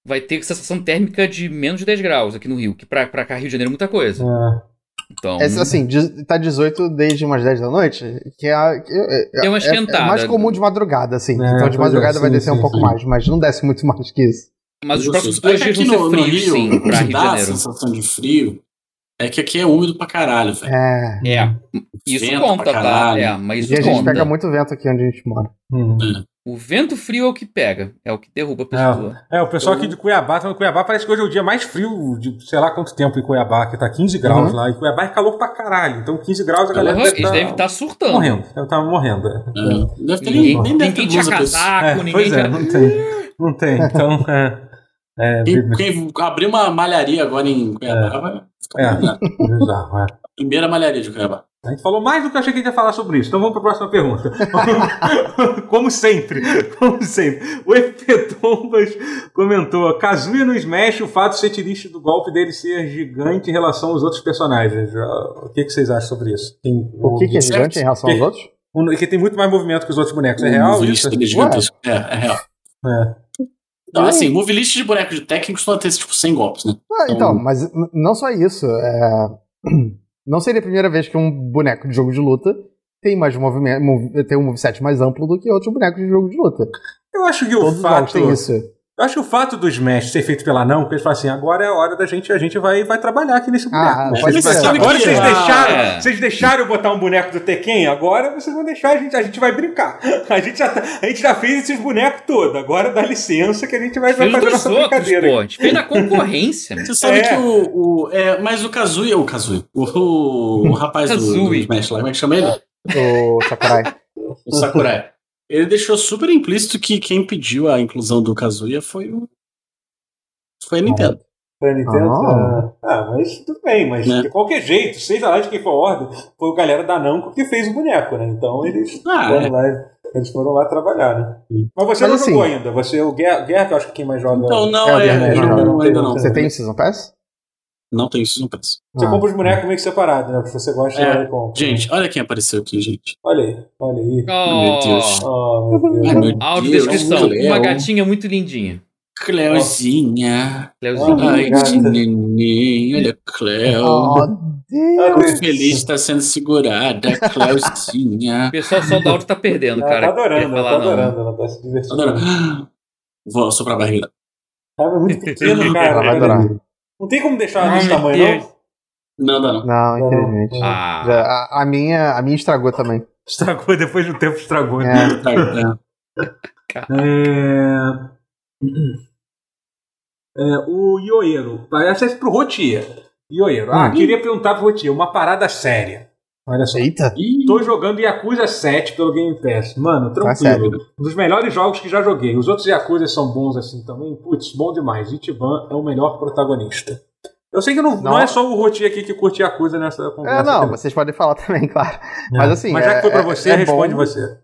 vai ter sensação térmica de menos de 10 graus aqui no Rio, que pra, pra cá Rio de Janeiro é muita coisa. É. Então... É, assim, tá 18 desde umas 10 da noite, que é, é, é uma esquentada. É, mais comum de madrugada, assim. É, então de madrugada é, vai descer sim, um pouco sim. mais, mas não desce muito mais que isso. Mas os próximos dois dias vão ser frios, sim, pra Rio de Janeiro. a sensação de frio é que aqui é úmido pra caralho, velho. É. É. Isso vento conta, tá? É, mas isso e a gente pega muito vento aqui onde a gente mora. Hum. O vento frio é o que pega, é o que derruba a pessoa. É, é o pessoal aqui de Cuiabá, tá Cuiabá parece que hoje é o dia mais frio de sei lá quanto tempo em Cuiabá, que tá 15 graus uhum. lá. E Cuiabá é calor pra caralho. Então 15 graus a galera. Uhum, deve estar tá, tá surtando. Morrendo. Deve estar tá morrendo. É. É. Deve ter ninguém, nem ninguém tinha casaco, é, ninguém pois é, não tem. Não tem. Então, é. é quem, quem abrir uma malharia agora em Cuiabá vai ficar. É, bizarro, é. Primeira malharia de Cuiabá. A gente falou mais do que eu achei que a gente ia falar sobre isso. Então vamos para a próxima pergunta. como sempre, como sempre. O FP Tombas comentou: Kazuya no Smash, o fato de ser triste do golpe dele ser gigante em relação aos outros personagens. O que, que vocês acham sobre isso? Tem, o que, que é gigante em relação aos outros? Que tem muito mais movimento que os outros bonecos. É real? Isso? É, é real. É. Então, assim, move list de boneco de técnico costuma ter tipo 100 golpes, né? Ah, então, então, mas não só isso. É não seria a primeira vez que um boneco de jogo de luta tem mais movimento, tem um moveset mais amplo do que outros bonecos de jogo de luta. Eu acho que Todos o fato tem isso. Eu acho que o fato do Smash ser feito pela não, porque eles falam assim, agora é a hora da gente, a gente vai, vai trabalhar aqui nesse boneco. Ah, ser. Agora vocês deixaram, ah, é. vocês deixaram eu botar um boneco do Tekken, agora vocês vão deixar a gente, a gente vai brincar. A gente já, tá, a gente já fez esses bonecos todos, agora dá licença que a gente vai, vai fazer nossa outros, brincadeira. Pô, a gente fez na concorrência. Você sabe é. que o, o, é, mas o Kazuya, o Kazuya, o, o, o rapaz do, do Smash lá, como é que chama ele? O Sakurai. o Sakurai. Ele deixou super implícito que quem pediu a inclusão do Kazuya foi o foi a Nintendo. Foi a Nintendo? Ah. ah, mas tudo bem, mas né? de qualquer jeito, seja lá de quem for a ordem, foi o galera da Namco que fez o boneco, né? Então eles ah, foram é. lá. Eles foram lá trabalhar, né? Mas você mas, não assim, jogou ainda. Você, o Guerra, Guerra, que eu acho que quem mais joga. Então, não, é, é, não, não, não, ainda não. Você tem o Season Pass? Não tem Season Pass. Você ah. compra os bonecos meio que separado, né? Porque você gosta é. de compra. Gente, olha quem apareceu aqui, gente. Olha aí, olha aí. Oh, meu Deus. Oh, meu Deus. Ai, meu Deus. Uma gatinha muito lindinha. Cleuzinha. Cleuzinha. Ai, que neném. Olha, Cleo. Oh, Deus. Feliz está sendo segurada, Cleuzinha. O pessoal só da áudio tá perdendo, ela cara. Tá adorando, ela tá adorando, ela tá se divertindo. Adorando. Vou soprar a barriga. Ela é muito pequeno, cara. Ela vai adorar. Não tem como deixar desse tamanho, não? Não, não, não. Não, infelizmente. Ah. A, a, minha, a minha estragou também. Estragou, depois de um tempo estragou. Né? É. é... É, o Ioeiro. Essa é pro Rotier. Ioeiro. Ah, hum. queria perguntar pro Rotier, uma parada séria. Olha só. Eita. Tô jogando Yakuza 7 pelo Game Pass. Mano, tá tranquilo. um dos melhores jogos que já joguei. Os outros Yakuza são bons assim também. Putz, bom demais. Ichiban é o melhor protagonista. Eu sei que não, não, não é só o Roti aqui que curte a coisa nessa conversa. É, não, vocês podem falar também, claro. É. Mas assim. Mas já que foi pra é, você, é responde bom, você.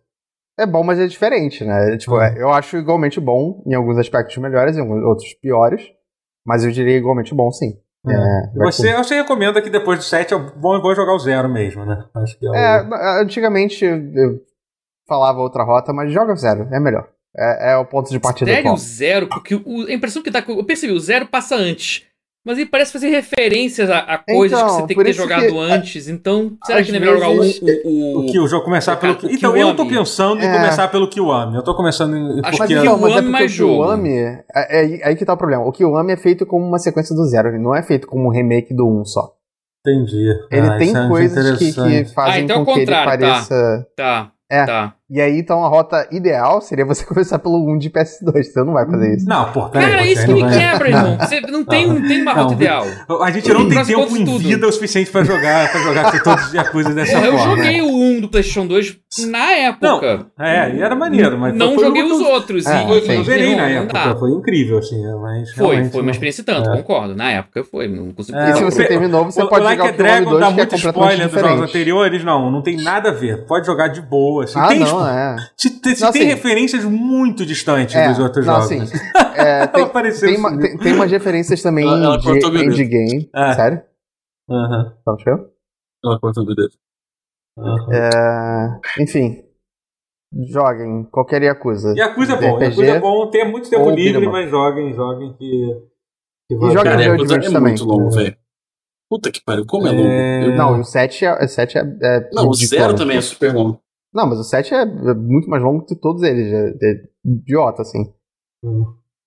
É bom, mas é diferente, né? Tipo, uhum. eu acho igualmente bom, em alguns aspectos melhores, em outros piores. Mas eu diria igualmente bom, sim. É. É, você, você recomenda que depois do 7 é bom, bom jogar o zero mesmo, né? Acho que é, o... é antigamente eu falava outra rota, mas joga o zero, é melhor. É, é o ponto de partida. Sério, o zero? Porque o, a impressão que dá. Eu percebi, o zero passa antes. Mas ele parece fazer referências a, a coisas então, que você tem que ter jogado que, antes. Então, será que não é melhor jogar o, o, o, o que o jogo começar pelo que. Então, eu tô pensando em é. começar pelo Kiwami. Eu tô começando em. Acho porque... que o Kiwami é mais jogo. O Kiwami, é, é, aí que tá o problema. O Kiwami é feito como uma sequência do zero. Ele não é feito como um remake do 1 só. Entendi. Ele ah, tem é coisas que, que fazem ah, então com que ele tá. pareça. Tá. tá. É. Tá. E aí, então, a rota ideal seria você começar pelo 1 de PS2. Você não vai fazer isso. Não, pô, peraí. Cara, isso que me quebra, irmão. Você não tem, não tem uma rota não, ideal. A gente não tem tempo em vida o suficiente pra jogar, pra jogar todos os Yakuza dessa Porra, forma. Eu joguei o 1 do PlayStation 2 na época. Não, é, e era maneiro, mas. Não joguei os outros. É, e, eu zerei na época. Foi incrível, assim. Mas foi, foi uma experiência tanto, é. concordo. Na época foi. Não consegui. É, e se você terminou, você o, pode o jogar like o Dragon 2, dá é muito spoiler dos jogos anteriores. Não, não tem nada a ver. Pode jogar de boa. Assim. Ah, tem, não, é. Se, se não, tem assim, referências muito distantes é, dos outros não, jogos. Assim, é, tem, tem, uma, tem, tem, umas referências também ela, ela de endgame. É. Sério? Aham. Uhum. Tá Ela cortou o dedo. Uhum. É, enfim. Joguem qualquer Yakuza. Yakuza é bom. RPG, Yakuza é bom. Tem muito tempo livre, mas joguem, joguem que. que e joguem Cara, Yakuza é também. muito longo, velho. Puta que pariu, como é, é... longo? Eu... Não, o 7 é. 7 é, é não, o 0 também é super longo. Não, mas o 7 é muito mais longo que todos eles. É, é idiota, assim.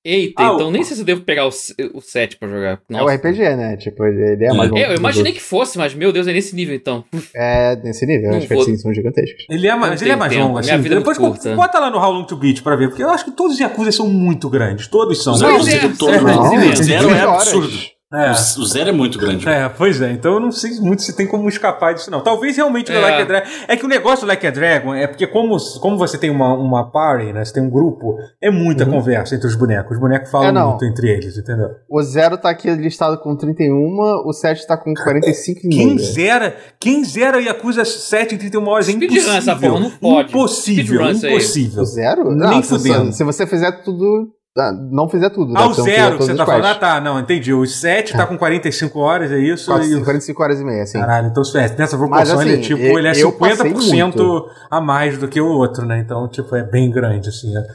Eita, ah, então o... nem sei se eu devo pegar o, o 7 pra jogar. Nossa. É o RPG, né? Tipo, ele é mais longo. Eu, eu imaginei que fosse, mas meu Deus, é nesse nível então. É, nesse nível. Não que assim, são gigantescos. Ele é, mas ele é mais tempo. longo, assim. Minha vida é Depois curta. bota lá no How Long to Beat pra ver, porque eu acho que todos os Yakuza são muito grandes. Todos são. Zero, é, todos, é, zero é absurdo. É. O zero é muito grande. É, pois é. Então eu não sei muito se tem como escapar disso, não. Talvez realmente é. Like a Dragon. É que o negócio do Like a Dragon é porque, como, como você tem uma, uma party, né? Você tem um grupo, é muita uhum. conversa entre os bonecos. Os bonecos falam é, muito entre eles, entendeu? O zero tá aqui listado com 31, o 7 tá com 45 e Quem zera, quem zera Yakuza 7 em 31 horas é impossível. Essa porra, não pode. Impossível, impossível. O zero? Não, Nem fudendo. Se você fizer tudo ah, não fizer tudo. Ah, né? o zero que você tá falando? Ah, tá, não, entendi. O 7 tá é. com 45 horas, é isso? 45, e... 45 horas e meia, sim. Caralho, então é, nessa proporção Mas, assim, ele é tipo, ele é 50% a mais do que o outro, né? Então, tipo, é bem grande, assim, né?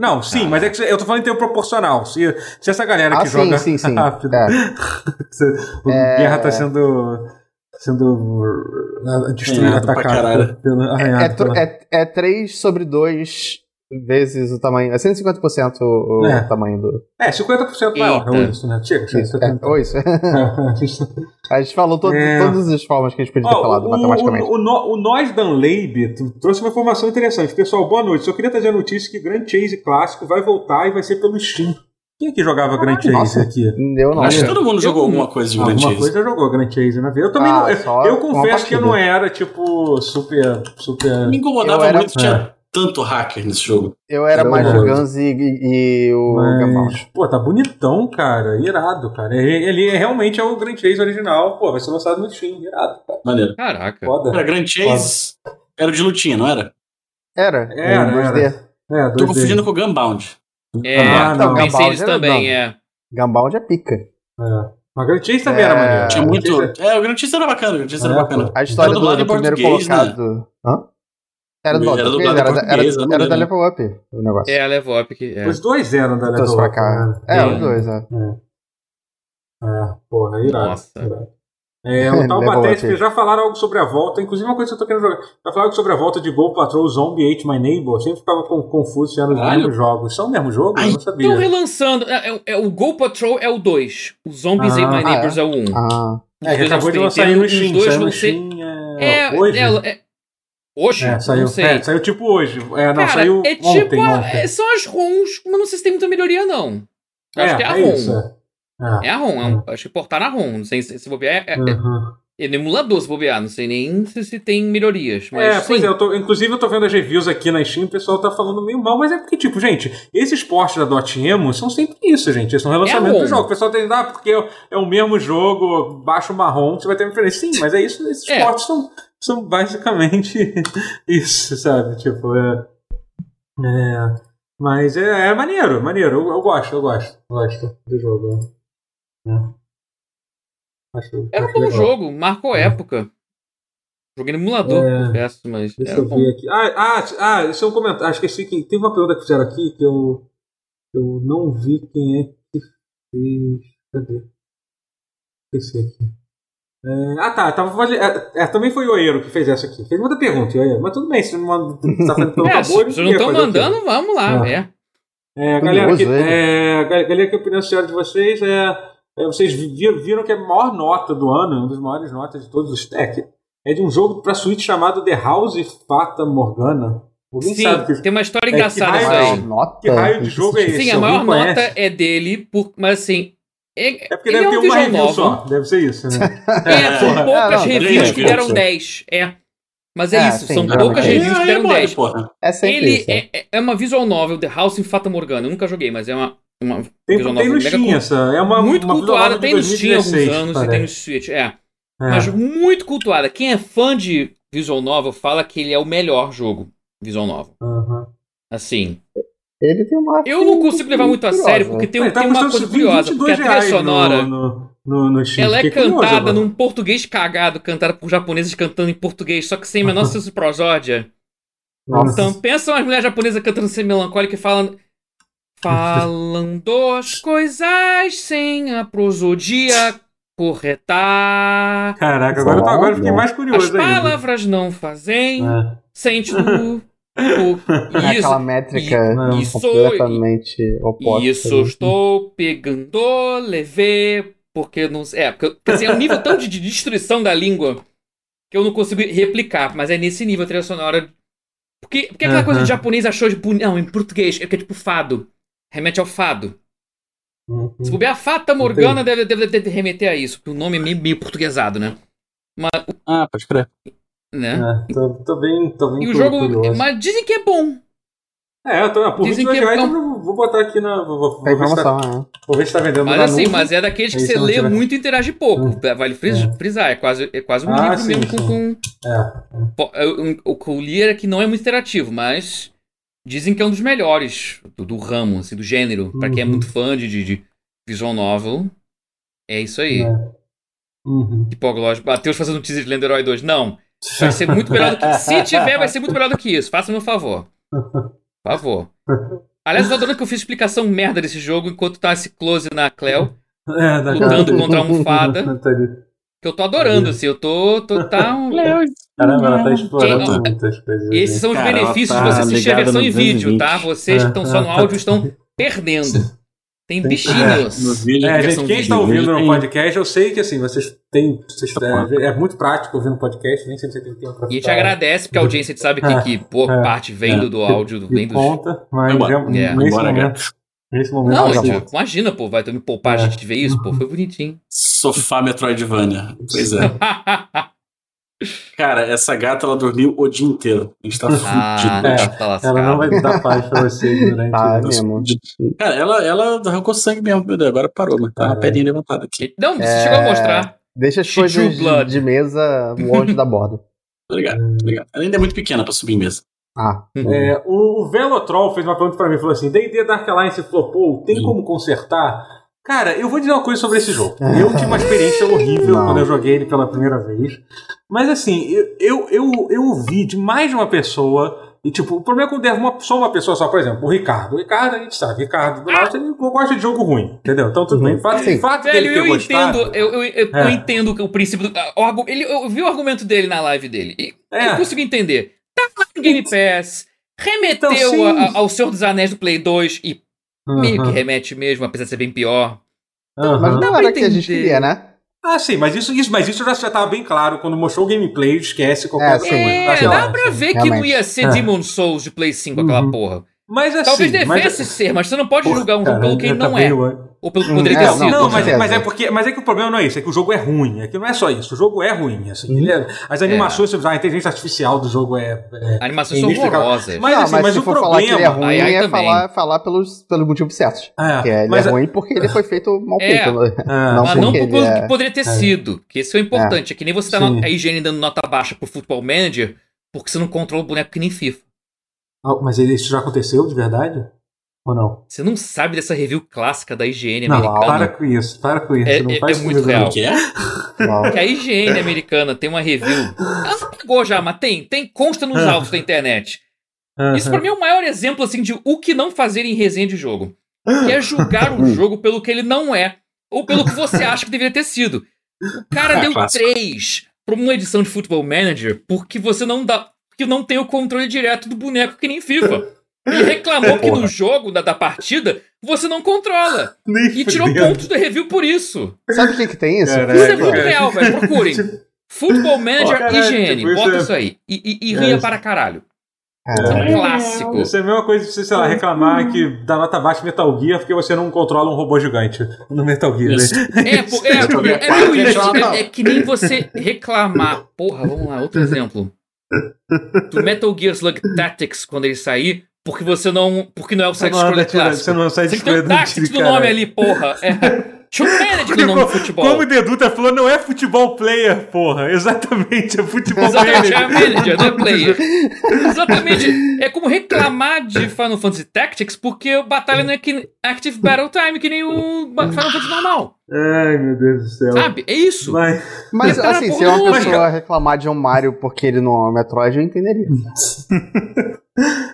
Não, sim, ah. mas é que eu tô falando em termo proporcional. Se, se essa galera que ah, joga sim, sim, sim. rápido. É. o é... Guerra tá sendo sendo destruído, atacado pelo arranhado. É, é, é 3 sobre 2 vezes o tamanho. É 150% o, é. tamanho do. É, 50% maior. Ou isso, né? Chega, chega. Isso, é, ou isso. a gente falou to é. todas as formas que a gente podia ter falado o, matematicamente. O, o, o Nós Dan Leib trouxe uma informação interessante. Pessoal, boa noite. Só queria trazer a notícia que Grand Chase clássico vai voltar e vai ser pelo Steam. Quem é que jogava Grand Chase Nossa, aqui? Eu não. Acho que todo mundo jogou alguma coisa de Grand Chase. Alguma coisa jogou Grand Chase na vida. Eu também ah, não, eu, eu confesso que eu não era, tipo, super. super... Me incomodava era, muito, tinha tanto hacker nesse jogo. Eu era mais o Guns e, e, e o Mas, Pô, tá bonitão, cara. Irado, cara. Ele, ele realmente é o Grand Chase original. Pô, vai ser lançado no Steam. Irado, cara. Maneiro. Caraca. Foda. Era Grand Chase. Foda. Era de lutinha, não era? Era. Era, era. 2D. É, 2D. Tô confundindo com o Gunbound. É, ah, não. pensei nisso também, é. Gunbound é pica. É. Mas Grand Chase também é... era maneiro. Tinha muito. É, o Grand Chase era bacana. O Grand Chase era é, bacana. A história do, do, do primeiro né? colocado. Né? Hã? Era do era, do, era, era, era, da Level Up o negócio. É, a Level Up que. É. Os dois eram da Level Up. Né? É, os dois, é. É, é porra, irado. Nossa. irado. É, o tal Batete já falaram algo sobre a volta, inclusive uma coisa que eu tô querendo jogar. Já falaram sobre a volta de Go Patrol Zombie Ate My Neighbor. Eu sempre ficava confuso se eram os mesmos jogos. São o mesmo jogo? Ai, eu não sabia. Estão relançando. É, é, é, o Go Patrol é o 2. O Zombies ah, Ate My Neighbors é. é. o 1. Um. Ah. É, que acabou de lançar no Steam. Os dois vão ser. É, hoje? É, Hoje? É, saiu, não sei. É, saiu tipo hoje. É, não, Cara, saiu é tipo ontem, a, ontem. É, são as ROMs, mas não sei se tem muita melhoria, não. Eu acho é, que é a ROM. Isso, é. a ROM, é acho que portar na ROM. Não sei se, se bobear. É, uhum. No emulador, se bobear. Não sei nem se, se tem melhorias. Mas, é, pois sim. é. Eu tô, inclusive, eu tô vendo as reviews aqui na Steam, o pessoal tá falando meio mal, mas é porque, tipo, gente, esses portes da Dotemu são sempre isso, gente. São relançamento é do jogo. O pessoal tem que dar, porque é o mesmo jogo, baixo marrom, você vai ter uma diferença. Sim, mas é isso, esses é. portes são, são basicamente isso, sabe? Tipo, é. É. Mas é, é maneiro, maneiro. Eu, eu, gosto, eu gosto. Gosto do jogo. É. Acho, era um bom legal. jogo, marcou é. época. Joguei no emulador, é, confesso, mas. Deixa eu bom. ver aqui. Ah, ah, ah, isso é um comentário. Ah, esqueci que. Teve uma pergunta que fizeram aqui que eu. Eu não vi quem é que fez. Cadê? Esqueci aqui. É, ah, tá. Tava, é, é, também foi o Oeiro que fez essa aqui. Fez muita pergunta, Oeiro. Mas tudo bem, se não tá fazendo pelo é, Se não estão mandando, vamos lá, é. É, galera, que, é, galera, que opinião senhora de vocês é é, vocês viram que a maior nota do ano, uma das maiores notas de todos os tech, é de um jogo para Switch chamado The House Fata Morgana. Alguém Sim, sabe que, tem uma história é, engraçada que raio, de, nota? que raio de jogo é esse? Sim, a maior nota é dele, por, mas assim. É, é porque deve é um ter uma review novo. só, deve ser isso, né? É, são poucas reviews que deram 10. É. Mas é, é isso, sim, são poucas reviews que deram 10. É sempre Ele isso. É, é uma visual novel, The House in Fata Morgana. Eu nunca joguei, mas é uma uma tem, tem no Steam essa. É uma, muito uma cultuada. Tem no Steam há alguns anos parece. e tem no Switch. É. é. Mas muito cultuada. Quem é fã de Visual Novel fala que ele é o melhor jogo Visual Novel. Uhum. Assim. Ele tem uma. Eu não consigo levar muito a sério, porque tem, é, tá tem uma coisa curiosa. Porque a trilha sonora. No, no, no ela é cantada curioso, num português cagado, cantada por japoneses cantando em português, só que sem menor senso de prosódia. Nossa. Então, pensa umas mulheres japonesas cantando sem melancólica e falando. Falando as coisas sem a prosodia correta. Caraca, agora, eu, tô, agora fiquei mais curioso As palavras ainda. não fazem é. sentido. É aquela métrica isso, completamente oposta. Isso né? estou pegando, levei, porque não É, porque assim, é um nível tão de, de destruição da língua que eu não consigo replicar, mas é nesse nível a trilha sonora. Porque, porque aquela uh -huh. coisa de japonês achou de. Não, em português, é que é tipo fado remete ao fado. Uhum. Se bobear, a Fata Morgana deve, deve, deve, remeter a isso, porque o nome é meio, meio portuguesado, né? Mas, ah, pode crer. Né? É, tô, tô, bem, tô bem E o jogo. Curioso. Mas dizem que é bom. É, eu tô, por dizem 22 que é eu vou botar aqui na. Vou, vou, ver, se tá, né? vou ver se tá vendendo Mas assim, mas é daqueles que você lê tiver... muito e interage pouco. Hum. Vale é. frisar, é quase, é quase um ah, livro sim, mesmo sim. com. com... É. é. O que eu li era que não é muito interativo, mas Dizem que é um dos melhores do, do ramo, assim, do gênero. Uhum. Pra quem é muito uhum. fã de, de, visual novel, é isso aí. É. Uhum. Hipoglós. Matheus fazendo um teaser de Lenderoy 2. Não. Vai ser muito melhor do que. Se tiver, vai ser muito melhor do que isso. Faça meu favor. Por favor. Aliás, eu tô adorando que eu fiz explicação merda desse jogo enquanto tá esse close na Cleo. É, lutando contra a almofada. Que eu tô adorando, assim, eu tô. tô tá um... Caramba, ela tá explorando muitas coisas. Esses são os Cara, benefícios tá de você assistir a versão em vídeo, tá? Vocês que estão só no áudio estão perdendo. Tem bichinhos. É, é gente, quem está ouvindo no podcast, eu sei que assim, vocês têm. Vocês, é, é, muito prático ouvir no podcast, nem sempre você tem tempo pra E te agradece, porque a audiência sabe que, é, que boa é, parte vem do, do áudio, vem do. Conta, mas é, nesse momento. Nesse momento, não, gente, imagina, pô, vai me poupar a gente de ver isso, pô, foi bonitinho. Sofá Metroidvania. Pois é. Cara, essa gata ela dormiu o dia inteiro. A gente tá ah, fudido. É, tá ela não vai dar paz pra você durante ah, mesmo. Cara, ela, ela arrancou sangue mesmo, meu Deus, agora parou, mas tá é. a perninha levantada aqui. Não, você é... chegou a mostrar. Deixa as coisas de, de, mesa longe da borda. Obrigado, obrigado. Ela ainda é muito pequena pra subir em mesa. Ah. É, o, o Velotrol fez uma pergunta pra mim, falou assim, D&D Dark Alliance flopou, tem como consertar? Cara, eu vou dizer uma coisa sobre esse jogo. Eu tive uma experiência horrível Não. quando eu joguei ele pela primeira vez. Mas assim, eu, eu, eu, eu ouvi de mais de uma pessoa. E tipo, o problema é quando uma, só uma pessoa só, por exemplo, o Ricardo. O Ricardo, a gente sabe, Ricardo do lado, ele gosta de jogo ruim, entendeu? Então tudo bem. Fato, Sim. fato Velho, dele eu entendo, eu, eu, eu, é. eu, entendo o princípio do. O, ele, eu vi o argumento dele na live dele. E é. eu consigo entender. Tá no Game Pass, remeteu então, a, ao Senhor dos Anéis do Play 2 e uhum. meio que remete mesmo, apesar de ser bem pior. Então, uhum. Mas não era que a gente queria, né? Ah, sim, mas isso, isso, mas isso já estava bem claro quando mostrou o gameplay, esquece qualquer é, coisa. É, dá pra ver que não ia ser é. Demon Souls de Play 5 aquela uhum. porra. Mas assim, Talvez devesse mas... ser, mas você não pode porra, julgar um jogo pelo que ele não é. ou pelo que poderia ter é, sido. Não, mas, é, mas, é porque, mas é que o problema não é isso, é que o jogo é ruim. É que não é só isso, o jogo é ruim. Assim, é, as animações, a inteligência artificial do jogo é. é animações são horrorosas. Mas, assim, mas, mas se o for problema, falar que ele é ruim, aí, aí é falar, falar pelos, pelos motivos certos. É, que ele é ruim porque ele foi feito mal feito. Né? Não mas não por que poderia ter sido. Que isso é importante. É, que nem você tá a higiene dando nota baixa pro Football Manager porque você não controla o boneco que nem FIFA. Ah, mas isso já aconteceu de verdade? Ou não? Você não sabe dessa review clássica da IGN não, americana? Para com isso, para com isso. É, não é, faz é muito real. Que é? que a IGN americana tem uma review. Ela não pagou já, mas tem. Tem, consta nos autos da internet. Isso pra mim é o maior exemplo assim de o que não fazer em resenha de jogo. Que é julgar o jogo pelo que ele não é. Ou pelo que você acha que deveria ter sido. O cara é deu clássico. três pra uma edição de Football Manager porque você não dá. Que não tem o controle direto do boneco que nem FIFA. Ele reclamou que no jogo da, da partida você não controla. Nem e tirou pontos do review por isso. Sabe o que, que tem isso? Caraca, isso é muito real, velho. Procurem. Football Manager oh, IGN. Tipo, Bota isso, é... aí. E, e, e ria é. para caralho. Isso é um clássico. Isso é a mesma coisa de você, sei lá, reclamar que dá nota baixa Metal Gear porque você não controla um robô gigante no Metal Gear. Né? É, é, é, é, é, é, que nem você reclamar. Porra, vamos lá, outro exemplo. Do Metal Gear Slug Tactics, quando ele sair, porque você não. Porque não é o side scroller clássico. Você não é o scroller. Você tem Tactics no nome ali, porra. É. Um no nome do futebol. Como o Deduta falou, não é futebol player, porra. Exatamente, é futebol Exatamente, manager. é manager, não é player. Exatamente. É como reclamar de Final Fantasy Tactics porque o batalha não é que Active Battle Time, que nem o Final Fantasy normal. Ai, meu Deus do céu. Sabe? É isso. Mas, mas assim, se uma pessoa reclamar de um Mario porque ele não é Metroid, eu entenderia.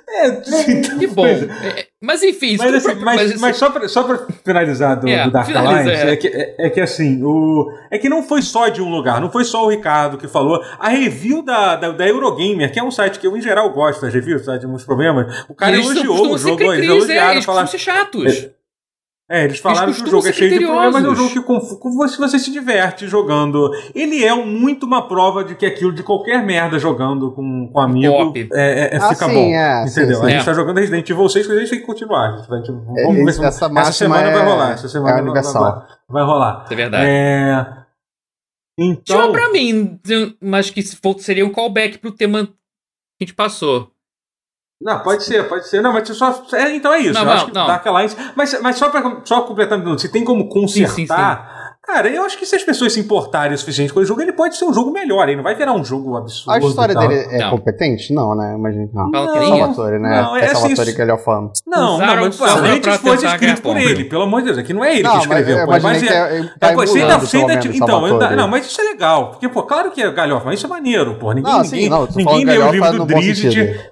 é, então, que bom. É, mas enfim, mas, assim, mas, mas, mas, só, pra, só pra finalizar do, é, do Dark Alliance, é. é. que, é, é, que assim, o, é que não foi só de um lugar, não foi só o Ricardo que falou. A review da, da, da Eurogamer, que é um site que eu em geral gosto das reviews, tá, de uns problemas, o cara elogiou o jogo, eles elogiaram. Eles falar, ser chatos. É, eles falaram que o jogo é cheio de problemas, mas é um jogo que você, você se diverte jogando. Ele é muito uma prova de que aquilo de qualquer merda jogando com, com amigo é, é, é, ah, fica sim, bom. É, entendeu? Sim, sim. A gente tá jogando Resident Evil 6 que a gente tem que continuar. A gente vai, tipo, vamos ver se essa, essa semana vai rolar. Essa semana vai, vai, vai, rolar. É verdade. É... Então... Tinha pra mim, mas que seria um callback pro tema que a gente passou. Não, pode ser, pode ser. Não, mas só. É, então é isso. Não, eu não, acho que não. Dark Alliance. Mas, mas só, pra, só completando, se tem como consertar. Sim, sim, sim. Cara, eu acho que se as pessoas se importarem o suficiente com o jogo, ele pode ser um jogo melhor, ele não vai virar um jogo absurdo. A história dele é não. competente? Não, né? Imagina não. Não, Salvatore, né? Não, é, é Salvatore assim, que ele é o fã. Não, não, mas antes fosse escrito por ele, pelo amor de Deus. Aqui não é ele não, que escreveu. Mas, mas é, é, tá é, você ainda, você ainda, então, não, mas isso é legal. Porque, pô, claro que é galhofa, mas isso é maneiro, pô. Ninguém, não, ninguém, não, ninguém leu o livro do Drizzt,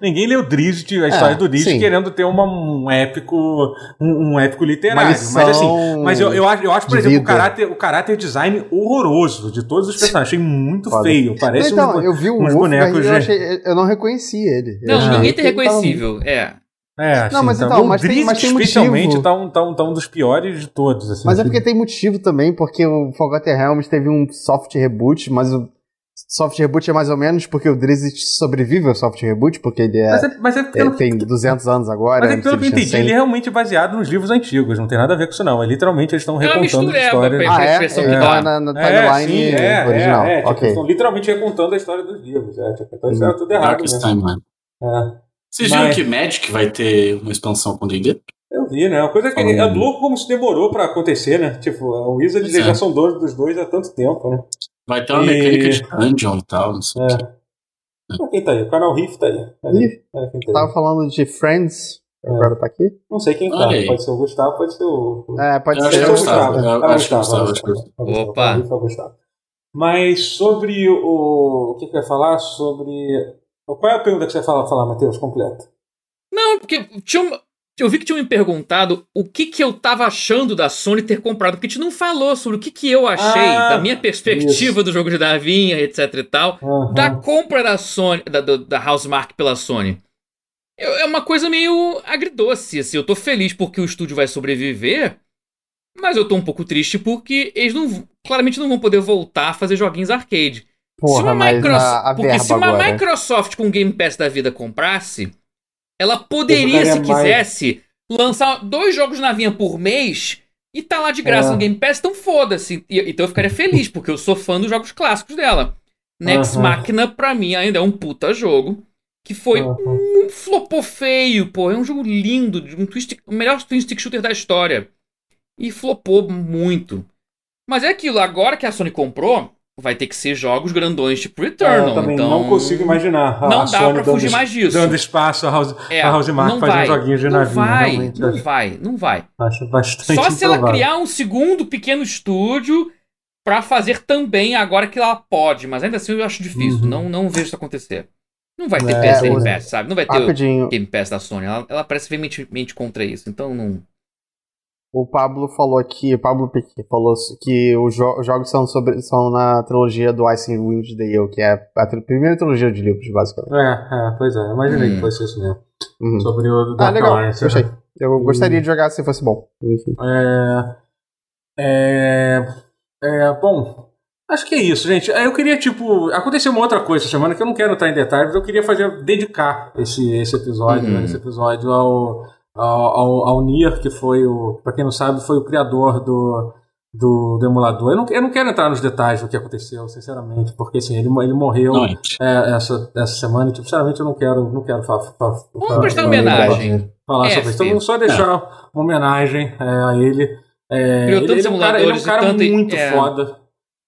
ninguém leu o Drizzt, a história do Drizzt, querendo ter um épico, um épico literário. Mas assim, mas eu acho, por exemplo, o caráter design horroroso de todos os personagens. Achei muito Foda. feio. Parece então, um, eu vi um uns bonecos. Eu, achei, eu não reconheci ele. Não, ninguém tem reconhecível. Tava... É. É, assim, não, mas então, então mas, tem, mas tem especialmente tá um, tá, um, tá um dos piores de todos. Assim, mas é porque tem motivo também, porque o Forgotten Realms teve um soft reboot, mas o soft reboot é mais ou menos porque o Drizzt sobrevive ao soft reboot, porque ele é. Mas é, mas é porque é, tem 200 anos agora. Mas é pelo que eu entendi, ele é realmente baseado nos livros antigos, não tem nada a ver com isso, não. É literalmente eles estão recontando a história. Ah, é? é, tá na, na é, timeline é, sim, original. É, é, okay. estão literalmente recontando a história dos livros. É, tipo, então isso era tudo errado. Darkest né? Timeline. É. Vocês viram que Magic vai ter uma expansão com D&D? Eu vi, né? Uma coisa que é louco como isso demorou pra acontecer, né? Tipo, o Wizard já são dois dos dois há tanto tempo, né? Vai ter uma e... mecânica de dungeon e tal, não sei é. o que. Quem tá aí? O canal Riff tá aí. Riff? É, tá Tava falando de Friends, é. agora tá aqui? Não sei quem tá. Pode ser o Gustavo, pode ser o. É, pode eu ser o Gustavo. Eu acho que é o Gustavo. Opa! Gustavo. Mas sobre o. O que, que eu ia falar? Sobre. Qual é a pergunta que você vai falar, falar Matheus, completa? Não, porque tinha uma, eu vi que tinham me perguntado o que, que eu tava achando da Sony ter comprado, porque a gente não falou sobre o que, que eu achei, ah, da minha perspectiva isso. do jogo de Davinha, etc e tal, uhum. da compra da Sony, da, da Housemark pela Sony. Eu, é uma coisa meio agridoce, assim, eu tô feliz porque o estúdio vai sobreviver, mas eu tô um pouco triste porque eles não, claramente não vão poder voltar a fazer joguinhos arcade. Porra, se uma Microsoft, a, a porque se uma agora. Microsoft com o Game Pass da vida comprasse, ela poderia, se quisesse, mais... lançar dois jogos na vinha por mês e tá lá de graça é. no Game Pass, então foda-se. Então eu ficaria feliz, porque eu sou fã dos jogos clássicos dela. Next uhum. Machina, pra mim, ainda é um puta jogo. Que foi uhum. um flopou feio, pô. É um jogo lindo, um twist, o melhor twin stick shooter da história. E flopou muito. Mas é aquilo, agora que a Sony comprou, vai ter que ser jogos grandões tipo Returnal. É, eu também então... não consigo imaginar. A, não a dá Sony pra fugir mais disso. Dando espaço a House, é, a House Mark fazendo joguinhos de não navio. Vai, não vai, não vai. Acho bastante Só se ela criar um segundo pequeno estúdio para fazer também agora que ela pode, mas ainda assim eu acho difícil. Uhum. Não, não vejo isso acontecer. Não vai ter é, PS Game Pass, sabe? Não vai ter rapidinho. Game Pass da Sony. Ela, ela parece veementemente contra isso, então não. O Pablo falou aqui, o Pablo Piquet falou que os, jo os jogos são, sobre, são na trilogia do Ice Wind Dale, que é a tri primeira trilogia de livros, basicamente. É, é pois é, imaginei hum. que fosse isso mesmo. Uhum. Sobre o Dark Ah, legal, Alliance, gostei. Eu gostaria de jogar se fosse bom. Enfim. É, é, é, bom, acho que é isso, gente. Eu queria, tipo, aconteceu uma outra coisa essa semana que eu não quero entrar em detalhes, eu queria fazer, dedicar esse, esse episódio, uhum. né, esse episódio ao ao, ao, Nier, que foi o, para quem não sabe, foi o criador do, do, do, emulador. Eu não, eu não quero entrar nos detalhes do que aconteceu, sinceramente, porque assim, ele, ele morreu é, essa, essa semana e, tipo, sinceramente, eu não quero, não quero falar. Vamos prestar homenagem. Falar sobre isso. Então, vamos só deixar é. uma homenagem é, a ele. É, ele, ele, é um cara, ele é um cara muito é. foda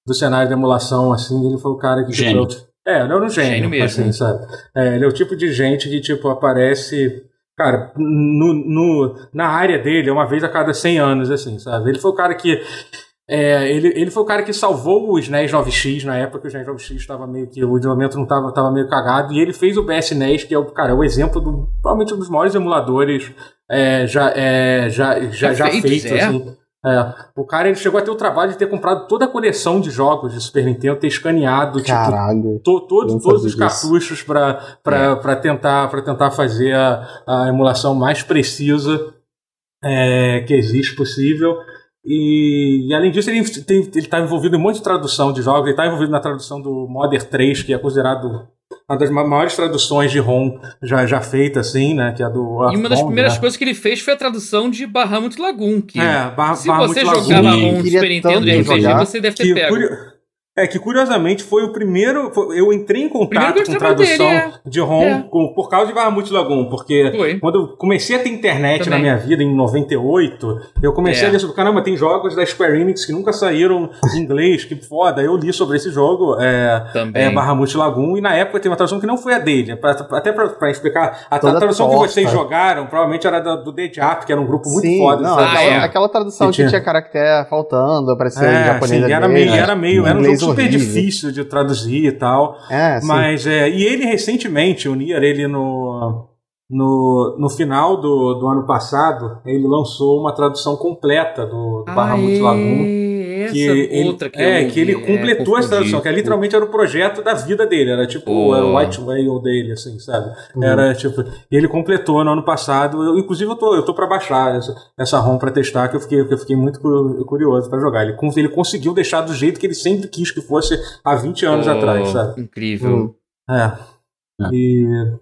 do cenário de emulação, assim. Ele foi o cara que. Gênio. Tipo, é, ele era um gênio, gênio mesmo. Assim, sabe? É, ele é o tipo de gente que, tipo, aparece Cara, no, no, na área dele, é uma vez a cada 100 anos, assim, sabe? Ele foi o cara que. É, ele, ele foi o cara que salvou o SNES 9X na época que o SNES 9X estava meio que. O desenvolvimento não estava tava meio cagado. E ele fez o BSNES, que é o, cara, é o exemplo do. Provavelmente um dos maiores emuladores é, já, é, já, já, já, já feitos, é. assim. É, o cara ele chegou a ter o trabalho de ter comprado toda a coleção de jogos de Super Nintendo, ter escaneado tipo, to, todo, todos os cartuchos para é. tentar, tentar fazer a, a emulação mais precisa é, que existe possível. E, e, além disso, ele está envolvido em um monte de tradução de jogos. Ele está envolvido na tradução do Modern 3, que é considerado uma das maiores traduções de ROM já, já feita, assim, né? Que é do E uma das primeiras né? coisas que ele fez foi a tradução de Bahamut Lagoon. Que é, Bar se você jogava ROM Super Nintendo de RPG, jogar, você deve ter que, pego. É que curiosamente foi o primeiro. Foi, eu entrei em contato com tradução dele, é. de ROM é. com, por causa de Bahamut Lagoon, porque foi. quando eu comecei a ter internet Também. na minha vida, em 98, eu comecei é. a ler sobre. Caramba, tem jogos da Square Enix que nunca saíram em inglês, que foda. Eu li sobre esse jogo, é, é Bahamut Lagoon, e na época tem uma tradução que não foi a dele. Pra, até pra, pra explicar, a, a tradução que vocês jogaram provavelmente era do, do Dead Up, que era um grupo muito sim, foda. Não, aquela, é. aquela, tradução que tinha, que tinha caractere faltando, aparecia em japonês. Sim, era meio, era meio, era um jogo super horrível. difícil de traduzir e tal. É, mas é, e ele recentemente, o Nier, ele no no, no final do, do ano passado, ele lançou uma tradução completa do, do Bahamut Lagoon que ele, outra que é, que ele é, completou é, essa tradução, que é, literalmente era o projeto da vida dele, era tipo oh. o White Whale dele, assim, sabe? Uhum. Era tipo, e ele completou no ano passado, eu, inclusive eu tô, eu tô para baixar essa, essa ROM para testar, que eu fiquei, que eu fiquei muito curioso para jogar. Ele, ele conseguiu deixar do jeito que ele sempre quis que fosse há 20 anos oh, atrás, sabe? Incrível. Hum. É. é. E.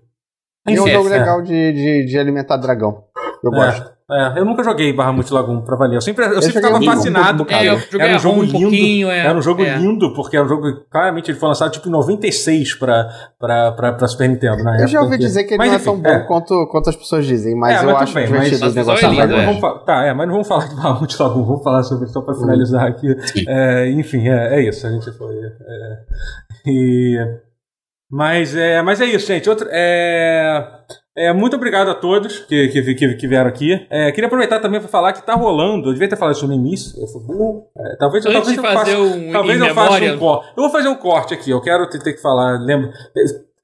É um jogo legal de, de, de alimentar dragão. Eu é. gosto. É, eu nunca joguei Bahamut Lagoon pra valer. Eu sempre, eu, eu sempre ficava fascinado. É, eu era um jogo um lindo. É, era um jogo é. lindo, porque era um jogo. Claramente ele foi lançado tipo em 96 pra, pra, pra, pra Super Nintendo. Na eu já ouvi que... dizer que ele mas, não é tão bom é. Quanto, quanto as pessoas dizem, mas, é, mas eu acho bem, divertido mas, o negócio. Tá, mas vamos, tá, é, mas não vamos falar de Bahamut Lagoon, vamos falar sobre só pra finalizar aqui. É, enfim, é, é isso. A gente foi. e. Mas é, mas é isso, gente. Outro, é, é, muito obrigado a todos que, que, que, que vieram aqui. É, queria aproveitar também para falar que tá rolando. Eu devia ter falado isso no início. Eu fui burro. É, talvez, Antes talvez eu faça, um talvez eu faça um corte. Eu vou fazer um corte aqui. Eu quero ter, ter que falar. Lembra?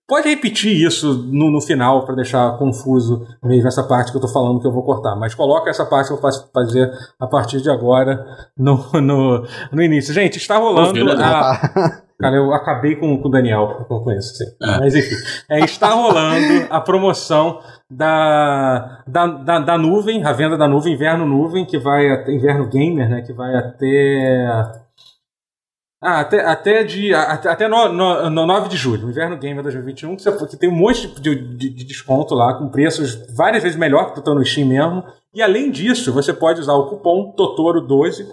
Pode repetir isso no, no final para deixar confuso mesmo essa parte que eu tô falando que eu vou cortar. Mas coloca essa parte que eu faço fazer a partir de agora no, no, no início. Gente, está rolando a. Cara, eu acabei com, com o Daniel isso, sim. É. Mas enfim, é, está rolando a promoção da, da, da, da, nuvem, a venda da nuvem, inverno nuvem, que vai até, inverno gamer, né? Que vai até Ah, até, até, de, até, até no, no, no 9 de julho, Inverno Gamer 2021, que, você, que tem um monte de, de, de, desconto lá, com preços várias vezes melhor que tu tá no Steam mesmo. E além disso, você pode usar o cupom Totoro12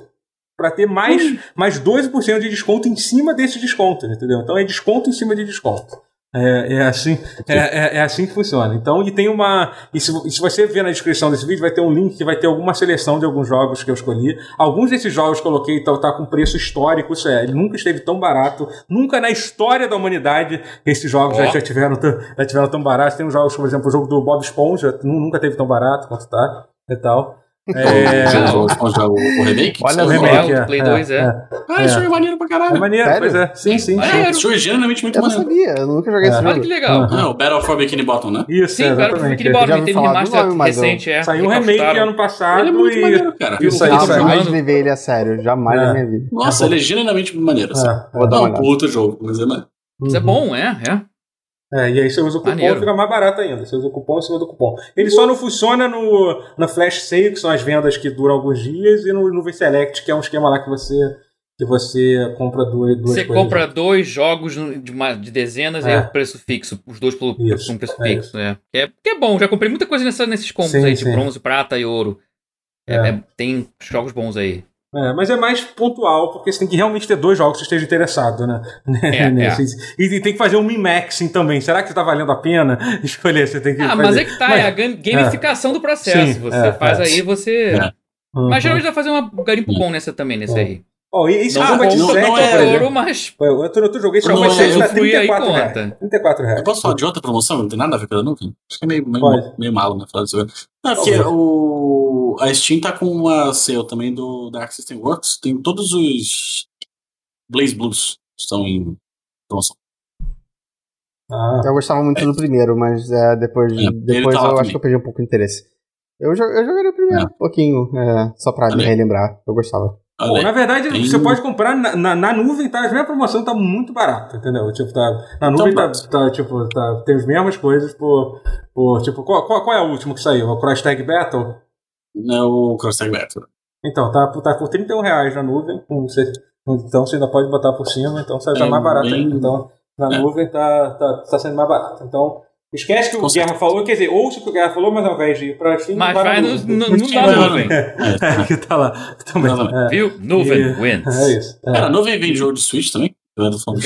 para ter mais, mais 12% de desconto em cima desse desconto, entendeu? Então é desconto em cima de desconto. É, é, assim, é, é, é, assim que funciona. Então, e tem uma. E se, e se, você ver na descrição desse vídeo, vai ter um link que vai ter alguma seleção de alguns jogos que eu escolhi. Alguns desses jogos que eu coloquei tá, tá com preço histórico, isso é, ele nunca esteve tão barato. Nunca na história da humanidade esses jogos oh. já, já, tiveram, já tiveram tão baratos. Tem uns jogos, por exemplo, o jogo do Bob Esponja, nunca teve tão barato quanto tá e tal. É... o, o, remake? Olha o remake, é, Play 2, é. é. Ah, isso é maneiro pra caralho. É maneiro, Sério? pois é. Sim, sim. É, isso é genuinamente muito eu maneiro. Eu não sabia, eu nunca joguei esse jogo. Olha que legal. Ah, o Battle for Bikini Bottom, né? Isso, Sim, Battle for Bikini Bottom, teve remaster recente, é. Saiu um remake ano passado Ele é muito maneiro, cara. Eu jamais levei ele a sério, jamais na minha vida. Nossa, ele é genuinamente maneiro, assim. Vou dar um puto jogo, mas é maneiro. Isso é bom, é, é. É, e aí você usa o cupom Maneiro. fica mais barato ainda. Você usa o cupom em cima do cupom. Ele só não funciona no, na Flash Sale, que são as vendas que duram alguns dias, e no, no Select, que é um esquema lá que você que você compra duas, duas Você compra dois jogos de, uma, de dezenas é. e aí o preço fixo. Os dois pelo, Isso, um preço é fixo. É. É, que é bom, já comprei muita coisa nessa, nesses combos sim, aí, de sim. bronze, prata e ouro. É, é. tem jogos bons aí. É, mas é mais pontual, porque você tem que realmente ter dois jogos que esteja interessado, né? É, é. E, tem que fazer um min-maxing também. Será que está valendo a pena escolher? Você tem que ah, fazer... mas é que tá, mas, é a gamificação é. do processo. Sim, você é, faz é. aí, você. Uhum. Mas geralmente vai fazer um garimpo bom nessa também, nesse uhum. aí. Oh, e esse não, jogo é de não, não é ouro, mas. Eu, outro, outro joguei esse jogo é 34 reais. 34 reais. Eu posso falar de outra promoção? Não tem nada a ver com a nuvem? Acho que é meio, meio, meio malo, né? Falar disso. Não, porque o, a Steam tá com uma sale também do Dark System Works. Tem todos os Blaze Blues estão em promoção. Ah. Eu gostava muito do primeiro, mas é, depois, é, depois tá eu acho também. que eu perdi um pouco de interesse. Eu, eu jogaria o primeiro é. um pouquinho, é, só pra me relembrar. Eu gostava. Pô, na verdade, tem... você pode comprar na, na, na, nuvem, tá? Mesmas promoções tá muito barata, entendeu? Tipo, tá, na nuvem então, tá, tá, tipo, tá, tem as mesmas coisas por. por tipo, qual, qual, qual é o último que saiu? O Cross Tag Battle? Não, o Cross Tag Battle. Então, tá, tá por 31 reais na nuvem. Você, então você ainda pode botar por cima, então sai tá é mais barato bem... Então, na é. nuvem tá, tá, tá sendo mais barato. Então, Esquece que o Guerra falou, quer dizer, ouça o que o Guerra falou, mas ao invés de ir pra Steam, mas vai no, no, no, na nuvem. É, que tá lá. Também. É. Viu? Nuvem e, wins. É isso. É. Cara, nuvem vem jogo de Switch também?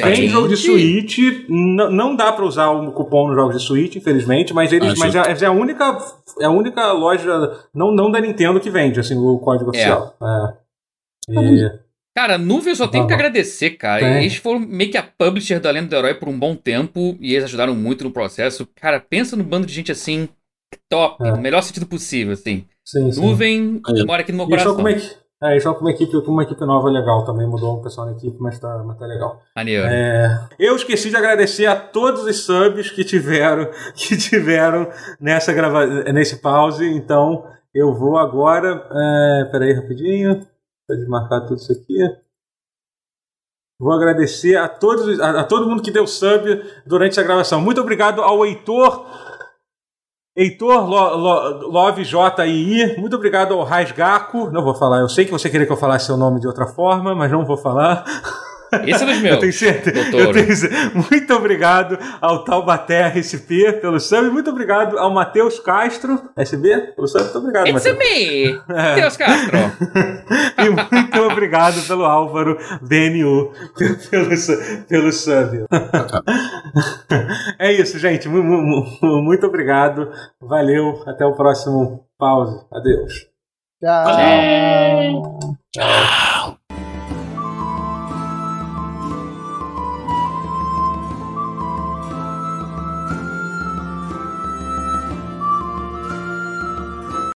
Tem jogo de Switch, não, não dá para usar o cupom nos jogos de Switch, infelizmente, mas eles, ah, mas é, é, a única, é a única loja não, não da Nintendo que vende assim o código é. oficial. É. E, Cara, Nuvem eu só tenho que agradecer, cara. Tem. Eles foram meio que a publisher da Lenda do Herói por um bom tempo e eles ajudaram muito no processo. Cara, pensa no bando de gente assim, top, é. no melhor sentido possível, assim. Sim, Nuvem sim. mora aqui no meu coração. Como é que, é, isso com uma equipe, uma equipe nova legal também, mudou o pessoal na equipe, mas tá, mas tá legal. Maneiro. É, eu esqueci de agradecer a todos os subs que tiveram, que tiveram nessa grava nesse pause, então eu vou agora. É, peraí, rapidinho. Vou desmarcar tudo isso aqui. Vou agradecer a, todos, a, a, todo mundo que deu sub durante essa gravação. Muito obrigado ao Heitor. Heitor Lo, Lo, Love JII. Muito obrigado ao Rasgaco. Não vou falar, eu sei que você queria que eu falasse seu nome de outra forma, mas não vou falar. Esse é dos meus. Eu tenho certeza. Eu tenho, muito obrigado ao Taubaté SP pelo sub. Muito obrigado ao Matheus Castro, SB, pelo sub. Muito obrigado, It's Mateus. me, Matheus Castro. e muito obrigado pelo Álvaro BNU pelo, pelo sub. é isso, gente. Muito obrigado. Valeu. Até o próximo pause. Adeus. Tchau. Tchau.